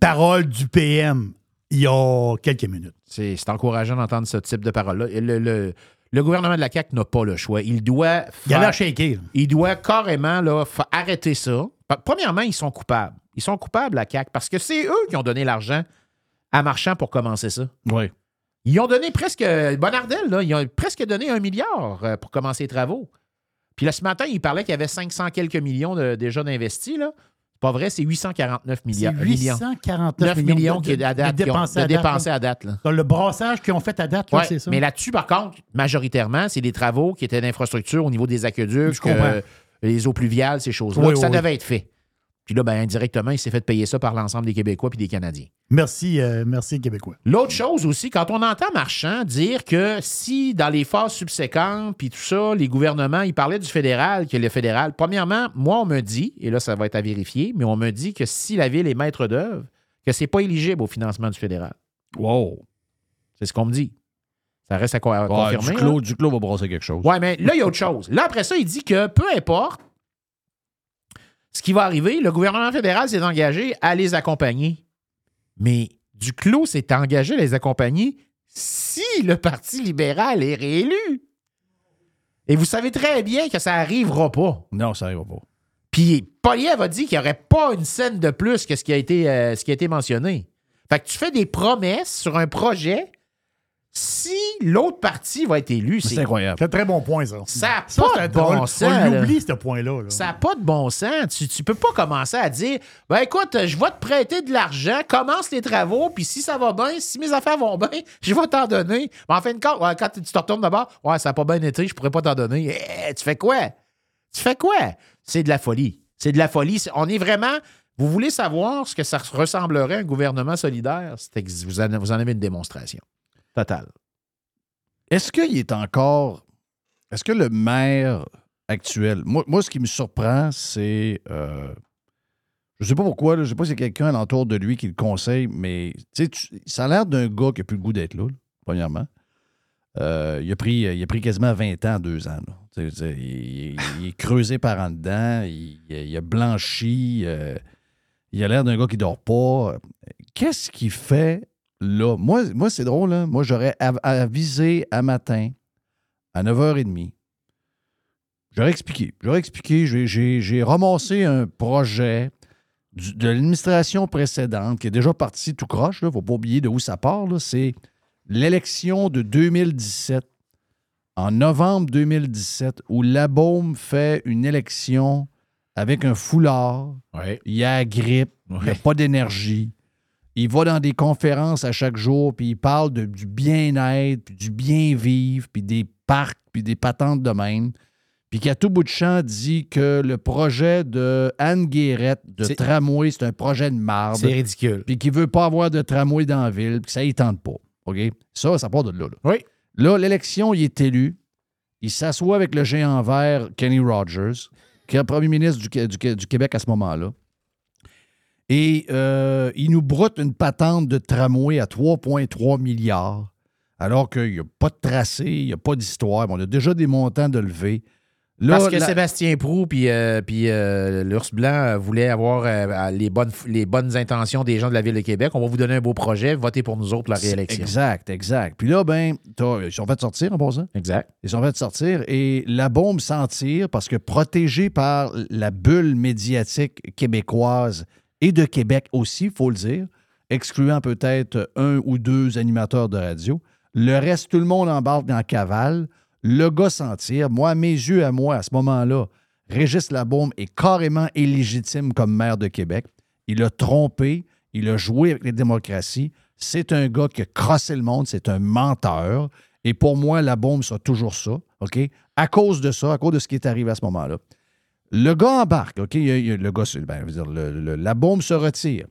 Speaker 1: Parole du PM il y a quelques minutes.
Speaker 16: C'est encourageant d'entendre ce type de parole-là. Le, le- le gouvernement de la CAQ n'a pas le choix. Il doit.
Speaker 1: Il
Speaker 16: faire-
Speaker 1: là.
Speaker 16: Il doit carrément là, arrêter ça. Premièrement, ils sont coupables. Ils sont coupables, la CAQ, parce que c'est eux qui ont donné l'argent à Marchand pour commencer ça.
Speaker 2: Oui.
Speaker 16: Ils ont donné presque. Bonardel, là, ils ont presque donné un milliard euh, pour commencer les travaux. Puis là, ce matin, il parlait qu'il y avait 500 quelques millions de- déjà d'investis. Pas vrai, c'est 849
Speaker 1: C'est
Speaker 16: milliards. millions.
Speaker 1: 849
Speaker 16: 9
Speaker 1: millions,
Speaker 16: qui est à date,
Speaker 1: de
Speaker 16: qui ont-
Speaker 1: dépensés
Speaker 16: de
Speaker 1: à date,
Speaker 16: dépensés
Speaker 1: là.
Speaker 16: à date. là.
Speaker 1: Dans le brassage qu'ils ont fait à date,
Speaker 16: Ouais,
Speaker 1: c'est ça?
Speaker 16: Mais là-dessus, par contre, majoritairement, c'est des travaux qui étaient d'infrastructure au niveau des aqueducs, euh, les eaux pluviales, ces choses-là.
Speaker 1: Oui,
Speaker 16: ça
Speaker 1: oui,
Speaker 16: devait être fait. Puis là, ben, indirectement, il s'est fait payer ça par l'ensemble des Québécois puis des Canadiens.
Speaker 1: Merci, euh, merci Québécois.
Speaker 16: L'autre chose aussi, quand on entend Marchand dire que si dans les phases subséquentes, puis tout ça, les gouvernements, il parlait du fédéral, que le fédéral, premièrement, moi, on me dit, et là, ça va être à vérifier, mais on me dit que si la ville est maître d'œuvre, que c'est pas éligible au financement du fédéral.
Speaker 2: Wow.
Speaker 16: C'est ce qu'on me dit. Ça reste à, co- à
Speaker 2: Ouais,
Speaker 16: confirmer. là.
Speaker 2: Duclos, Duclos va brasser quelque chose.
Speaker 16: Ouais, mais là, il y a autre chose. Là, après ça, il dit que peu importe ce qui va arriver, le gouvernement fédéral s'est engagé à les accompagner. Mais Duclos s'est engagé à les accompagner si le Parti libéral est réélu. Et vous savez très bien que ça n'arrivera pas.
Speaker 2: Non, ça n'arrivera pas.
Speaker 16: Puis Poliev a dit qu'il n'y aurait pas une scène de plus que ce qui a été, euh, ce qui a été mentionné. Fait que tu fais des promesses sur un projet. Si l'autre partie va être élue, c'est
Speaker 1: incroyable. C'est un très bon point, ça.
Speaker 16: Ça n'a
Speaker 1: Ça,
Speaker 16: pas de
Speaker 1: on-
Speaker 16: bon
Speaker 1: on
Speaker 16: sens. là.
Speaker 1: l'oublie, ce point-là. là.
Speaker 16: Ça n'a pas de bon sens. Tu, tu peux pas commencer à dire Ben écoute, je vais te prêter de l'argent, commence les travaux, puis si ça va bien, si mes affaires vont bien, je vais t'en donner. Mais en fin de compte, quand tu te retournes d'abord, ouais, ça n'a pas bien été, je pourrais pas t'en donner. Eh, tu fais quoi? Tu fais quoi? C'est de la folie. C'est de la folie. On est vraiment. Vous voulez savoir ce que ça ressemblerait à un gouvernement solidaire? Vous en avez une démonstration.
Speaker 2: Est-ce qu'il est encore. Est-ce que le maire actuel. Moi, ce qui me surprend, c'est. euh, je sais pas pourquoi, là, je sais pas si c'est quelqu'un alentour de lui qui le conseille, mais tu ça a l'air d'un gars qui a plus le goût d'être là, premièrement. Euh, il, a pris, il pris quasiment 20 ans, deux ans. Il, est creusé par en dedans, il, a blanchi, euh, il a l'air d'un gars qui dort pas. Qu'est-ce qu'il fait là? Moi, moi c'est drôle, hein. moi j'aurais av- avisé à matin à 9h30. J'aurais expliqué. J'aurais expliqué. J'ai- ramassé un projet du- de l'administration précédente qui est déjà parti tout croche. Il ne faut pas oublier de où ça part. C'est l'élection de 2017, en novembre 2017, où Labaume fait une élection avec un foulard. Il y a la grippe, il n'y a pas d'énergie. Il va dans des conférences à chaque jour, puis il parle de- du bien-être, puis du bien-vivre, puis des parcs, puis des patentes de même. Puis qu'à tout bout de champ dit que le projet de Anne Guérette de tramway, c'est un projet de marde.
Speaker 16: C'est ridicule.
Speaker 2: Puis qu'il veut pas avoir de tramway dans la ville, puis que ça ne tente pas. OK? Ça, ça part de là. Là,
Speaker 16: oui.
Speaker 2: là l'élection, il est élu. Il s'assoit avec le géant vert Kenny Rogers, qui est le premier ministre du Québec à ce moment-là. Et euh, il nous broute une patente de tramway à 3,3 milliards, alors qu'il n'y a pas de tracé, il n'y a pas d'histoire. On a déjà des montants de lever. Là,
Speaker 16: Parce que
Speaker 2: la-
Speaker 16: Sébastien Prou puis euh, euh, l'ours blanc euh, voulaient avoir euh, les, bonnes, les bonnes intentions des gens de la Ville de Québec. On va vous donner un beau projet, votez pour nous autres la réélection.
Speaker 2: Exact, exact. Puis là, ben, ils sont fait sortir en passant.
Speaker 16: Exact.
Speaker 2: Ils sont fait sortir et la bombe s'en tire parce que protégée par la bulle médiatique québécoise et de Québec aussi, il faut le dire, excluant peut-être un ou deux animateurs de radio, le reste, tout le monde embarque dans la cavale. Le gars s'en tire. Moi, mes yeux, à moi, à ce moment-là, Régis Labaume est carrément illégitime comme maire de Québec. Il a trompé, il a joué avec les démocraties. C'est un gars qui a crossé le monde, c'est un menteur. Et pour moi, la bombe sera toujours ça? À cause de ça, à cause de ce qui est arrivé à ce moment-là. Le gars embarque, OK? Le gars, ben, je veux dire, le- le- la bombe se retire.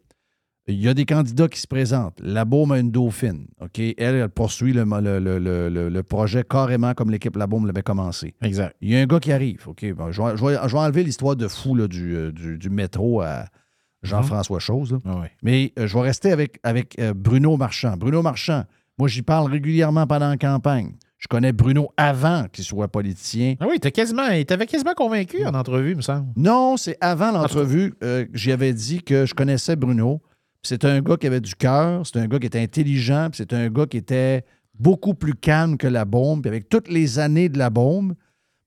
Speaker 2: Il y a des candidats qui se présentent. La Baume a une dauphine. OK? Elle, elle poursuit le, le- le- le- le- le projet carrément comme l'équipe La Baume l'avait commencé.
Speaker 16: Exact.
Speaker 2: Il y a un gars qui arrive. OK? Bon, je, vais, je vais- je vais enlever l'histoire de fou là, du, euh, du- du métro à Jean-François Chose. là.
Speaker 16: Ah
Speaker 2: Mais euh, je vais rester avec, avec euh, Bruno Marchand. Bruno Marchand, moi, j'y parle régulièrement pendant la campagne. Je connais Bruno avant qu'il soit politicien.
Speaker 16: Ah oui, t'as quasiment, il t'avait quasiment convaincu en entrevue, me semble.
Speaker 2: Non, c'est avant l'entrevue euh, que j'y avais dit que je connaissais Bruno. C'est un gars qui avait du cœur, c'est un gars qui était intelligent, c'est un gars qui était beaucoup plus calme que la bombe. Puis avec toutes les années de la bombe,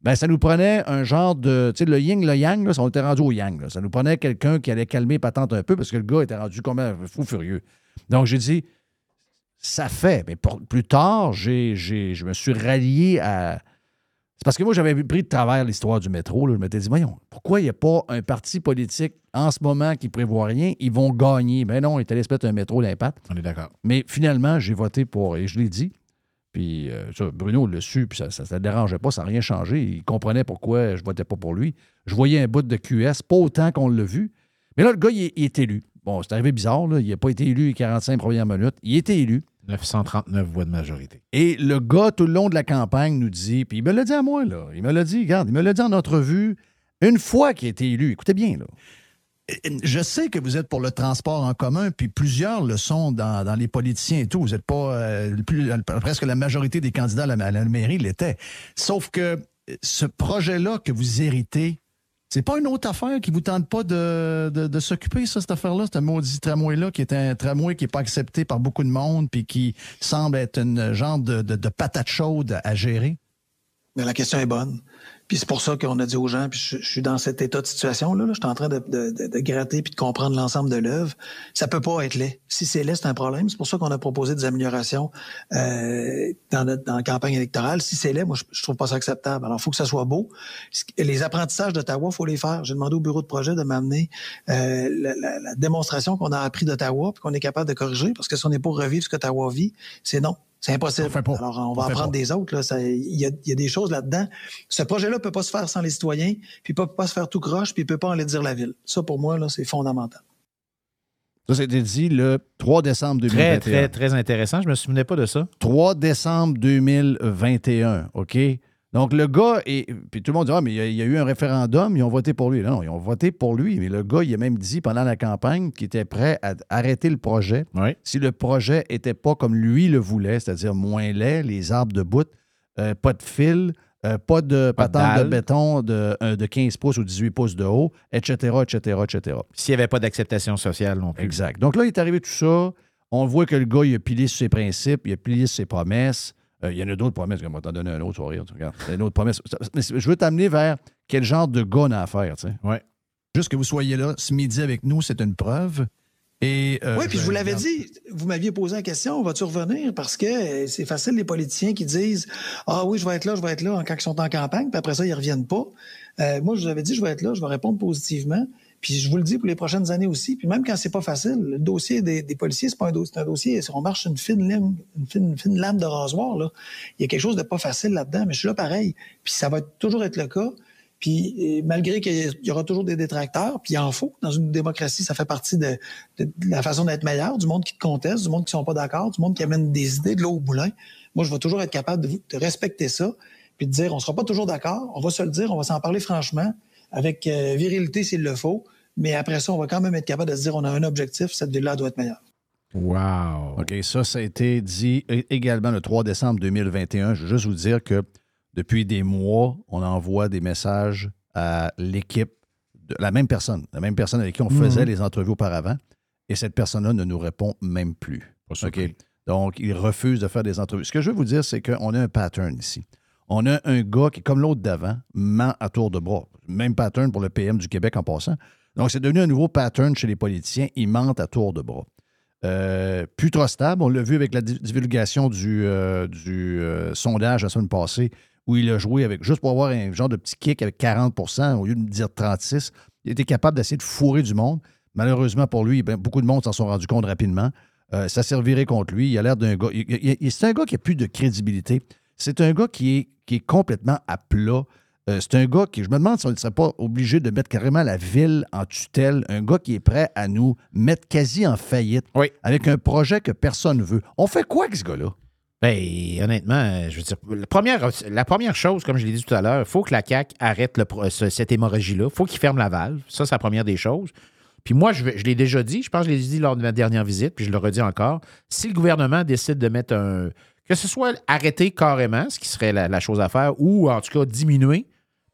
Speaker 2: ben, ça nous prenait un genre de. Tu sais, le yin, le yang, là, ça, on était rendu au yang. là. Ça nous prenait quelqu'un qui allait calmer patente un peu parce que le gars était rendu comme un fou furieux. Donc, j'ai dit, ça fait. Mais pour- plus tard, j'ai, je me suis rallié à. C'est parce que moi, j'avais pris de travers l'histoire du métro. là. Je m'étais dit, voyons, pourquoi il n'y a pas un parti politique en ce moment qui prévoit rien? Ils vont gagner. Ben non, ils allé se mettre un métro d'impact.
Speaker 16: On est d'accord.
Speaker 2: Mais finalement, j'ai voté pour, et je l'ai dit, puis euh, ça, Bruno l'a su, puis ça ne le dérangeait pas, ça n'a rien changé. Il comprenait pourquoi je votais pas pour lui. Je voyais un bout de QS, pas autant qu'on l'a vu. Mais là, le gars, il est élu. Bon, c'est arrivé bizarre, là. il n'a pas été élu les 45 premières minutes. Il était élu.
Speaker 16: 939 voix de majorité.
Speaker 2: Et le gars, tout le long de la campagne, nous dit, puis il me l'a dit à moi, là. Il me l'a dit, regarde, il me l'a dit en entrevue, une fois qu'il a été élu. Écoutez bien, là.
Speaker 14: Je sais que vous êtes pour le transport en commun, puis plusieurs le sont dans, dans les politiciens et tout. Vous n'êtes pas euh, plus- presque la majorité des candidats à la, à la mairie l'étaient. Sauf que euh, ce projet-là que vous héritez, c'est pas une autre affaire qui vous tente pas de, de- de s'occuper, ça, cette affaire-là, ce maudit tramway-là, qui est un tramway qui n'est pas accepté par beaucoup de monde, puis qui semble être une genre de, de- de patate chaude à gérer?
Speaker 17: Mais la question est bonne. Puis c'est pour ça qu'on a dit aux gens, puis je, suis dans cet état de situation-là, là, je suis en train de, de, de, de gratter puis de comprendre l'ensemble de l'œuvre. Ça peut pas être laid. Si c'est laid, c'est un problème. C'est pour ça qu'on a proposé des améliorations euh, dans, notre, dans la campagne électorale. Si c'est laid, moi, je, je trouve pas ça acceptable. Alors, il faut que ça soit beau. Les apprentissages d'Ottawa, faut les faire. J'ai demandé au bureau de projet de m'amener euh, la, la, la démonstration qu'on a appris d'Ottawa puis qu'on est capable de corriger, parce que si on n'est pas revivre ce qu'Ottawa vit, c'est non. C'est impossible. Alors, on va
Speaker 2: On fait
Speaker 17: apprendre
Speaker 2: pas.
Speaker 17: des autres. Il y, a, il y a des choses là-dedans. Ce projet-là peut pas se faire sans les citoyens, puis il peut pas se faire tout croche, puis il peut pas en aller dire la ville. Ça, pour moi, là, c'est fondamental.
Speaker 2: Ça, c'était dit le 3 décembre 2021.
Speaker 16: Très, très, très intéressant. Je me souvenais pas de ça.
Speaker 2: 3 décembre 2021, OK? Donc, le gars, est, puis tout le monde dit, ah, mais il y, a, il y a eu un référendum, ils ont voté pour lui. Non, ils ont voté pour lui, mais le gars, il a même dit pendant la campagne qu'il était prêt à arrêter le projet si le projet n'était pas comme lui le voulait, c'est-à-dire moins laid, les arbres de bout, euh, pas de fil, euh, pas de
Speaker 16: Pas de
Speaker 2: patente de
Speaker 16: dalle.
Speaker 2: béton de, euh, de 15 pouces ou 18 pouces de haut, etc., etc., etc.
Speaker 16: S'il n'y avait pas d'acceptation sociale non plus.
Speaker 2: Exact. Donc là, il est arrivé tout ça. On voit que le gars, il a pilé sur ses principes, il a pilé sur ses promesses. Euh, il y en a d'autres promesses. On va t'en donner un autre, y a une autre promesse. Mais je veux t'amener vers quel genre de gars on a affaire, tu sais.
Speaker 16: Ouais.
Speaker 2: Juste que vous soyez là ce midi avec nous, c'est une preuve. Et, euh,
Speaker 17: oui, puis je vous l'avais
Speaker 2: regarde-
Speaker 17: dit. Vous m'aviez posé la question, vas-tu revenir? Parce que euh, c'est facile, les politiciens qui disent Ah oui, je vais être là, je vais être là quand ils sont en campagne, puis après ça, ils reviennent pas. Euh, moi, je vous avais dit, je vais être là, je vais répondre positivement. Puis je vous le dis pour les prochaines années aussi. Puis même quand c'est pas facile, le dossier des, policiers, c'est pas un dossier, c'est un dossier. On marche une fine lame, une fine, lame de rasoir. Là. Il y a quelque chose de pas facile là-dedans, mais je suis là pareil. Puis ça va toujours être le cas. Puis euh, malgré qu'il y aura toujours des détracteurs, puis il en faut. Dans une démocratie, ça fait partie de, la façon d'être meilleur, du monde qui te conteste, du monde qui sont pas d'accord, du monde qui amène des idées de l'eau au moulin. Moi, je vais toujours être capable de, respecter ça, puis de dire, on sera pas toujours d'accord, on va se le dire, on va s'en parler franchement, avec euh, virilité s'il le faut, mais après ça, on va quand même être capable de se dire, on a un objectif, cette ville-là doit être meilleure.
Speaker 2: Wow. OK, ça, ça a été dit également le 3 décembre 2021. Je veux juste vous dire que depuis des mois, on envoie des messages à l'équipe de la même personne, la même personne avec qui on faisait
Speaker 16: Mhm.
Speaker 2: les entrevues auparavant, et cette personne-là ne nous répond même plus. OK? Donc, il refuse de faire des entrevues. Ce que je veux vous dire, c'est qu'on a un pattern ici. On a un gars qui, comme l'autre d'avant, ment à tour de bras. Même pattern pour le PM du Québec en passant. Donc, c'est devenu un nouveau pattern chez les politiciens. Ils mentent à tour de bras. Euh, plus trop stable. On l'a vu avec la di- divulgation du, euh, du euh, sondage la semaine passée, où il a joué avec, juste pour avoir un genre de petit kick avec 40% au lieu de dire 36. Il était capable d'essayer de fourrer du monde. Malheureusement pour lui, ben, beaucoup de monde s'en sont rendus compte rapidement. Ça servirait contre lui. Il a l'air d'un gars. c'est un gars qui a plus de crédibilité. C'est un gars qui est, qui est complètement à plat. Euh, c'est un gars qui, je me demande si on ne serait pas obligé de mettre carrément la ville en tutelle. Un gars qui est prêt à nous mettre quasi en faillite avec un projet que personne ne veut. On fait quoi avec ce gars-là?
Speaker 16: Ben, honnêtement, euh, je veux dire, la première, la première chose, comme je l'ai dit tout à l'heure, il faut que la CAQ arrête le pro- ce- cette hémorragie-là. Il faut qu'il ferme la valve. Ça, c'est la première des choses. Puis moi, je, je l'ai déjà dit, je pense que je l'ai dit lors de ma dernière visite, puis je le redis encore. Si le gouvernement décide de mettre un. Que ce soit arrêter carrément, ce qui serait la, la chose à faire, ou en tout cas diminuer,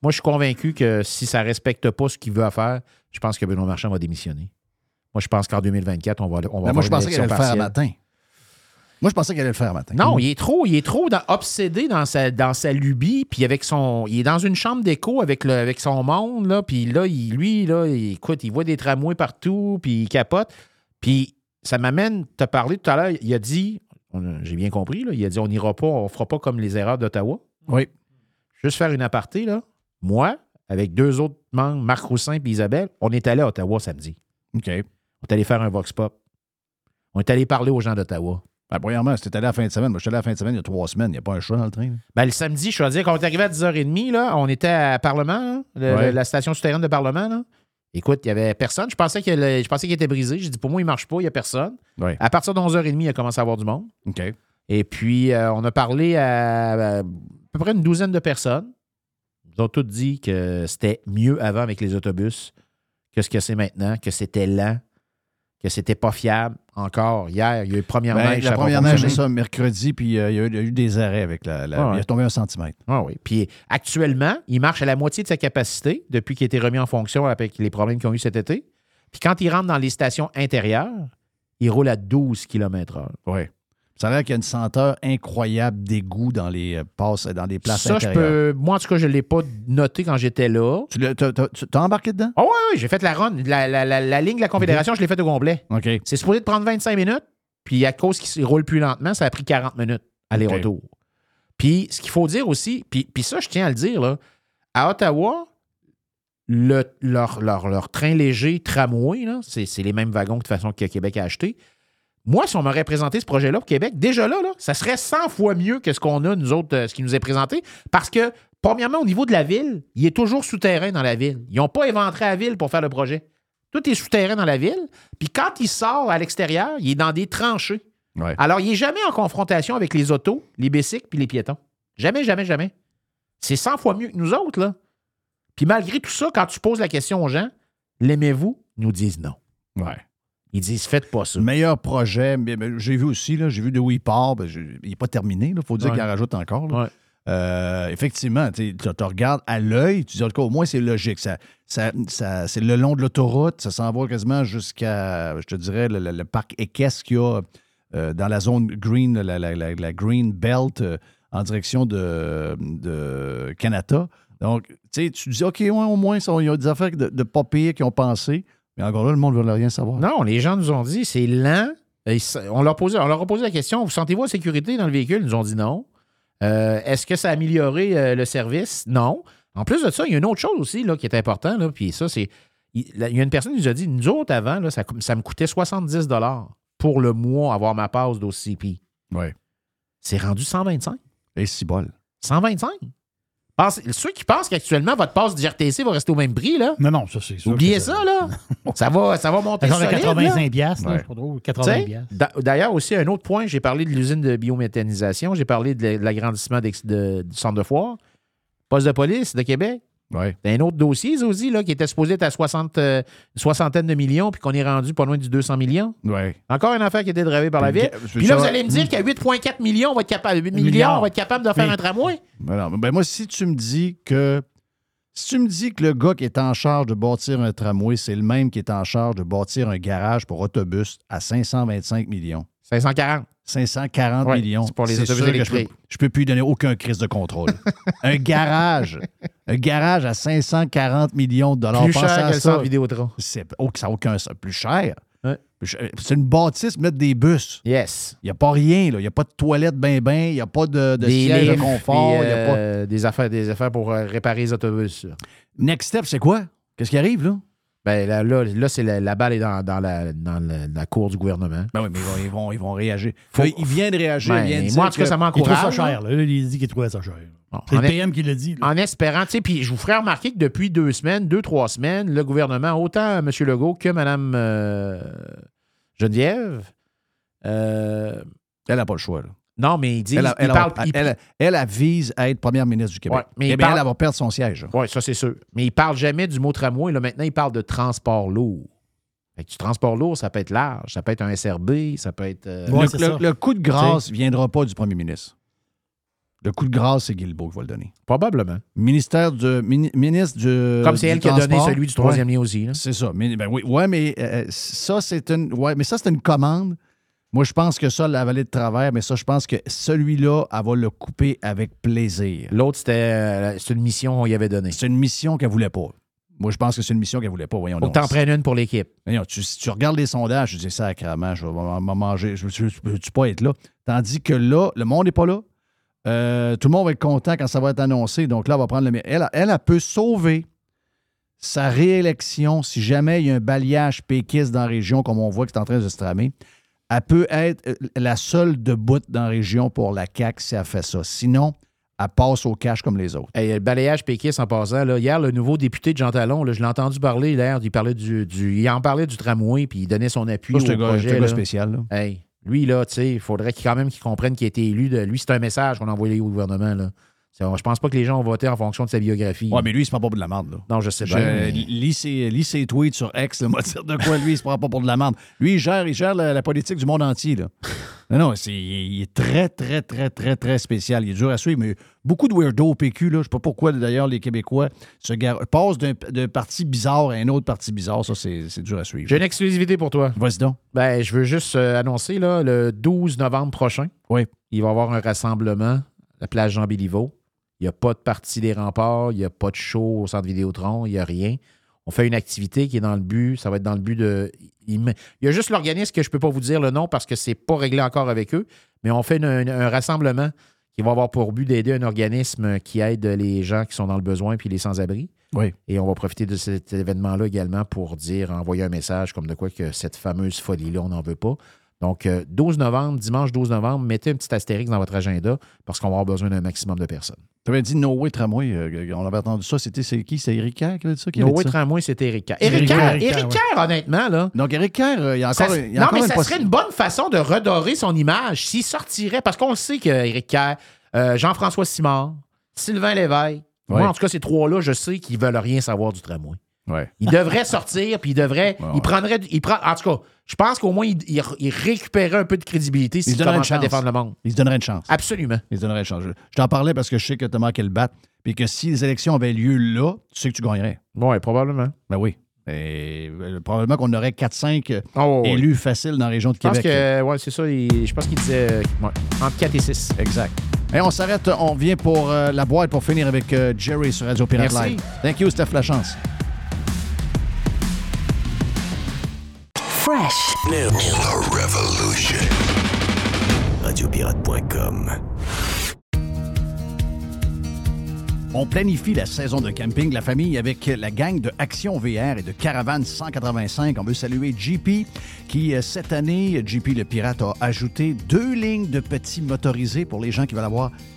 Speaker 16: moi, je suis convaincu que si ça ne respecte pas ce qu'il veut faire, je pense que Benoît Marchand va démissionner. Moi, je pense qu'en 2024, on va, on va
Speaker 2: Ben, moi, je pensais qu'il allait le faire matin. Moi, je pensais qu'il allait le faire matin.
Speaker 16: Non, il est trop, il est trop dans- obsédé dans sa, dans sa lubie, puis avec son. Il est dans une chambre d'écho avec, le, avec son monde, là, puis là, il, lui, là, il- écoute, il voit des tramways partout, puis il capote. Puis ça m'amène, te parler tout à l'heure, il a dit, j'ai bien compris, là, il a dit on n'ira pas, on fera pas comme les erreurs d'Ottawa.
Speaker 2: Oui.
Speaker 16: Juste faire une aparté, là. Moi, avec deux autres membres, Marc Roussin et Isabelle, on est allé à Ottawa samedi.
Speaker 2: OK.
Speaker 16: On est allé faire un vox pop. On est allé parler aux gens d'Ottawa.
Speaker 2: Ben, premièrement, c'était allé à la fin de semaine. Moi, je suis allé à la fin de semaine il y a trois semaines. Il n'y a pas un chat dans le train. là.
Speaker 16: Ben, le samedi, je dois dire, quand on est arrivé à 10h30, là, on était à Parlement, là, le-
Speaker 2: Ouais.
Speaker 16: la station souterraine de Parlement. Là. Écoute, il n'y avait personne. Je pensais qu'il était brisé. J'ai dit, pour moi, il ne marche pas, il n'y a personne. À partir de 11h30, il a commencé à avoir du monde.
Speaker 2: OK.
Speaker 16: Et puis, euh, on a parlé à, à peu près une douzaine de personnes. Ils ont tous dit que c'était mieux avant avec les autobus que ce que c'est maintenant, que c'était lent, que c'était pas fiable. Encore, hier, il y a eu première
Speaker 2: Ben,
Speaker 16: neige.
Speaker 2: la
Speaker 16: a
Speaker 2: première neige, c'est ça, mercredi, puis euh, il, y a eu, il y a eu des arrêts avec la. la-
Speaker 16: Ah ouais.
Speaker 2: Il est tombé un centimètre.
Speaker 16: Ah oui. Puis actuellement, il marche à la moitié de sa capacité depuis qu'il a été remis en fonction avec les problèmes qu'ils ont eu cet été. Puis quand il rentre dans les stations intérieures, il roule à 12 km/h.
Speaker 2: Oui. Ça a l'air qu'il y a une senteur incroyable d'égout dans les euh, passes, dans les places
Speaker 16: Ça, je peux. Moi, en tout cas, je ne l'ai pas noté quand j'étais là.
Speaker 2: Tu t'as embarqué dedans?
Speaker 16: Ah oui, oui, j'ai fait la run. La, la- la- la ligne de la Confédération, je l'ai faite au complet.
Speaker 2: OK.
Speaker 16: C'est supposé de prendre 25 minutes, puis à cause qu'il roule plus lentement, ça a pris 40 minutes aller-retour. Puis ce qu'il faut dire aussi, puis, puis ça, je tiens à le dire, là, à Ottawa, le- leur, leur- leur train léger tramway, c'est, les mêmes wagons que de toute façon que Québec a acheté. Moi, si on m'aurait présenté ce projet-là pour Québec, déjà là, là, ça serait 100 fois mieux que ce qu'on a, nous autres, euh, ce qui nous est présenté. Parce que, premièrement, au niveau de la ville, il est toujours souterrain dans la ville. Ils n'ont pas éventré la ville pour faire le projet. Tout est souterrain dans la ville. Puis quand il sort à l'extérieur, il est dans des tranchées. Alors, il n'est jamais en confrontation avec les autos, les bicycles puis les piétons. Jamais, jamais, jamais. C'est 100 fois mieux que nous autres, là. Puis malgré tout ça, quand tu poses la question aux gens, l'aimez-vous? Ils nous disent non.
Speaker 2: Ouais.
Speaker 16: Ils disent faites pas ça.
Speaker 2: Meilleur projet, mais, mais j'ai vu aussi, là, j'ai vu de où il part. ben, il n'est pas terminé, il faut dire
Speaker 16: Ouais.
Speaker 2: qu'il en rajoute encore. là. Euh, effectivement, tu regardes à l'œil, tu dis en tout cas, au moins c'est logique. Ça, ça, ça- c'est le long de l'autoroute, ça s'en va quasiment jusqu'à, je te dirais, le, le- le parc équestre qu'il y a euh, dans la zone green, la, la- la- la green belt euh, en direction de, de Canada. Donc, tu sais, tu dis, OK, ouais, au moins, il y a des affaires de, de pas pire qui ont pensé. Mais encore là, le monde ne veut rien savoir.
Speaker 16: Non, les gens nous ont dit c'est lent. Et on, leur posait, on leur a posé la question vous sentez-vous en sécurité dans le véhicule? Ils nous ont dit non. Euh, Est-ce que ça a amélioré euh, le service? Non. En plus de ça, il y a une autre chose aussi là, qui est important. Là, puis ça, c'est. Il y a une personne qui nous a dit nous autres, avant, là, ça, me coûtait 70 pour le mois avoir ma passe d'OCP.
Speaker 2: Ouais.
Speaker 16: C'est rendu 125.
Speaker 2: Et si bol.
Speaker 16: 125 Ceux qui pensent qu'actuellement, votre passe d'IRTC va rester au même prix, là?
Speaker 1: Non, non, ça, c'est sûr.
Speaker 16: Oubliez
Speaker 1: que
Speaker 16: ça, là. ça, va, ça va monter solide,
Speaker 1: 85
Speaker 16: là.
Speaker 1: piastres, là,
Speaker 16: Ouais.
Speaker 1: c'est pas drôle,
Speaker 16: Tu
Speaker 1: 80
Speaker 16: sais,
Speaker 1: piastres.
Speaker 16: d'a- D'ailleurs, aussi, un autre point, j'ai parlé de l'usine de biométhanisation, j'ai parlé de l'agrandissement du centre de foire, poste de police de Québec.
Speaker 2: Ouais.
Speaker 16: Un autre dossier, aussi, là, qui était supposé être à 60, euh, soixantaine de millions, puis qu'on est rendu pas loin du 200 millions.
Speaker 2: Ouais.
Speaker 16: Encore une affaire qui était dravée par la ville. Puis là, vous allez me dire qu'à 8,4 millions, on va être capable, 8 millions,
Speaker 2: Milliards.
Speaker 16: on va être capable de faire
Speaker 2: Mais-
Speaker 16: un tramway.
Speaker 2: Ben ben moi, si tu me dis que. Si tu me dis que le gars qui est en charge de bâtir un tramway, c'est le même qui est en charge de bâtir un garage pour autobus à 525 millions.
Speaker 16: 540.
Speaker 2: 540
Speaker 16: Ouais,
Speaker 2: millions.
Speaker 16: c'est pour les autobus
Speaker 2: que je
Speaker 16: électriques.
Speaker 2: peux, je peux plus lui donner aucun crise de contrôle. un garage. Un garage à 540 millions de dollars.
Speaker 16: Plus
Speaker 2: Pensez
Speaker 16: cher
Speaker 2: à
Speaker 16: que
Speaker 2: ça.
Speaker 16: Vidéotron.
Speaker 2: C'est, oh, ça n'a aucun sens. Plus cher. C'est une bâtisse, mettre des bus.
Speaker 16: Yes.
Speaker 2: Il n'y a pas rien. là. Il n'y a pas de toilette ben ben. Il n'y a pas de, de siège de confort.
Speaker 16: puis,
Speaker 2: il y a pas...
Speaker 16: euh, des, affaires, des affaires pour euh, réparer les autobus.
Speaker 2: Next step, c'est quoi? Qu'est-ce qui arrive, là?
Speaker 16: Ben là, là, là, c'est la, la balle est dans, dans la, dans la- la cour du gouvernement.
Speaker 2: Ben oui, mais ils vont, ils vont, ils vont réagir.
Speaker 16: Faut-
Speaker 2: il vient de réagir.
Speaker 16: Ben,
Speaker 2: il vient de
Speaker 16: moi, en tout cas,
Speaker 2: que-
Speaker 16: ça
Speaker 1: Il trouve
Speaker 16: m'encourage.
Speaker 1: ça cher. Là. Il dit qu'il trouvait ça cher. C'est le
Speaker 16: est-
Speaker 1: PM qui l'a dit. là.
Speaker 16: En espérant, tu sais, puis je vous ferai remarquer que depuis deux semaines, deux, trois semaines, le gouvernement, autant M. Legault que Mme euh, Geneviève, euh,
Speaker 2: Elle n'a pas le choix. Là.
Speaker 16: Non, mais ils disent.
Speaker 2: Elle,
Speaker 16: ils
Speaker 2: elle,
Speaker 16: parlent-
Speaker 2: elle,
Speaker 16: ils-
Speaker 2: elle, vise à être première ministre du Québec.
Speaker 16: Ouais, mais
Speaker 2: Eh
Speaker 16: il
Speaker 2: bien,
Speaker 16: parle-
Speaker 2: elle va perdre son siège.
Speaker 16: Oui, ça, c'est sûr. Mais ils ne parlent jamais du mot tramway. Là, maintenant, ils parlent de transport lourd. Fait que du transport lourd, ça peut être large. Ça peut être un SRB, ça peut être. euh,
Speaker 2: le, le- le coup de grâce ne viendra pas du premier ministre. Le coup de grâce, c'est Guilbeault qui va le donner.
Speaker 16: Probablement.
Speaker 2: Ministère du, mini- ministre du.
Speaker 16: Comme c'est elle qui a donné celui du troisième
Speaker 2: Ouais.
Speaker 16: lien aussi. là.
Speaker 2: C'est ça. Mais, ben oui, ouais, mais euh, ça, c'est une. Ouais, mais ça, c'est une commande. Moi, je pense que ça, la vallée de travers, mais ça, je pense que celui-là, elle va le couper avec plaisir.
Speaker 16: L'autre, c'était euh, c'est une mission qu'on y avait donnée.
Speaker 2: C'est une mission qu'elle voulait pas. Moi, je pense que c'est une mission qu'elle voulait pas. Voyons
Speaker 16: Faut
Speaker 2: donc.
Speaker 16: t'en prennes une pour l'équipe.
Speaker 2: Voyons, tu, si tu regardes les sondages, tu dis ça sacrément, je vais m'en- manger. Je ne peux-tu pas être là? Tandis que là, le monde n'est pas là. Euh, tout le monde va être content quand ça va être annoncé. Donc là, elle va prendre le. elle, elle peut sauver sa réélection si jamais il y a un balayage péquiste dans la région, comme on voit que c'est en train de se tramer. Elle peut être euh, la seule debout dans la région pour la CAQ si elle fait ça. Sinon, elle passe au cash comme les autres.
Speaker 16: Hey, le balayage péquiste en passant, là, hier, le nouveau député de Jean Talon, là, je l'ai entendu parler hier, il, parlait du, du- il en parlait du tramway, puis il donnait son appui
Speaker 2: Ça,
Speaker 16: au
Speaker 2: un gars-
Speaker 16: projet.
Speaker 2: c'est un gars
Speaker 16: là.
Speaker 2: spécial, là.
Speaker 16: Hey, lui, là, tu sais, il faudrait qu'il, quand même qu'il comprenne qu'il a été élu. De, lui, c'est un message qu'on a envoyé au gouvernement. Là. Je pense pas que les gens ont voté en fonction de sa biographie.
Speaker 2: Ouais, mais lui, il se prend pas pour de la merde, là.
Speaker 16: Non, je sais
Speaker 2: Je-
Speaker 16: bien. mais-
Speaker 2: lis, ses, lis ses tweets sur X, le m'a dire de quoi lui, il se prend pas pour de la merde. Lui, il gère, il gère la, la politique du monde entier. Là. Non, non, c'est, il est très, très, très, très, très spécial. Il est dur à suivre, mais beaucoup de weirdos au PQ. Là. Je sais pas pourquoi, d'ailleurs, les Québécois se gar- passent d'un, parti bizarre à un autre parti bizarre. Ça, c'est, c'est dur à suivre.
Speaker 16: J'ai une exclusivité pour toi.
Speaker 2: Vas-y donc.
Speaker 16: Ben, je veux juste euh, annoncer, là, le 12 novembre prochain,
Speaker 2: oui.
Speaker 16: il va y avoir un rassemblement à la place Jean-Béliveau. Il n'y a pas de partie des remparts, il n'y a pas de show au centre Vidéotron, il n'y a rien. On fait une activité qui est dans le but, ça va être dans le but de. Il y a juste l'organisme que je ne peux pas vous dire le nom parce que c'est pas réglé encore avec eux, mais on fait une- une- un rassemblement qui va avoir pour but d'aider un organisme qui aide les gens qui sont dans le besoin puis les sans-abri.
Speaker 2: Oui.
Speaker 16: Et on va profiter de cet événement-là également pour dire, envoyer un message comme de quoi que cette fameuse folie-là, on n'en veut pas. Donc, euh, 12 novembre, dimanche 12 novembre, mettez un petit astérix dans votre agenda parce qu'on va avoir besoin d'un maximum de personnes.
Speaker 2: Tu avais dit No Way Tramway. euh, on avait entendu ça. C'était c'est qui? C'est Eric Kerr qui avait dit ça? Qui
Speaker 16: No
Speaker 2: avait dit
Speaker 16: Way
Speaker 2: ça?
Speaker 16: Tramway, c'était Eric Kerr. Eric Kerr, honnêtement, là.
Speaker 2: Donc, Eric Kerr, euh, il y a encore,
Speaker 16: Ça-
Speaker 2: il y a
Speaker 16: non,
Speaker 2: encore
Speaker 16: mais
Speaker 2: une
Speaker 16: ça serait une bonne façon de redorer son image s'il sortirait. Parce qu'on le sait qu'Éric Kerr, euh, Jean-François Simard, Sylvain Lévesque, moi, en tout cas, ces trois-là, je sais qu'ils veulent rien savoir du tramway.
Speaker 2: Ouais.
Speaker 16: Il devrait sortir, puis il devrait. il prendrait. Il prend, en tout cas, je pense qu'au moins, il, il- il récupérait un peu de crédibilité
Speaker 2: Il
Speaker 16: s'il
Speaker 2: se donnerait une
Speaker 16: commençait à
Speaker 2: chance.
Speaker 16: défendre le monde.
Speaker 2: Il se donnerait une chance.
Speaker 16: Absolument.
Speaker 2: Il se donnerait une chance. Je, je t'en parlais parce que je sais que tu as manqué le bat. Puis que si les élections avaient lieu là, tu sais que tu gagnerais.
Speaker 16: Oui, probablement.
Speaker 2: Ben oui. Et, euh, probablement qu'on aurait 4-5 euh,
Speaker 16: Oh, oui.
Speaker 2: élus faciles dans la région de
Speaker 16: Je pense
Speaker 2: Québec.
Speaker 16: que, ouais, c'est ça. il- je pense qu'il disait ouais, entre 4 et 6.
Speaker 2: Exact. Et on s'arrête, on vient pour euh, la boîte pour finir avec euh, Jerry sur Radio Pirate
Speaker 16: Merci.
Speaker 2: Live. Thank you, Steph Lachance.
Speaker 14: Fresh. The Revolution. Radiopirate.com.
Speaker 2: On planifie la saison de camping de la famille avec la gang de Action VR et de Caravane 185. On veut saluer JP qui, euh, cette année, JP le Pirate a ajouté deux lignes de petits motorisés pour les gens qui veulent avoir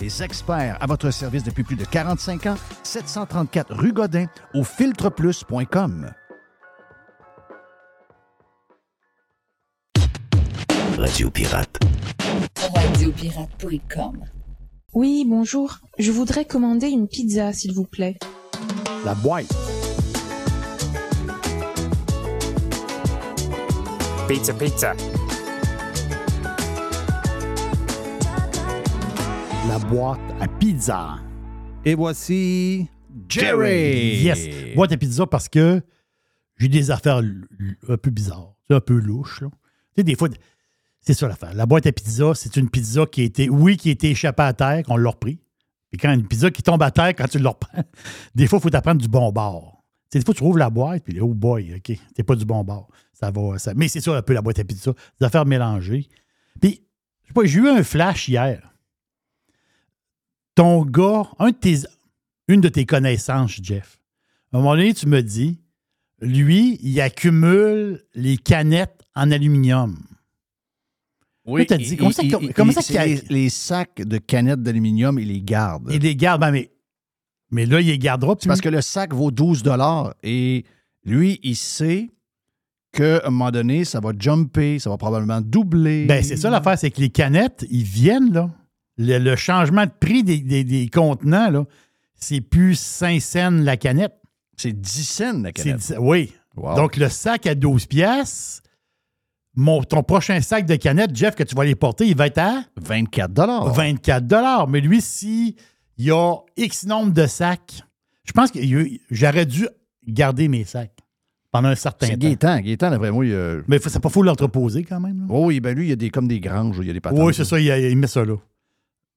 Speaker 2: les experts à votre service depuis plus de 45 ans, 734 rue Godin au filtreplus.com.
Speaker 5: Radio Pirate.
Speaker 18: Radiopirate.com. Oui, bonjour. Je voudrais commander une pizza, s'il vous plaît.
Speaker 2: La boîte.
Speaker 19: Pizza, pizza.
Speaker 1: La boîte à pizza.
Speaker 2: Et voici Jerry.
Speaker 1: Yes. Boîte à pizza parce que j'ai des affaires un peu bizarres, un peu louches. là. Tu sais, des fois, c'est ça l'affaire. La boîte à pizza, c'est une pizza qui a été, oui, qui a été échappée à terre, qu'on l'a repris. Et quand une pizza qui tombe à terre, quand tu le reprends, des fois, il faut t'apprendre du bon bord. Tu sais, des fois, tu ouvres la boîte, puis oh boy, OK, c'est pas du bon bord. Ça va, ça... Mais c'est ça un peu la boîte à pizza. Des affaires mélangées. Puis, je sais pas, j'ai eu un flash hier. Ton gars, un de tes, une de tes connaissances, Jeff, à un moment donné, tu me dis, lui, il accumule les canettes en aluminium.
Speaker 2: Oui,
Speaker 1: Là, t'as dit, comment ça,
Speaker 2: il-
Speaker 1: comment
Speaker 2: il-
Speaker 1: ça
Speaker 2: les, les sacs de canettes d'aluminium, il les garde.
Speaker 1: Il les garde, ben, mais, mais là, il les gardera plus.
Speaker 2: Parce que le sac vaut 12 et lui, il sait qu'à un moment donné, ça va jumper, ça va probablement doubler.
Speaker 1: Ben, c'est ça l'affaire, c'est que les canettes, ils viennent, là. Le, le changement de prix des, des- des contenants, là, c'est plus 5 cents la canette.
Speaker 2: C'est 10 cents la canette.
Speaker 1: 10 oui.
Speaker 2: Wow.
Speaker 1: Donc, le sac à 12 piastres, mon, ton prochain sac de canettes, Jeff, que tu vas les porter, il va être à
Speaker 2: 24
Speaker 1: 24 Mais lui, si il y a X nombre de sacs, je pense que j'aurais dû garder mes sacs pendant un certain
Speaker 2: C'est
Speaker 1: temps.
Speaker 2: Gaétan. Gaétan, d'après moi, il a...
Speaker 1: Mais faut- c'est pas fou l'entreposer quand même. là.
Speaker 2: Oh oui, ben lui, il y a des, comme des granges, il y a des patentes.
Speaker 1: Oui, c'est ça, il, il met ça là.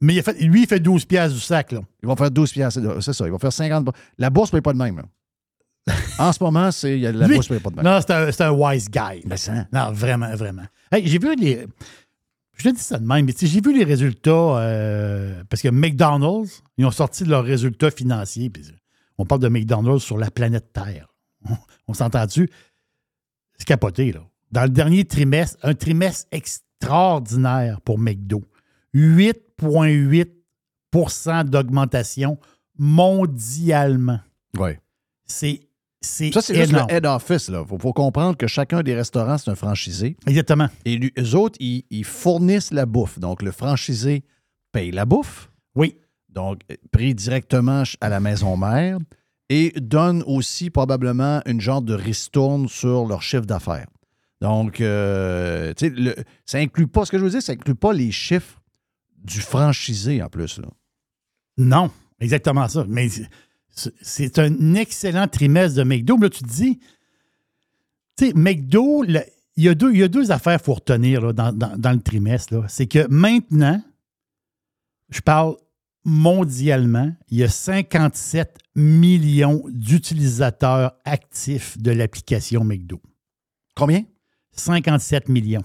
Speaker 1: Mais il a fait- lui, il fait 12 piastres du sac. Là.
Speaker 2: Ils vont faire 12 piastres, c'est- ça. Ils vont faire 50. La bourse ne paye pas de même. là. en ce moment, c'est, la
Speaker 1: Lui-
Speaker 2: bourse ne paye pas de même.
Speaker 1: Non, c'est un, wise guy.
Speaker 2: Ben, ça.
Speaker 1: Non, vraiment, vraiment. Hey, j'ai vu les. Je te dis ça de même, mais j'ai vu les résultats euh, parce que McDonald's, ils ont sorti leurs résultats financiers. on parle de McDonald's sur la planète Terre. On, on s'entend-tu? C'est capoté, là. Dans le dernier trimestre, un trimestre extraordinaire pour McDo. 8,8 d'augmentation mondialement.
Speaker 2: Oui.
Speaker 1: C'est
Speaker 2: Ça, c'est juste le head office. Il faut, faut comprendre que chacun des restaurants, c'est un franchisé.
Speaker 1: Exactement.
Speaker 2: Et lui- eux autres, ils, ils fournissent la bouffe. Donc, le franchisé paye la bouffe.
Speaker 1: Oui.
Speaker 2: Donc, euh, pris directement à la maison mère et donne aussi probablement une genre de ristourne sur leur chiffre d'affaires. Donc, euh, tu sais, le- ça inclut pas, ce que je veux dire, ça inclut pas les chiffres du franchisé en plus. Là.
Speaker 1: Non, exactement ça. Mais c'est- un excellent trimestre de McDo. Mais Là, tu te dis, tu sais, McDo, il y, a deux, il y a deux affaires qu'il faut retenir là, dans, dans- dans le trimestre. C'est que maintenant, je parle mondialement, il y a 57 millions d'utilisateurs actifs de l'application McDo.
Speaker 2: Combien?
Speaker 1: 57 millions.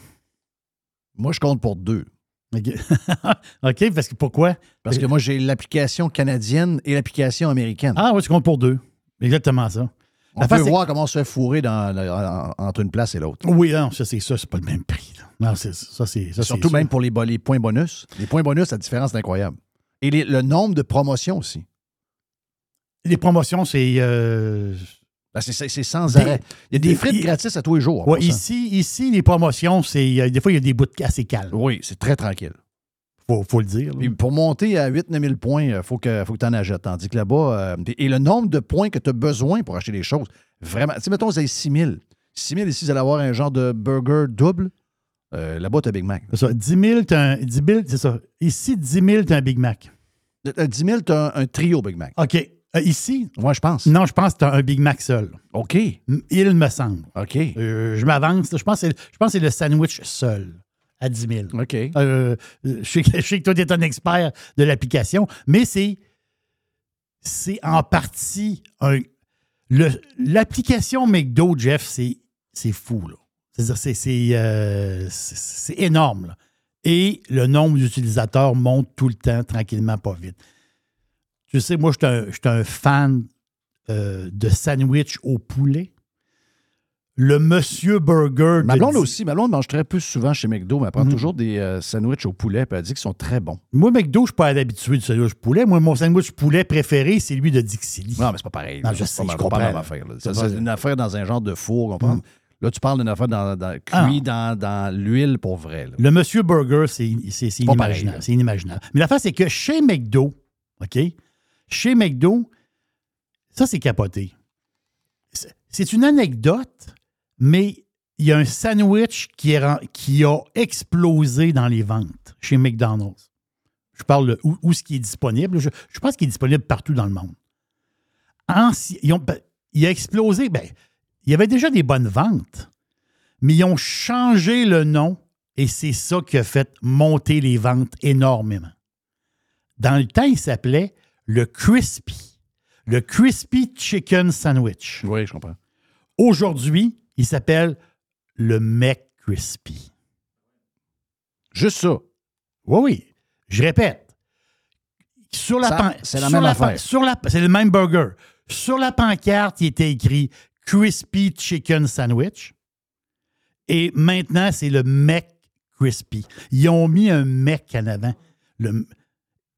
Speaker 2: Moi, je compte pour deux.
Speaker 1: OK, OK, parce que pourquoi?
Speaker 2: Parce que moi, j'ai l'application canadienne et l'application américaine.
Speaker 1: Ah oui, tu comptes pour deux. Exactement ça.
Speaker 2: On peut voir comment on se fait fourrer dans, en- entre une place et l'autre.
Speaker 1: Oui, non, ça, c'est ça, c'est pas le même prix. là. Non, c'est- ça, c'est. ça,
Speaker 2: Surtout même
Speaker 1: sûr.
Speaker 2: pour les, points bonus. Les points bonus, la différence est incroyable. Et les- le nombre de promotions aussi.
Speaker 1: Les promotions, c'est. euh,
Speaker 2: c'est- c'est sans
Speaker 1: Des-
Speaker 2: arrêt. Il y a des frites gratis à tous les jours.
Speaker 1: Ouais, ici, ici, les promotions, c'est. Des fois, il y a des bouts de- assez calmes.
Speaker 2: Oui, c'est très tranquille.
Speaker 1: Faut, faut le dire.
Speaker 2: Puis pour monter à 8-9 000 points, il faut que, faut que tu en achètes. Tandis que là-bas, euh, et le nombre de points que tu as besoin pour acheter des choses, vraiment. Tu sais, mettons, vous avez 6 000. 6 000 ici, vous allez avoir un genre de burger double. Euh, là-bas, tu as Big Mac.
Speaker 1: C'est ça. 10 000, t'as un- 10 000, c'est ça. Ici, 10 000, t'as un Big Mac.
Speaker 2: Euh, 10 000, tu as un, un trio Big Mac.
Speaker 1: OK. Euh, ici?
Speaker 2: Moi, je pense.
Speaker 1: Non, je pense que t'as un Big Mac seul.
Speaker 2: OK.
Speaker 1: Il me semble.
Speaker 2: OK.
Speaker 1: Euh, je m'avance. Je pense que c'est le sandwich seul à 10 000.
Speaker 2: OK.
Speaker 1: Euh, je, sais, que- je sais que toi, tu es un expert de l'application, mais c'est c'est en partie un. L'application McDo, Jeff, c'est c'est fou. là. C'est-à-dire, c'est c'est, c'est- c'est énorme. là. Et le nombre d'utilisateurs monte tout le temps, tranquillement, pas vite. Tu sais, moi, je suis un, fan euh, de sandwich au poulet. Le Monsieur Burger.
Speaker 2: Ma
Speaker 1: de
Speaker 2: blonde aussi. Ma blonde mange très peu souvent chez McDo, mais elle prend
Speaker 1: Mhm.
Speaker 2: toujours des euh, sandwichs au poulet, puis elle dit qu'ils sont très bons.
Speaker 1: Moi, McDo, je ne suis pas habitué du sandwich poulet. Moi, mon sandwich poulet préféré, c'est lui de Dixili.
Speaker 2: Non, mais c'est pas pareil.
Speaker 1: Non, je
Speaker 2: C'est
Speaker 1: sais,
Speaker 2: pas,
Speaker 1: je comprends. C'est
Speaker 2: une affaire dans un genre de four, comprends?
Speaker 1: Mm.
Speaker 2: Là, tu parles d'une affaire dans, dans,
Speaker 1: Ah.
Speaker 2: cuit dans, dans l'huile pour vrai. là.
Speaker 1: Le Monsieur Burger, c'est inimaginable. C'est inimaginable. Mais l'affaire, c'est que chez McDo, OK? Chez McDo, ça, c'est capoté. C'est- une anecdote, mais il y a un sandwich qui, a explosé dans les ventes chez McDonald's. Je parle de où, ce qui est disponible. Je, pense qu'il est disponible partout dans le monde. Ben, il a explosé. Ben, il y avait déjà des bonnes ventes, mais ils ont changé le nom et c'est ça qui a fait monter les ventes énormément. Dans le temps, il s'appelait le Crispy. Le Crispy Chicken Sandwich.
Speaker 2: Oui, je comprends.
Speaker 1: Aujourd'hui, il s'appelle le McCrispy.
Speaker 2: Juste ça.
Speaker 1: Oui, oui. Je répète. Sur la pan-
Speaker 2: c'est la
Speaker 1: sur
Speaker 2: même
Speaker 1: pan-
Speaker 2: affaire.
Speaker 1: sur la- c'est le même burger. Sur la pancarte, il était écrit Crispy Chicken Sandwich. Et maintenant, c'est le McCrispy. Ils ont mis un mec en avant. Le,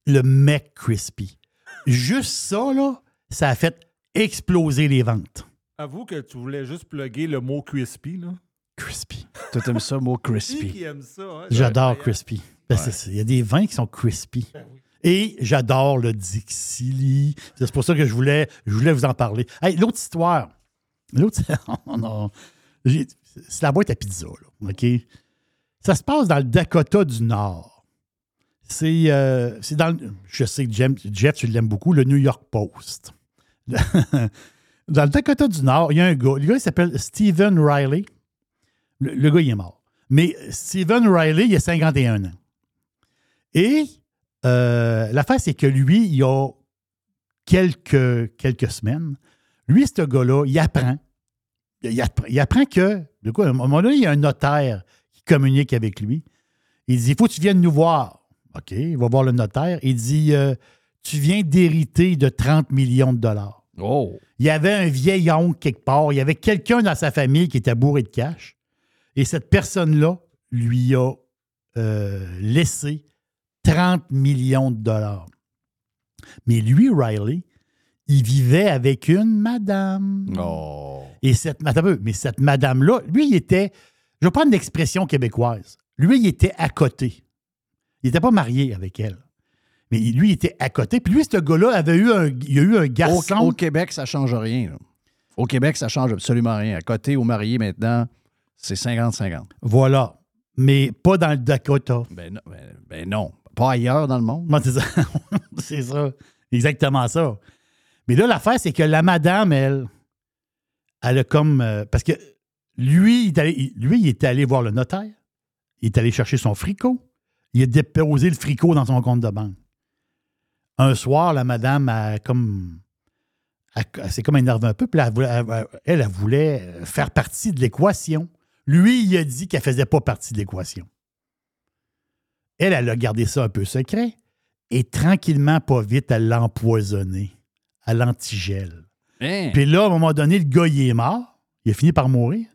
Speaker 1: le McCrispy. Juste ça, là, ça a fait exploser les ventes.
Speaker 20: Avoue que tu voulais juste plugger le mot crispy, là.
Speaker 1: Crispy.
Speaker 2: Toi, t'aimes ça, mot
Speaker 20: Qui
Speaker 2: crispy.
Speaker 20: qui aime ça? hein?
Speaker 1: J'adore crispy. Ben. Il y a des vins qui sont crispy. Et j'adore le Dixili. C'est pour ça que je voulais, je voulais vous en parler. Hey, L'autre histoire. L'autre, j'ai- c'est la boîte à pizza. Là, OK? Ça se passe dans le Dakota du Nord. C'est euh, dans Je sais que Jeff, tu l'aimes beaucoup, le New York Post. dans le Dakota du Nord, il y a un gars. Le gars, il s'appelle Stephen Riley. Le, gars, il est mort. Mais Stephen Riley, il a 51 ans. Et euh, l'affaire, c'est que lui, il y a quelques, quelques semaines, lui, ce gars-là, il apprend. Il apprend, il apprend que, de quoi, à un moment donné, il y a un notaire qui communique avec lui. Il dit, il faut que tu viennes nous voir. OK, il va voir le notaire. Il dit, euh, tu viens d'hériter de 30 millions de dollars.
Speaker 2: Oh.
Speaker 1: Il y avait un vieil oncle quelque part. Il y avait quelqu'un dans sa famille qui était bourré de cash. Et cette personne-là lui a euh, laissé 30 millions de dollars. Mais lui, Riley, il vivait avec une madame.
Speaker 2: Oh.
Speaker 1: Et cette madame, mais cette madame-là, lui, il était, je vais prendre l'expression québécoise. Lui, il était à côté. Il n'était pas marié avec elle. Mais lui, il était à côté. Puis lui, ce gars-là avait eu un, il a eu un garçon.
Speaker 2: Au, au Québec, ça change rien. là. Au Québec, ça change absolument rien. À côté ou marié, maintenant, c'est 50-50.
Speaker 1: Voilà. Mais pas dans le Dakota.
Speaker 2: Ben, non, ben- ben non. Pas ailleurs dans le monde.
Speaker 1: C'est ça. c'est ça. Exactement ça. Mais là, l'affaire, c'est que la madame, elle, elle a comme. euh, parce que lui, il est allé, il- lui, il est allé voir le notaire. Il est allé chercher son fricot. Il a déposé le fricot dans son compte de banque. Un soir, la madame a comme. S'est comme énervée un peu. Puis elle, elle, elle, elle voulait faire partie de l'équation. Lui, il a dit qu'elle ne faisait pas partie de l'équation. Elle, elle a gardé ça un peu secret. Et tranquillement, pas vite, elle l'a empoisonné à l'antigel.
Speaker 2: Hein?
Speaker 1: Puis là, à un moment donné, le gars, il est mort. Il a fini par mourir.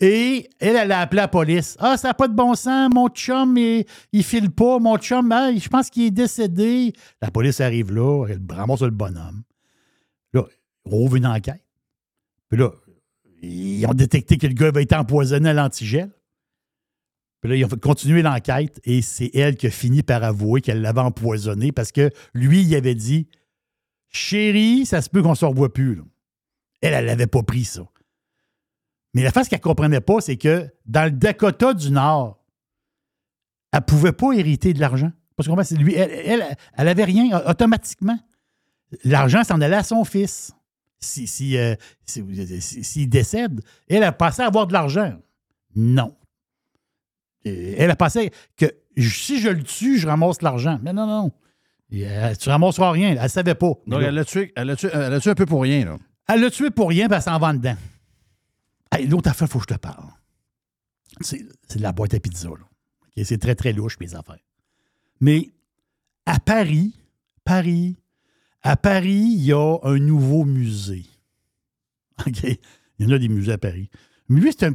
Speaker 1: Et elle, elle a appelé la police. Ah, ça n'a pas de bon sens, mon chum, il, il file pas. Mon chum, ah, je pense qu'il est décédé. La police arrive là, elle ramasse le bonhomme. Là, on ouvre une enquête. Puis là, ils ont détecté que le gars avait été empoisonné à l'antigel. Puis là, ils ont fait continuer l'enquête et c'est elle qui a fini par avouer qu'elle l'avait empoisonné parce que lui, il avait dit Chérie, ça se peut qu'on ne se revoie plus. Elle, elle n'avait pas pris ça. Mais la face qu'elle ne comprenait pas, c'est que dans le Dakota du Nord, elle ne pouvait pas hériter de l'argent. Parce c'est lui, elle, elle, elle avait rien automatiquement. L'argent s'en allait à son fils. Si, si, euh, si- si- s'il décède, elle a passé à avoir de l'argent. Non. Euh, Elle a passé que si je le tue, je ramasse l'argent. Mais non, non. Et, euh, tu ramasseras rien. Elle ne savait pas.
Speaker 2: Donc, elle l'a tué, tué, tué un peu pour rien, là.
Speaker 1: Elle l'a tué pour rien, puis elle s'en va dedans. Hey, L'autre affaire, il faut que je te parle. C'est de la boîte à pizza. C'est très, très louche, mes affaires. Mais à Paris, Paris, à Paris, il y a un nouveau musée. OK? Il y en a des musées à Paris. Mais lui, c'est un.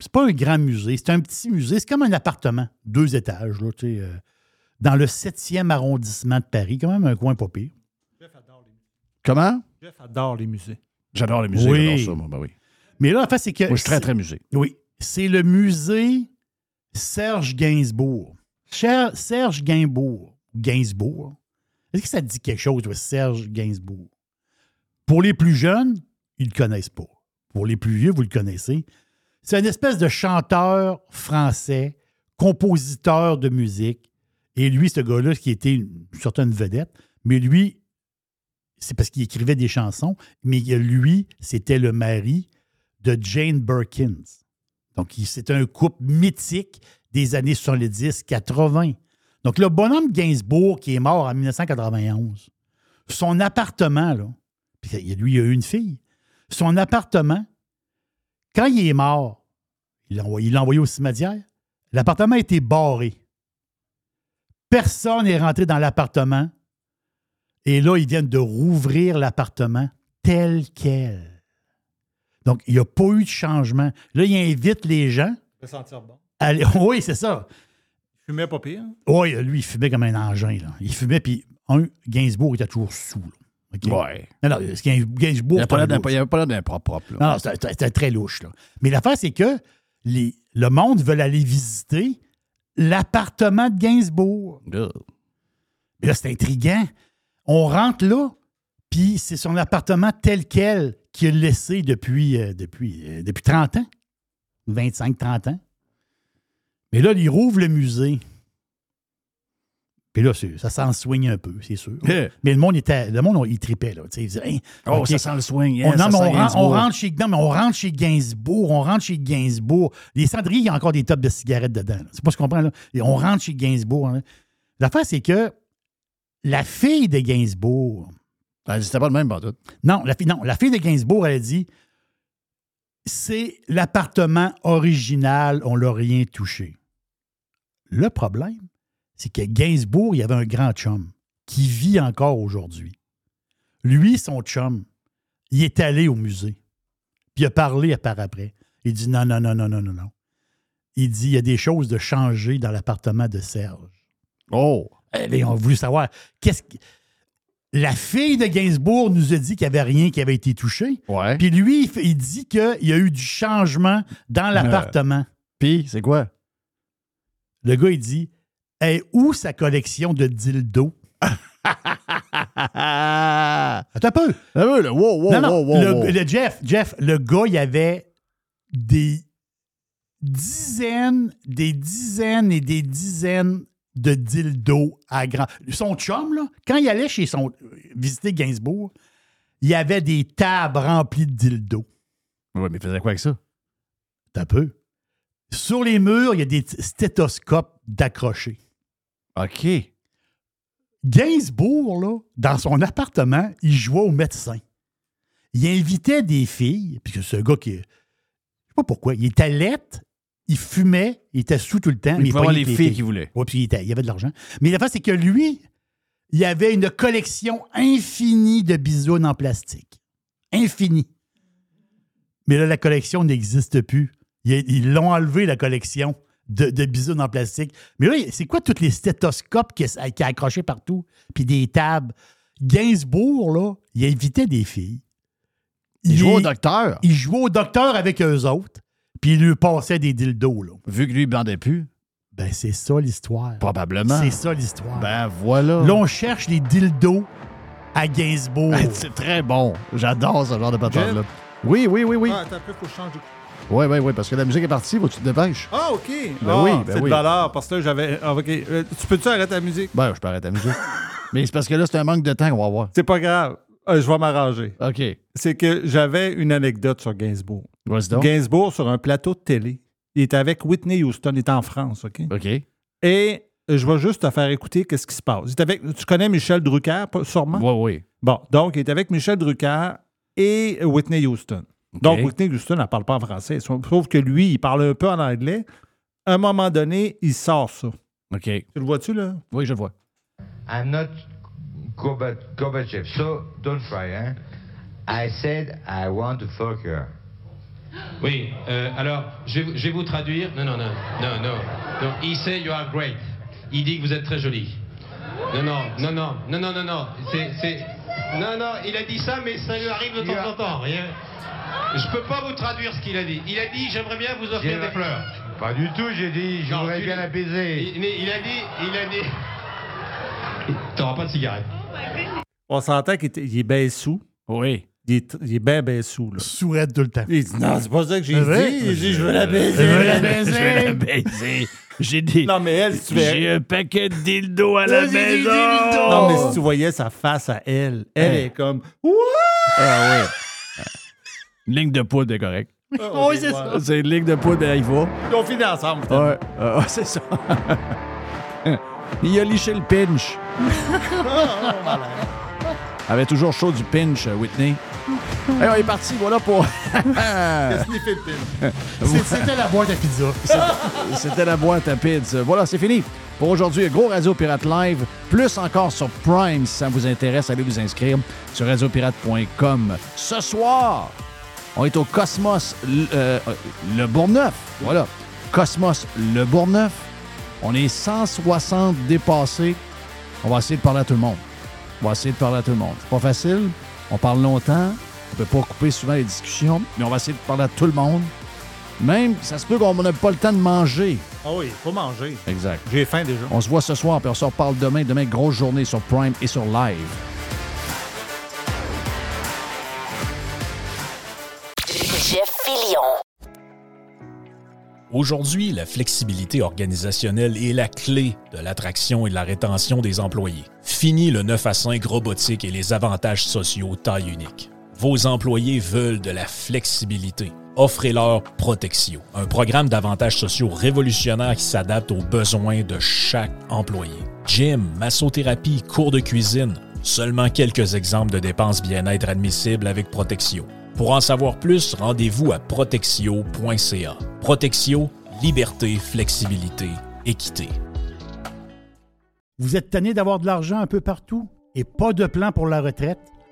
Speaker 1: C'est pas un grand musée, c'est un petit musée. C'est comme un appartement, deux étages, là, tu sais, euh, dans le 7e arrondissement de Paris, quand même un coin pas pire. Comment?
Speaker 20: Jeff adore les musées.
Speaker 2: J'adore les musées,
Speaker 1: Oui.
Speaker 2: j'adore ça, moi, ben oui.
Speaker 1: Mais là, en fait, c'est que.
Speaker 2: Moi, je suis très, très musée.
Speaker 1: Oui. C'est le musée Serge Gainsbourg. Cher- Serge Gainsbourg. Gainsbourg. Est-ce que ça te dit quelque chose, Serge Gainsbourg? Pour les plus jeunes, ils ne le connaissent pas. Pour les plus vieux, vous le connaissez. C'est une espèce de chanteur français, compositeur de musique. Et lui, ce gars-là, qui était une certaine vedette, mais lui, c'est parce qu'il écrivait des chansons, mais lui, c'était le mari de Jane Birkins. Donc, c'est un couple mythique des années 70-80. Donc, le bonhomme Gainsbourg, qui est mort en 1991, son appartement, là, puis lui, il a eu une fille, son appartement, quand il est mort, il l'a envoyé, envoyé au cimetière, l'appartement a été barré. Personne n'est rentré dans l'appartement. Et là, ils viennent de rouvrir l'appartement tel quel. Donc, il n'y a pas eu de changement. Là, il invite les gens.
Speaker 20: Vais sentir bon.
Speaker 1: à Oui, c'est ça.
Speaker 20: Je fumais pas pire.
Speaker 1: Oui, lui, il fumait comme un engin. Là. Il fumait, puis un, Gainsbourg était toujours sous. là. OK?
Speaker 2: Ouais.
Speaker 1: Non, non, Gainsbourg.
Speaker 2: Il n'y avait pas l'air d'un- il propre propre. là.
Speaker 1: non, non, c'était c'était très louche. Là. Mais l'affaire, c'est que les, le monde veut aller visiter l'appartement de Gainsbourg. Mais là, c'est intriguant. On rentre là, puis c'est son appartement tel quel qu'il a laissé depuis, euh, depuis, euh, depuis 30 ans. 25-30 ans. Mais là, il rouvre le musée. Puis là, ça s'en soigne un peu, c'est sûr.
Speaker 2: Yeah.
Speaker 1: Mais le monde, était, le monde, il tripait. Là, il disait, Hein,
Speaker 2: Oh, ça sent le swing.
Speaker 1: On,
Speaker 2: yes,
Speaker 1: non, mais
Speaker 2: sent
Speaker 1: on, rentre, on chez, non, mais on rentre chez Gainsbourg, on rentre chez Gainsbourg. Les cendriers, il y a encore des tops de cigarettes dedans. C'est pas ce qu'on comprend, là. Et on rentre chez Gainsbourg. hein. L'affaire, c'est que la fille de Gainsbourg.
Speaker 2: Elle dit, c'était pas le même, tout.
Speaker 1: Non, la fille, non, la fille de Gainsbourg, elle a dit c'est l'appartement original, on l'a rien touché. Le problème, c'est que Gainsbourg, il y avait un grand chum qui vit encore aujourd'hui. Lui, son chum, il est allé au musée. Puis il a parlé par après. Il dit non, non, non, non, non, non, non. Il dit il y a des choses de changer dans l'appartement de Serge.
Speaker 2: Oh!
Speaker 1: Ils ont voulu savoir qu'est-ce que. La fille de Gainsbourg nous a dit qu'il n'y avait rien qui avait été touché.
Speaker 2: Ouais.
Speaker 1: Puis lui, il, dit qu'il y a eu du changement dans l'appartement.
Speaker 2: Puis, c'est quoi?
Speaker 1: Le gars, il dit Hey, où sa collection de dildos? Attends un peu.
Speaker 2: Wow, wow,
Speaker 1: non, non,
Speaker 2: wow, wow,
Speaker 1: le,
Speaker 2: wow.
Speaker 1: le Jeff, Jeff, le gars, il avait des dizaines, des dizaines et des dizaines de dildos à grand. Son chum, là, quand il allait chez son. visiter Gainsbourg, il y avait des tables remplies de dildos.
Speaker 2: Ouais, mais il faisait quoi avec ça?
Speaker 1: T'as peu. Sur les murs, il y a des stéthoscopes d'accrochés.
Speaker 2: OK.
Speaker 1: Gainsbourg, là, dans son appartement, il jouait au médecin. Il invitait des filles, puis c'est un gars qui. Je sais pas pourquoi. Il était lettre, il fumait, il était sous tout le temps.
Speaker 2: Il
Speaker 1: mais
Speaker 2: pouvait avoir les filles qu'il voulait.
Speaker 1: Oui, puis il, était- il avait de l'argent. Mais la face, c'est que lui, il avait une collection infinie de bisounes en plastique. Infinie. Mais là, la collection n'existe plus. Ils ils l'ont enlevé, la collection de, de bisounes en plastique. Mais là, c'est quoi tous les stéthoscopes qui, qui a accrochés partout? Puis des tables. Gainsbourg, là, il invitait des filles.
Speaker 2: Il jouait au docteur.
Speaker 1: Il jouait au docteur avec eux autres. Puis il lui passait des dildos, là.
Speaker 2: Vu que lui, il bandait plus?
Speaker 1: Ben, c'est ça l'histoire.
Speaker 2: Probablement.
Speaker 1: C'est ça l'histoire.
Speaker 2: Ben, voilà.
Speaker 1: Là, on cherche les dildos à Gainsbourg.
Speaker 2: c'est très bon. J'adore ce genre de patente-là. Oui, oui, oui, oui.
Speaker 20: Ah, attends un peu, faut que je change de
Speaker 2: Oui, oui, oui, parce que la musique est partie, faut que tu te dépêches.
Speaker 20: Ah, OK.
Speaker 2: Ben
Speaker 20: Ah,
Speaker 2: oui, ben
Speaker 20: c'est
Speaker 2: oui.
Speaker 20: de valeur, parce que là, j'avais... ah, OK. Euh, tu peux-tu arrêter la musique?
Speaker 2: Ben, je peux arrêter la musique. Mais c'est parce que là, c'est un manque de temps qu'on va avoir.
Speaker 20: C'est pas grave. Euh, je vais m'arranger.
Speaker 2: OK.
Speaker 20: C'est que j'avais une anecdote sur Gainsbourg.
Speaker 2: Vas-y donc.
Speaker 20: Gainsbourg, sur un plateau de télé, il était avec Whitney Houston. Il était en France, OK?
Speaker 2: OK.
Speaker 20: Et je vais juste te faire écouter qu'est-ce qui se passe. Il est avec, tu connais Michel Drucker, pas- sûrement?
Speaker 2: Oui, oui.
Speaker 20: Bon, donc, il est avec Michel Drucker et Whitney Houston. Donc, Whitney Houston, elle ne parle pas en français. Sauf que lui, il parle un peu en anglais. À un moment donné, il sort ça.
Speaker 2: OK.
Speaker 20: Tu le vois-tu, là?
Speaker 2: Oui, je le vois.
Speaker 21: I'm not Gorba- Gorbachev, so don't try, hein? I said I want to fuck her.
Speaker 22: Oui, euh, alors, je, vais- je vais vous traduire. Non, non, non, non, non. non. He say you are great. Il dit que vous êtes très jolie. Non, non, non, non, non, non, non, non. C'est, c'est... Non, non, il a dit ça, mais ça lui arrive de temps en temps. Rien. Je peux pas vous traduire ce qu'il a dit. Il a dit, j'aimerais bien vous offrir des fleurs.
Speaker 21: Pas du tout, j'ai dit, je voudrais bien la baiser.
Speaker 22: Il, il a dit, il a dit. T'auras pas de cigarette.
Speaker 20: On s'entend qu'il est bien sous.
Speaker 2: Oui.
Speaker 20: Il est, il est bien, bien sous, là.
Speaker 1: Sourette tout le temps.
Speaker 20: Il dit, non, c'est pas ça que j'ai dit. Il dit, je veux la baiser.
Speaker 1: Je veux la baiser.
Speaker 2: Je vais la baiser. J'ai des.
Speaker 20: Non, mais elle, si tu verrais-
Speaker 2: J'ai un paquet de dildos à la maison.
Speaker 20: dildos. Non, mais si tu voyais sa face à elle, elle
Speaker 2: Hey.
Speaker 20: est comme.
Speaker 2: Ah oui. Une ligne de poudre est correct.
Speaker 20: oui, c'est ça.
Speaker 2: C'est une ligne de poudre, ben, il va.
Speaker 20: Ils ont fini ensemble.
Speaker 2: Ouais, euh, ouais, c'est ça. il a liché le pinch. avait toujours chaud du pinch, euh, Whitney. Hey, on est parti, voilà pour.
Speaker 1: C'était la boîte à pizza.
Speaker 2: C'était- C'était la boîte à pizza. Voilà, c'est fini. Pour aujourd'hui, gros Radio Pirate Live. Plus encore sur Prime, si ça vous intéresse, allez vous inscrire sur radiopirate.com. Ce soir, on est au Cosmos le, euh, le Bourgneuf. Voilà. Cosmos le Bourgneuf. On est 160 dépassés. On va essayer de parler à tout le monde. On va essayer de parler à tout le monde. C'est pas facile. On parle longtemps. On peut pas couper souvent les discussions, mais on va essayer de parler à tout le monde. Même, ça se peut qu'on n'a pas le temps de manger.
Speaker 20: Ah oui, faut manger.
Speaker 2: Exact.
Speaker 20: J'ai faim déjà.
Speaker 2: On se voit ce soir, puis on se reparle demain. Demain, grosse journée sur Prime et sur Live.
Speaker 23: Jeff Fillion.
Speaker 24: Aujourd'hui, la flexibilité organisationnelle est la clé de l'attraction et de la rétention des employés. Fini le 9 à 5 robotique et les avantages sociaux taille unique. Vos employés veulent de la flexibilité. Offrez-leur Protexio, un programme d'avantages sociaux révolutionnaire qui s'adapte aux besoins de chaque employé. Gym, massothérapie, cours de cuisine, seulement quelques exemples de dépenses bien-être admissibles avec Protexio. Pour en savoir plus, rendez-vous à protexio.ca. Protexio, liberté, flexibilité, équité.
Speaker 1: Vous êtes tanné d'avoir de l'argent un peu partout et pas de plan pour la retraite?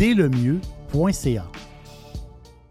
Speaker 1: dès le mieux.ca.